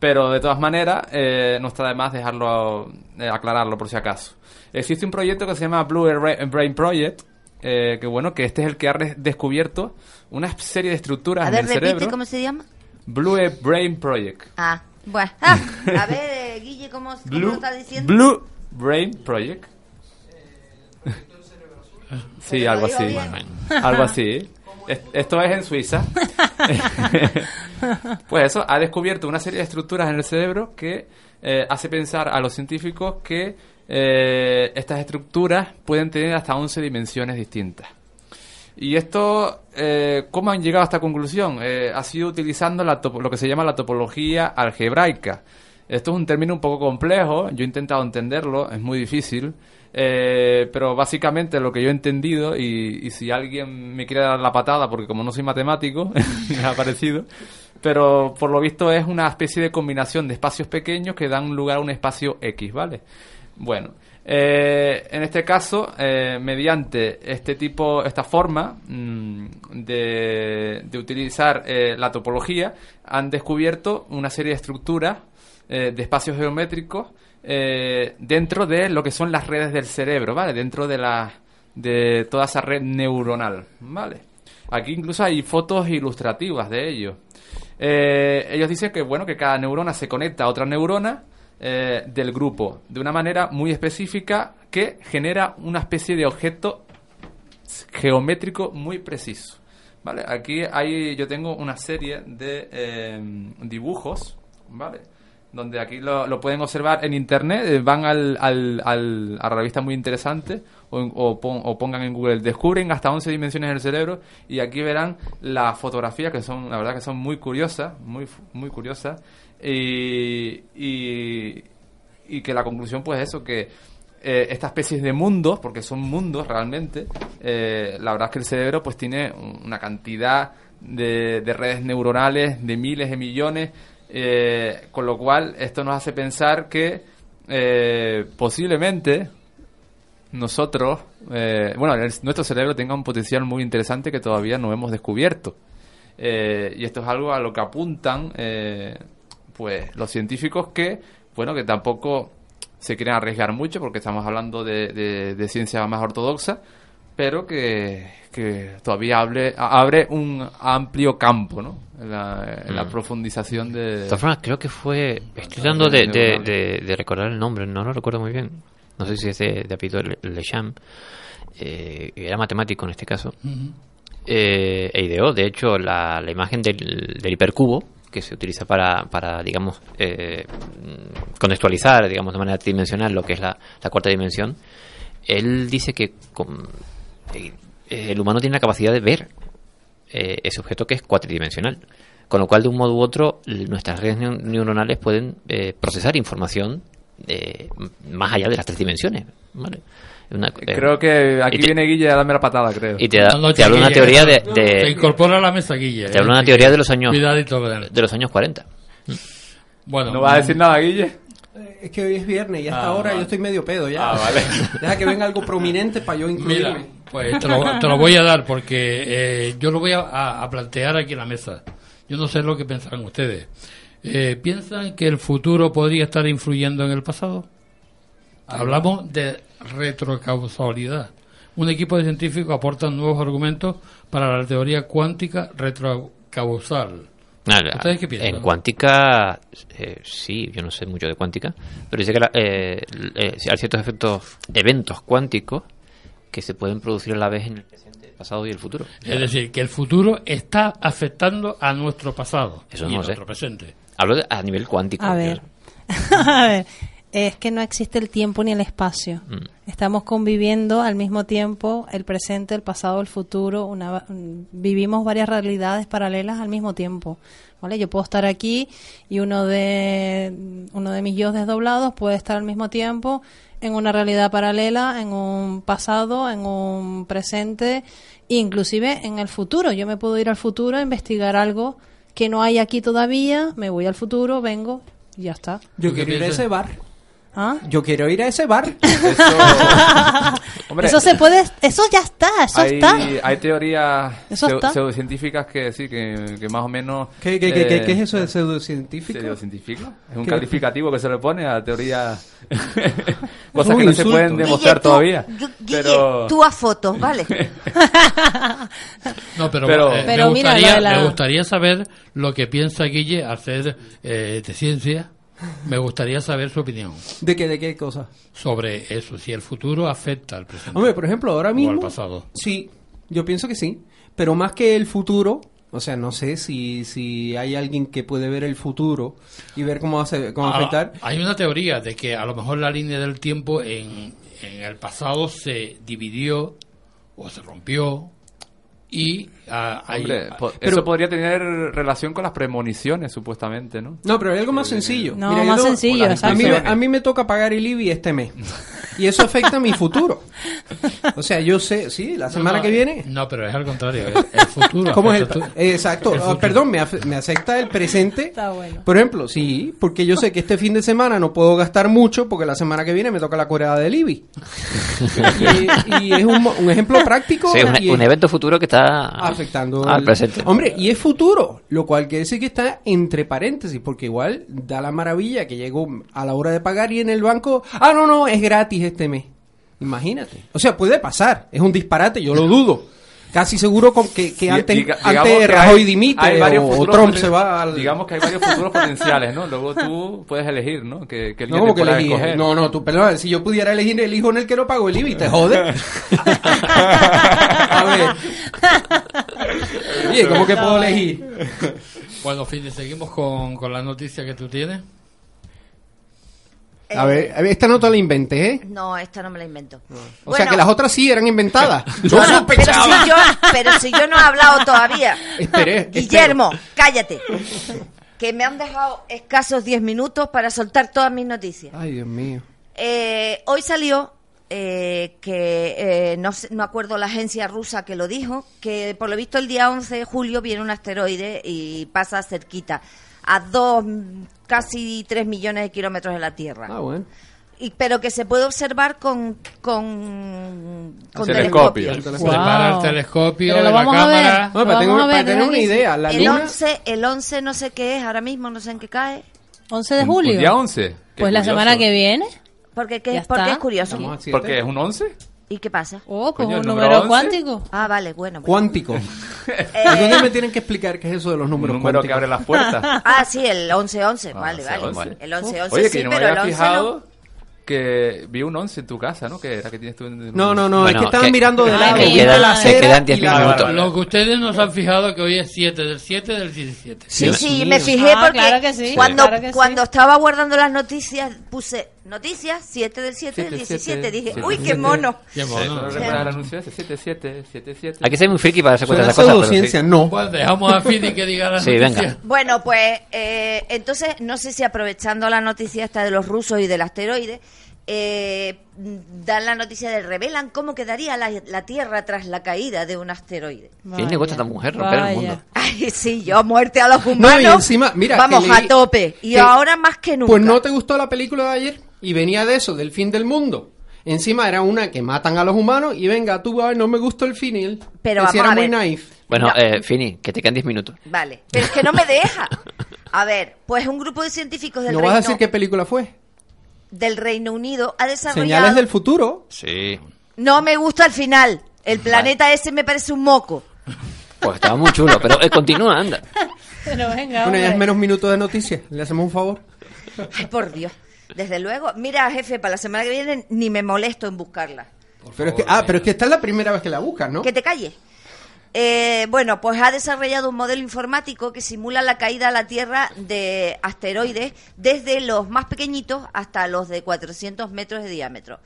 Pero de todas maneras, eh, no está de más dejarlo, eh, aclararlo por si acaso. Existe un proyecto que se llama Blue Ra- Brain Project, eh, que bueno, que este es el que ha descubierto una serie de estructuras A en ver, el repite cerebro. cómo se llama. Blue Brain Project. Ah, bueno. Ah, a ver, eh, Guille, ¿cómo, cómo lo Blue, estás diciendo? Blue Brain Project. Sí, Pero algo lo así. bien. Algo así. Es- Esto es en Suiza. Pues eso, ha descubierto una serie de estructuras en el cerebro que eh, hace pensar a los científicos que eh, estas estructuras pueden tener hasta 11 dimensiones distintas. Y esto, eh, ¿cómo han llegado a esta conclusión? Eh, ha sido utilizando la lo que se llama la topología algebraica. Esto es un término un poco complejo, yo he intentado entenderlo, es muy difícil, pero básicamente lo que yo he entendido, y, y si alguien me quiere dar la patada, porque como no soy matemático, me ha parecido, pero por lo visto es una especie de combinación de espacios pequeños que dan lugar a un espacio X, ¿vale? Bueno, eh, en este caso, eh, mediante este tipo, esta forma mm, de, de utilizar eh, la topología, han descubierto una serie de estructuras eh, de espacios geométricos eh, dentro de lo que son las redes del cerebro, ¿vale? Dentro de la de toda esa red neuronal, ¿vale? Aquí incluso hay fotos ilustrativas de ello. Eh, ellos dicen que bueno que cada neurona se conecta a otra neurona eh, del grupo de una manera muy específica que genera una especie de objeto geométrico muy preciso. ¿Vale? Aquí hay, yo tengo una serie de eh, dibujos, ¿vale? Donde aquí lo, lo pueden observar en internet, eh, van al, al, al- a la revista muy interesante o, pon- o pongan en Google, descubren hasta 11 dimensiones del cerebro y aquí verán las fotografías que son, la verdad que son muy curiosas, muy, muy curiosas y, y, que la conclusión pues eso, que eh, esta especie de mundos, porque son mundos realmente, eh, la verdad es que el cerebro pues tiene una cantidad de, de redes neuronales de miles de millones, eh, con lo cual esto nos hace pensar que eh, posiblemente nosotros, eh, bueno, el- nuestro cerebro tenga un potencial muy interesante que todavía no hemos descubierto. Eh, y esto es algo a lo que apuntan eh, pues los científicos que, bueno, que tampoco se quieren arriesgar mucho porque estamos hablando de, de- de ciencia más ortodoxa, pero que, que todavía abre, abre un amplio campo, ¿no? En la, en la Mm. profundización de... De todas formas, creo que fue. Estoy tratando de, de, de- de recordar el nombre, no lo recuerdo muy bien. No sé si es de, de apellido Le- Lecham. Eh, era matemático en este caso. Eh, e ideó, de hecho, la, la imagen del, del hipercubo que se utiliza para, para digamos, eh, contextualizar, digamos, de manera tridimensional lo que es la, la cuarta dimensión. Él dice que con- eh, el humano tiene la capacidad de ver eh, ese objeto que es cuatridimensional. Con lo cual, de un modo u otro, nuestras redes neu- neuronales pueden eh, procesar información eh, más allá de las tres dimensiones. ¿vale? Una- eh, Creo que aquí te- viene Guille a darme la patada, creo. Y te, da- No, no, te habla una teoría de, no, de- Te incorpora a la mesa, Guille. te habla eh, una teoría de los años Cuidadito de los años 40. Bueno, ¿No vas a decir nada, Guille? Es que hoy es viernes y hasta Ah, ahora vale. yo estoy medio pedo ya. Ah, vale. Deja que venga algo prominente para yo incluirme. Mira, pues te lo, te lo voy a dar porque eh, yo lo voy a, a- a plantear aquí en la mesa. Yo no sé lo que pensarán ustedes. Eh, ¿Piensan que el futuro podría estar influyendo en el pasado? Hablamos de retrocausalidad. Un equipo de científicos aporta nuevos argumentos para la teoría cuántica retrocausal. Nada, ¿Ustedes qué piensan? En cuántica, eh, sí, yo no sé mucho de cuántica, pero dice que la- eh, eh, hay ciertos efectos, eventos cuánticos que se pueden producir a la vez en el presente, el pasado y el futuro. Es decir, que el futuro está afectando a nuestro pasado Eso y no a nuestro presente. Hablo de- a nivel cuántico. A ver. A ver, es que no existe el tiempo ni el espacio. Mm. Estamos conviviendo al mismo tiempo el presente, el pasado, el futuro. Una, mm, vivimos varias realidades paralelas al mismo tiempo. ¿vale? Yo puedo estar aquí y uno de uno de mis yo desdoblados puede estar al mismo tiempo en una realidad paralela, en un pasado, en un presente, inclusive en el futuro. Yo me puedo ir al futuro a investigar algo que no hay aquí todavía, me voy al futuro, vengo y ya está. Yo quiero ir a ese bar. ¿Ah? Yo quiero ir a ese bar. Hombre, eso se puede, eso ya está, eso hay, está. hay teorías Eso pseudocientíficas que sí, que, que más o menos... ¿Qué, qué, qué, qué- eh, qué es eso de pseudocientífico? ¿Pseudocientífico? Es un ¿Qué? calificativo que se le pone a teoría... Cosas que no se pueden demostrar Guille, tú- todavía. Gu- Guille, Pero... tú a fotos, ¿vale? No, pero, Pero- eh, Pero me, mira, gustaría, la- me gustaría saber lo que piensa Guille ser eh, de ciencia. Me gustaría saber su opinión ¿De qué, de qué cosa? sobre eso, si el futuro afecta al presente Hombre, por ejemplo, ahora o al mismo... pasado. Sí, yo pienso que sí. Pero más que el futuro, o sea, no sé si, si hay alguien que puede ver el futuro y ver cómo, hace, cómo Ah, afectar. hay una teoría de que a lo mejor la línea del tiempo en, en el pasado se dividió o se rompió y ah, hay- Hombre, po- pero- eso podría tener relación con las premoniciones, supuestamente, ¿no? No, pero hay algo más sencillo. No, yo más sencillo, A mí, a mí me toca pagar el IBI este mes. Y eso afecta a mi futuro. O sea, yo sé, sí, la semana no, que viene. No, pero es al contrario. El, el futuro. ¿Cómo es el eh, Exacto. el Ah, perdón, me, me afecta el presente. Está bueno. Por ejemplo, sí, porque yo sé que este fin de semana no puedo gastar mucho porque la semana que viene me toca la coreada del IBI. y, y es un, mo- un ejemplo práctico. Sí, un, y un evento futuro que está afectando al el- presente. Hombre, y es futuro, lo cual quiere decir que está entre paréntesis, porque igual da la maravilla que llegó a la hora de pagar y en el banco, ah, no, no, es gratis este mes. Imagínate. O sea, puede pasar, es un disparate, yo lo dudo. Casi seguro con que, que antes, diga- antes Rajoy hay- dimite hay varios o, Trump se va al... Digamos que hay varios futuros potenciales, ¿no? Luego tú puedes elegir, ¿no? Que, que No, que elegir. escoger. No, no, tú, perdón, si yo pudiera elegir el hijo en el que no pago el IBI, te jode. a ver. Oye, ¿cómo que puedo elegir? Bueno, Fini, seguimos con, con la noticia que tú tienes. A ver, a ver, esta nota la inventé, ¿eh? No, esta no me la invento. O sea que las otras sí eran inventadas. Yo Bueno, pero, sospechaba. si yo, pero si yo no he hablado todavía. Esperé, Guillermo, cállate. Que me han dejado escasos 10 minutos para soltar todas mis noticias. Ay, Dios mío. Eh, hoy salió eh, que eh, no, sé- no acuerdo la agencia rusa que lo dijo, que por lo visto el día 11 de julio viene un asteroide y pasa cerquita, a dos, casi tres millones de kilómetros de la Tierra. Ah, bueno. Y, pero que se puede observar con, con, con Telescopio. telescopio. Se para el telescopio, Pero lo la vamos a ver. cámara. No, para, Vamos tener- a ver, para tener ¿verdad una idea, la El luna... 11, el 11 no sé qué es, ahora mismo no sé en qué cae. 11 de ¿Un- julio. un día 11? Qué Pues la curioso. semana que viene. Porque, qué- porque es curioso. Estamos a siete. ¿Por qué es un 11? ¿Y qué pasa? Oh, pues Coño, un número número 11. cuántico. Ah, vale, bueno. bueno. Cuántico. Eh, ¿Algún día me tienen que explicar qué es eso de los Un números número que cuánticos? abre las puertas. Ah, sí, el 11-11, Ah, vale, 11-11. vale. El 11-11 Oye, sí, que no me pero el había 11 fijado no. que vi un 11 en tu casa, ¿no? Que era que tienes tú en... No, no, no, Bueno, es que estaban que- mirando de lado. me viste quedan- la me acera quedan 10 y la- minutos. Lo que ustedes nos han fijado que hoy es 7 del 7 del 17. Sí, sí, mío. me fijé Ah, porque claro que sí, cuando, claro que sí. cuando estaba guardando las noticias puse noticias 7 del 7 del 7, 17. Dije, siete, uy, qué mono. Qué Sí, mono. ¿No recuerdas el anuncio ese? 7, 7, 7, 7. Hay que ser muy friki para darse cuenta de esas cosas. no. Pues dejamos a Fini que diga la Sí, noticia. venga. Bueno, pues eh, entonces no sé si aprovechando la noticia esta de los rusos y del asteroide, eh, dan la noticia de revelan cómo quedaría la, la Tierra tras la caída de un asteroide. ¿Quién le gusta a esta mujer romper el Vaya. mundo? Ay, sí, yo muerte a los No, humanos. y encima, mira, vamos que leí a tope. Y que- ahora más que nunca. Pues no te gustó la película de ayer y venía de eso, del fin del mundo. Encima era una que matan a los humanos y venga, tú ay, no me gustó el final. Pero vamos era a muy ver. naif. Bueno, No. eh, Fini, que te quedan 10 minutos. Vale, pero es que no me deja. A ver, pues un grupo de científicos del, ¿No vas a Reino, decir qué película fue? del Reino Unido ha desarrollado... Señales del futuro. Sí. No me gusta el final. El planeta ese me parece un moco. Pues estaba muy chulo, pero eh, continúa, anda. Pero venga, Bueno, ya es menos minutos de noticias. ¿Le hacemos un favor? Ay, por Dios. Desde luego. Mira, jefe, para la semana que viene ni me molesto en buscarla. Pero es que, ah, pero es que esta es la primera vez que la buscas, ¿no? Que te calles. Eh, bueno, pues ha desarrollado un modelo informático que simula la caída a la Tierra de asteroides desde los más pequeñitos hasta los de 400 metros de diámetro.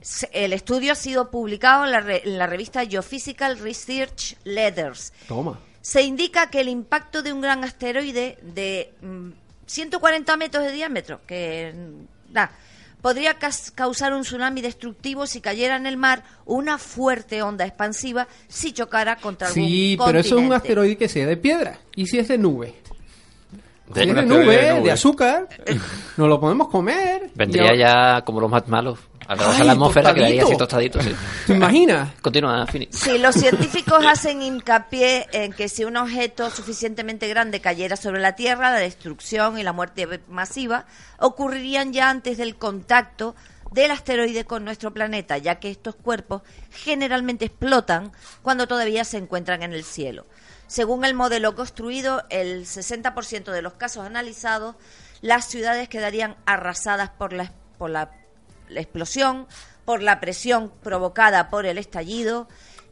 Se- El estudio ha sido publicado en la, re- en la revista Geophysical Research Letters. Toma. Se indica que el impacto de un gran asteroide de mm, 140 metros de diámetro, que da, podría causar un tsunami destructivo si cayera en el mar una fuerte onda expansiva si chocara contra algún Sí, pero eso es un asteroide que sea de piedra. ¿Y si es de nube? De- Si nube, de azúcar, nos lo podemos comer. Vendría ya como los más malos. A través Ay, de la atmósfera quedaría así tostadito. Sí. ¿Te imaginas? Continúa, Fini. Sí, los científicos hacen hincapié en que si un objeto suficientemente grande cayera sobre la Tierra, la destrucción y la muerte masiva ocurrirían ya antes del contacto del asteroide con nuestro planeta, ya que estos cuerpos generalmente explotan cuando todavía se encuentran en el cielo. Según el modelo construido, el 60% de los casos analizados, las ciudades quedarían arrasadas por la, por la la explosión, por la presión provocada por el estallido,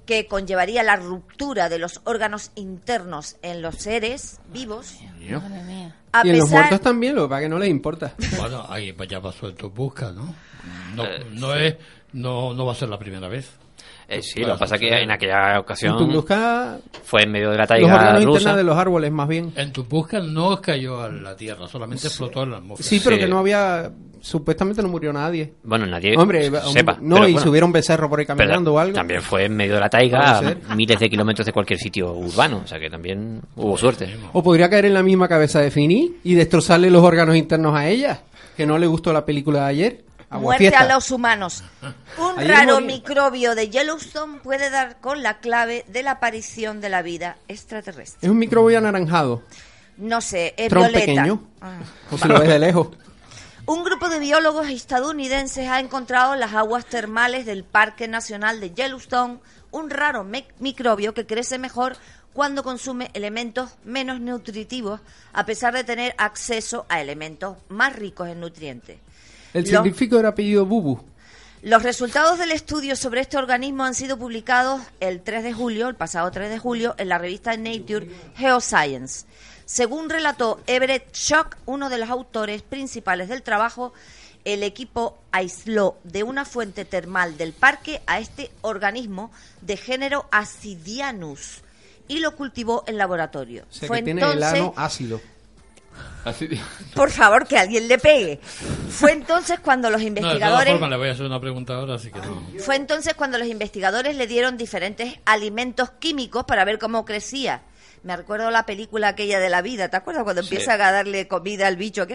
que conllevaría la ruptura de los órganos internos en los seres vivos. Madre mía. A y en los muertos también, lo que pasa que no les importa. Bueno, ahí pues ya pasó tu busca, ¿no? No, Eh, no es, no, no va a ser la primera vez. Eh, sí, lo que pasa es que en aquella En ocasión Tunguska, fue en medio de la los órganos taiga internos rusa. de los árboles, más bien. En tu busca no cayó a la Tierra, solamente explotó en la atmósfera. Sí, pero Sí. que no había. Supuestamente no murió nadie. Bueno, nadie Hombre, sepa. no, pero y bueno. subieron becerro por ahí Pero caminando o algo. También fue en medio de la taiga, a miles de kilómetros de cualquier sitio urbano. O sea que también hubo suerte. O podría caer en la misma cabeza de Fini y destrozarle los órganos internos a ella, que no le gustó la película de ayer. Muerte a los humanos. Un Ayer raro microbio de Yellowstone puede dar con la clave de la aparición de la vida extraterrestre. Es un microbio anaranjado. No sé, es Tron violeta. pequeño. Ah. O si lo ves de lejos. Un grupo de biólogos estadounidenses ha encontrado en las aguas termales del Parque Nacional de Yellowstone un raro microbio que crece mejor cuando consume elementos menos nutritivos, a pesar de tener acceso a elementos más ricos en nutrientes. El Los- científico era apellido Bubu. Los resultados del estudio sobre este organismo han sido publicados el 3 de julio, el pasado 3 de julio, en la revista Nature Geoscience. Según relató Everett Schock, uno de los autores principales del trabajo, el equipo aisló de una fuente termal del parque a este organismo de género Acidianus y lo cultivó en laboratorio. O sea Fue que tiene entonces el ano ácido. Así- Por favor, que alguien le pegue. Fue entonces cuando los No, investigadores... formas, le voy a hacer una pregunta ahora, así que no. Fue entonces cuando los investigadores le dieron diferentes alimentos químicos para ver cómo crecía. Me recuerdo la película aquella de la vida, ¿te acuerdas? Cuando Sí. empieza a darle comida al bicho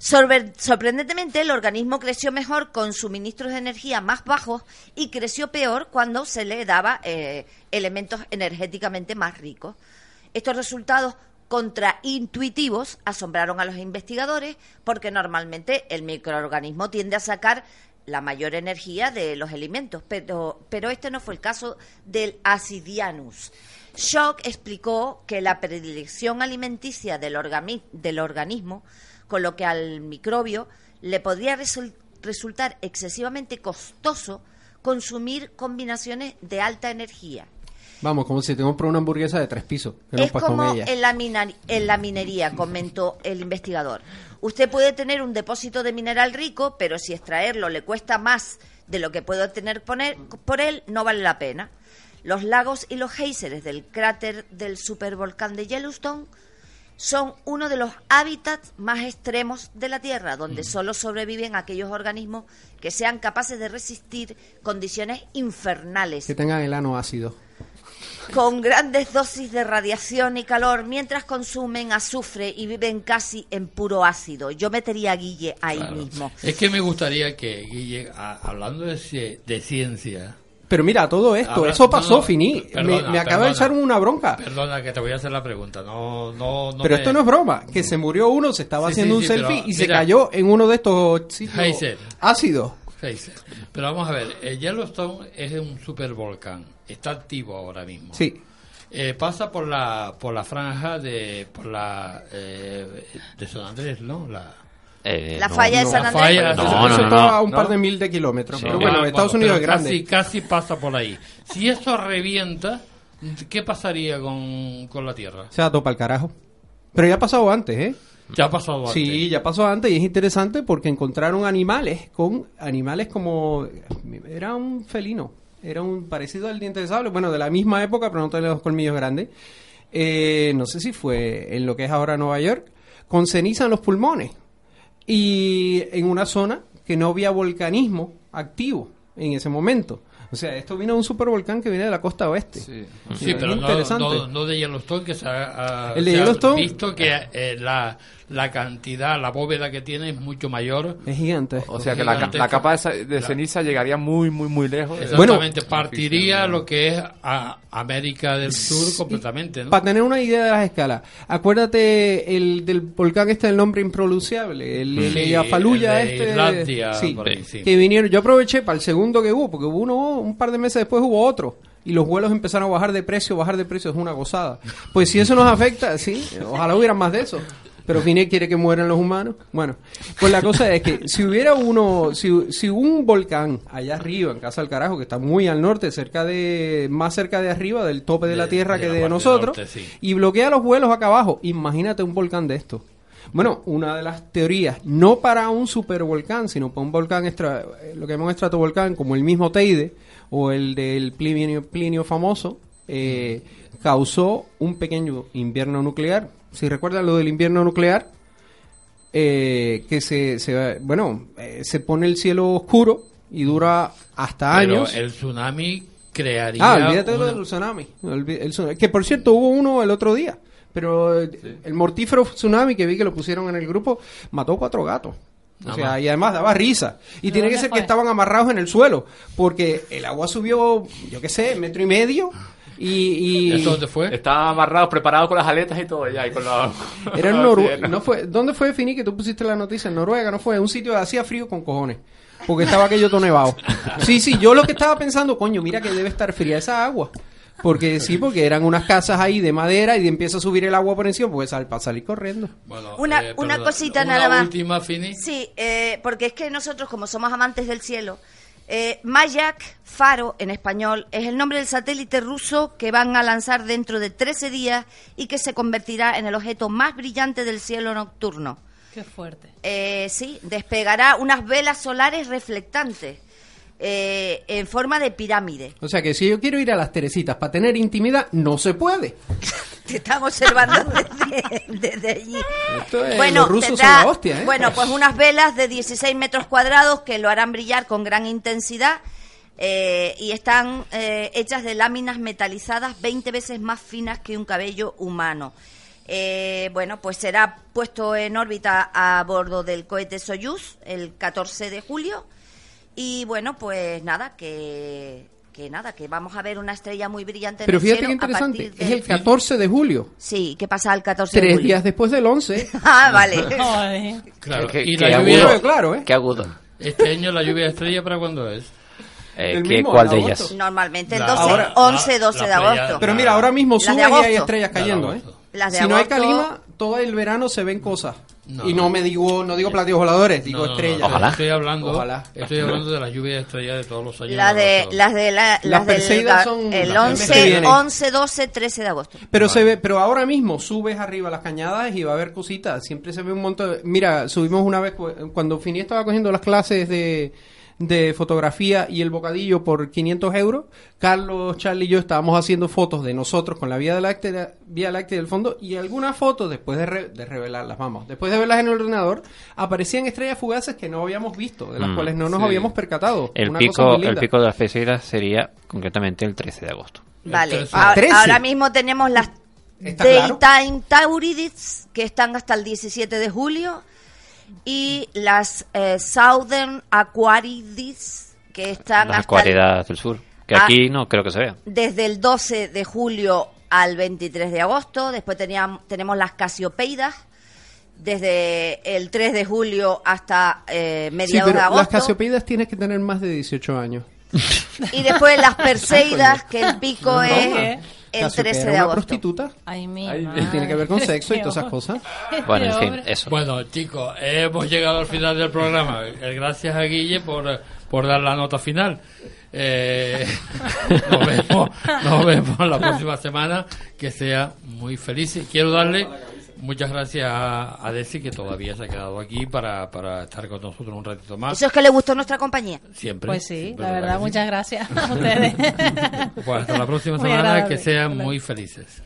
sorprendentemente, el organismo creció mejor con suministros de energía más bajos y creció peor cuando se le daba eh, elementos energéticamente más ricos. Estos resultados contraintuitivos asombraron a los investigadores porque normalmente el microorganismo tiende a sacar la mayor energía de los alimentos, pero, pero este no fue el caso del Acidianus. Schock explicó que la predilección alimenticia del, organi- del organismo, con lo que al microbio le podría resul- resultar excesivamente costoso consumir combinaciones de alta energía. Vamos, como si te compras una hamburguesa de tres pisos. Es como en la, mina- en la minería, comentó el investigador. Usted puede tener un depósito de mineral rico, pero si extraerlo le cuesta más de lo que puede obtener poner- por él, no vale la pena. Los lagos y los géiseres del cráter del supervolcán de Yellowstone son uno de los hábitats más extremos de la Tierra, donde solo sobreviven aquellos organismos que sean capaces de resistir condiciones infernales Que tengan el ano ácido. Con grandes dosis de radiación y calor mientras consumen azufre y viven casi en puro ácido. Yo metería a Guille ahí Claro. mismo. Es que me gustaría que, Guille, a- hablando de, ci- de ciencia... Pero mira, todo esto, Habla- eso pasó, no, perdona, me, me acaba de echar una bronca. Perdona, que te voy a hacer la pregunta. No, no, no pero me- esto no es broma. Que se murió uno, se estaba Sí, haciendo sí, un sí, selfie pero y se cayó en uno de estos sitios ácidos. Geyser. Pero vamos a ver, el Yellowstone es un supervolcán. Está activo ahora mismo. Sí. Eh, pasa por la por la franja de por la eh, de San Andrés, ¿no? La, Eh, La falla de San La Andrés. falla- Eso, No, no, eso no, está no. a un par de mil de kilómetros. Sí. pero bueno, Ah, Estados bueno, Unidos es grande. Casi, casi pasa por ahí. Si eso revienta, ¿qué pasaría con, con la Tierra? Se va todo para el carajo. Pero ya ha pasado antes, ¿eh? Ya ha pasado antes. Sí, ya pasó antes y es interesante porque encontraron animales con animales como era un felino, era un parecido al diente de sable, bueno, de la misma época, pero no tiene los colmillos grandes. Eh, no sé si fue en lo que es ahora Nueva York, con ceniza en los pulmones y en una zona que no había volcanismo activo en ese momento. O sea, esto vino de un supervolcán que viene de la costa oeste. Sí, Es pero no, interesante. no, no de Yellowstone, que se ha, ha- El de se ha Yellowstone- visto que eh, la, la cantidad, la bóveda que tiene es mucho mayor. Es gigante. O sea que la, la capa de, ceniza llegaría muy, muy, muy lejos. Exactamente, partiría lo que es a América del Sur completamente, ¿no? Para tener una idea de las escalas, acuérdate el del volcán este del nombre impronunciable, el, el Sí, el de este, Islandia, sí, por ahí, sí. que vinieron. Yo aproveché para el segundo que hubo, porque hubo uno un par de meses después hubo otro y los vuelos empezaron a bajar de precio, bajar de precio es una gozada. Pues si eso nos afecta, sí, ojalá hubiera más de eso. Pero Fine quiere que mueran los humanos. Bueno, pues la cosa es que si hubiera uno, si, si un volcán allá arriba, en Casa del Carajo, que está muy al norte, cerca de, más cerca de arriba del tope de, la Tierra de que la de nosotros, norte, sí. y bloquea los vuelos acá abajo, imagínate un volcán de esto. Bueno, una de las teorías, no para un supervolcán, sino para un volcán, extra, eh, lo que llamamos estratovolcán, como el mismo Teide o el del Plinio, Plinio famoso, eh, causó un pequeño invierno nuclear. Si recuerdan lo del invierno nuclear, eh, que se, se bueno, eh, se pone el cielo oscuro y dura hasta Pero años. el tsunami crearía. Ah, olvídate de lo una- del tsunami. Olvi- el tsunami. Que por cierto hubo uno el otro día. Pero eh, el mortífero tsunami que vi que lo pusieron en el grupo mató cuatro gatos. O sea, y además daba risa. Y tiene que ser fue? que estaban amarrados en el suelo. Porque el agua subió, yo qué sé, metro y medio. Y, y ¿Eso dónde fue? Estaba amarrado, preparado con las aletas y todo ya. Y con la, era en Noruega. No fue, ¿Dónde fue, Fini, que tú pusiste la noticia? En Noruega, ¿no fue? Un sitio que hacía frío con cojones. Porque estaba aquello todo nevado. Sí, sí, yo lo que estaba pensando, coño, mira que debe estar fría esa agua. Porque sí, porque eran unas casas ahí de madera y empieza a subir el agua por encima, pues sal, para salir corriendo. Bueno, Una, eh, una cosita una nada más. última, Fini. Sí, eh, porque es que nosotros, como somos amantes del cielo, eh, Mayak Faro, en español, es el nombre del satélite ruso que van a lanzar dentro de 13 días y que se convertirá en el objeto más brillante del cielo nocturno. Qué fuerte. Eh, sí, despegará unas velas solares reflectantes eh, en forma de pirámide. O sea que si yo quiero ir a las Teresitas para tener intimidad, no se puede. Te están observando desde, desde allí. Esto es- Bueno, los rusos tendrá- son la hostia, ¿eh? bueno, pues unas velas de 16 metros cuadrados que lo harán brillar con gran intensidad eh, y están eh, hechas de láminas metalizadas 20 veces más finas que un cabello humano. Eh, bueno, pues será puesto en órbita a bordo del cohete Soyuz el 14 de julio y bueno, pues nada, que, que nada, que vamos a ver una estrella muy brillante en Pero el fíjate cielo qué a interesante. partir Es el 14 de julio. Sí, ¿qué pasa el 14 de Tres julio? días después del 11. Ah, vale. Claro, Qué- y la agudo, lluvia, claro, ¿eh? Qué agudo. Este año la lluvia estrella para cuándo es? Eh, ¿qué- mismo, ¿Cuál en de agosto. ellas? Normalmente el La- 12, ahora- 11, la- 12 la de playa- agosto. Pero mira, ahora mismo de sube y hay agosto. estrellas cayendo, ¿eh? Las de Si no hay agosto- calima, todo el verano se ven cosas. No. y no me digo, no digo platillos voladores, digo No, no, no, estrellas. Estoy hablando, Ojalá. estoy hablando de la lluvia estrella de todos los años. Las de, las de la, las del son el las que 11, viene. 11, 12, 13 de agosto. Pero se ve, pero ahora mismo subes arriba las cañadas y va a haber cositas. Siempre se ve un montón. de- Mira, subimos una vez cu- cuando Fini estaba cogiendo las clases de, de fotografía y el bocadillo por 500 euros. Carlos, Charlie y yo estábamos haciendo fotos de nosotros con la Vía Láctea, Vía Láctea del fondo y algunas fotos después de, re- de revelarlas, vamos, después de verlas en el ordenador, aparecían estrellas fugaces que no habíamos visto, de las Mm. cuales no nos Sí. habíamos percatado. El Una cosa pico, muy el linda. pico de las Perseidas sería concretamente el 13 de agosto. Vale, ahora, 13. ahora mismo tenemos las ¿Está claro? Daytime Taurids que están hasta el 17 de julio y las eh, Southern Aquarids que están Las hasta el- del sur. Que Ah. aquí no creo que se vea. desde el 12 de julio al 23 de agosto. Después teníamos, tenemos las Casiopeidas desde el 3 de julio hasta eh, Sí, mediados pero de las agosto. casiopeidas tienes que tener más de 18 años. Y después las Perseidas, que el pico No, es no. el Cassiopeia 13 era de una agosto. prostituta. Ay, tiene que ver con sexo y todas esas cosas. Bueno, en fin, hombre. eso. Bueno, chicos, hemos llegado al final del programa. Eh, Gracias a Guille por, eh, por dar la nota final. Eh, nos, vemos, nos vemos la próxima semana. Que sea muy feliz. Quiero darle muchas gracias a, Desi, que todavía se ha quedado aquí para, para estar con nosotros un ratito más. Eso es que le gustó nuestra compañía. Siempre. Pues sí, Siempre, la ¿verdad muchas gracias a ustedes. Pues hasta la próxima Muy semana. Que sean muy felices.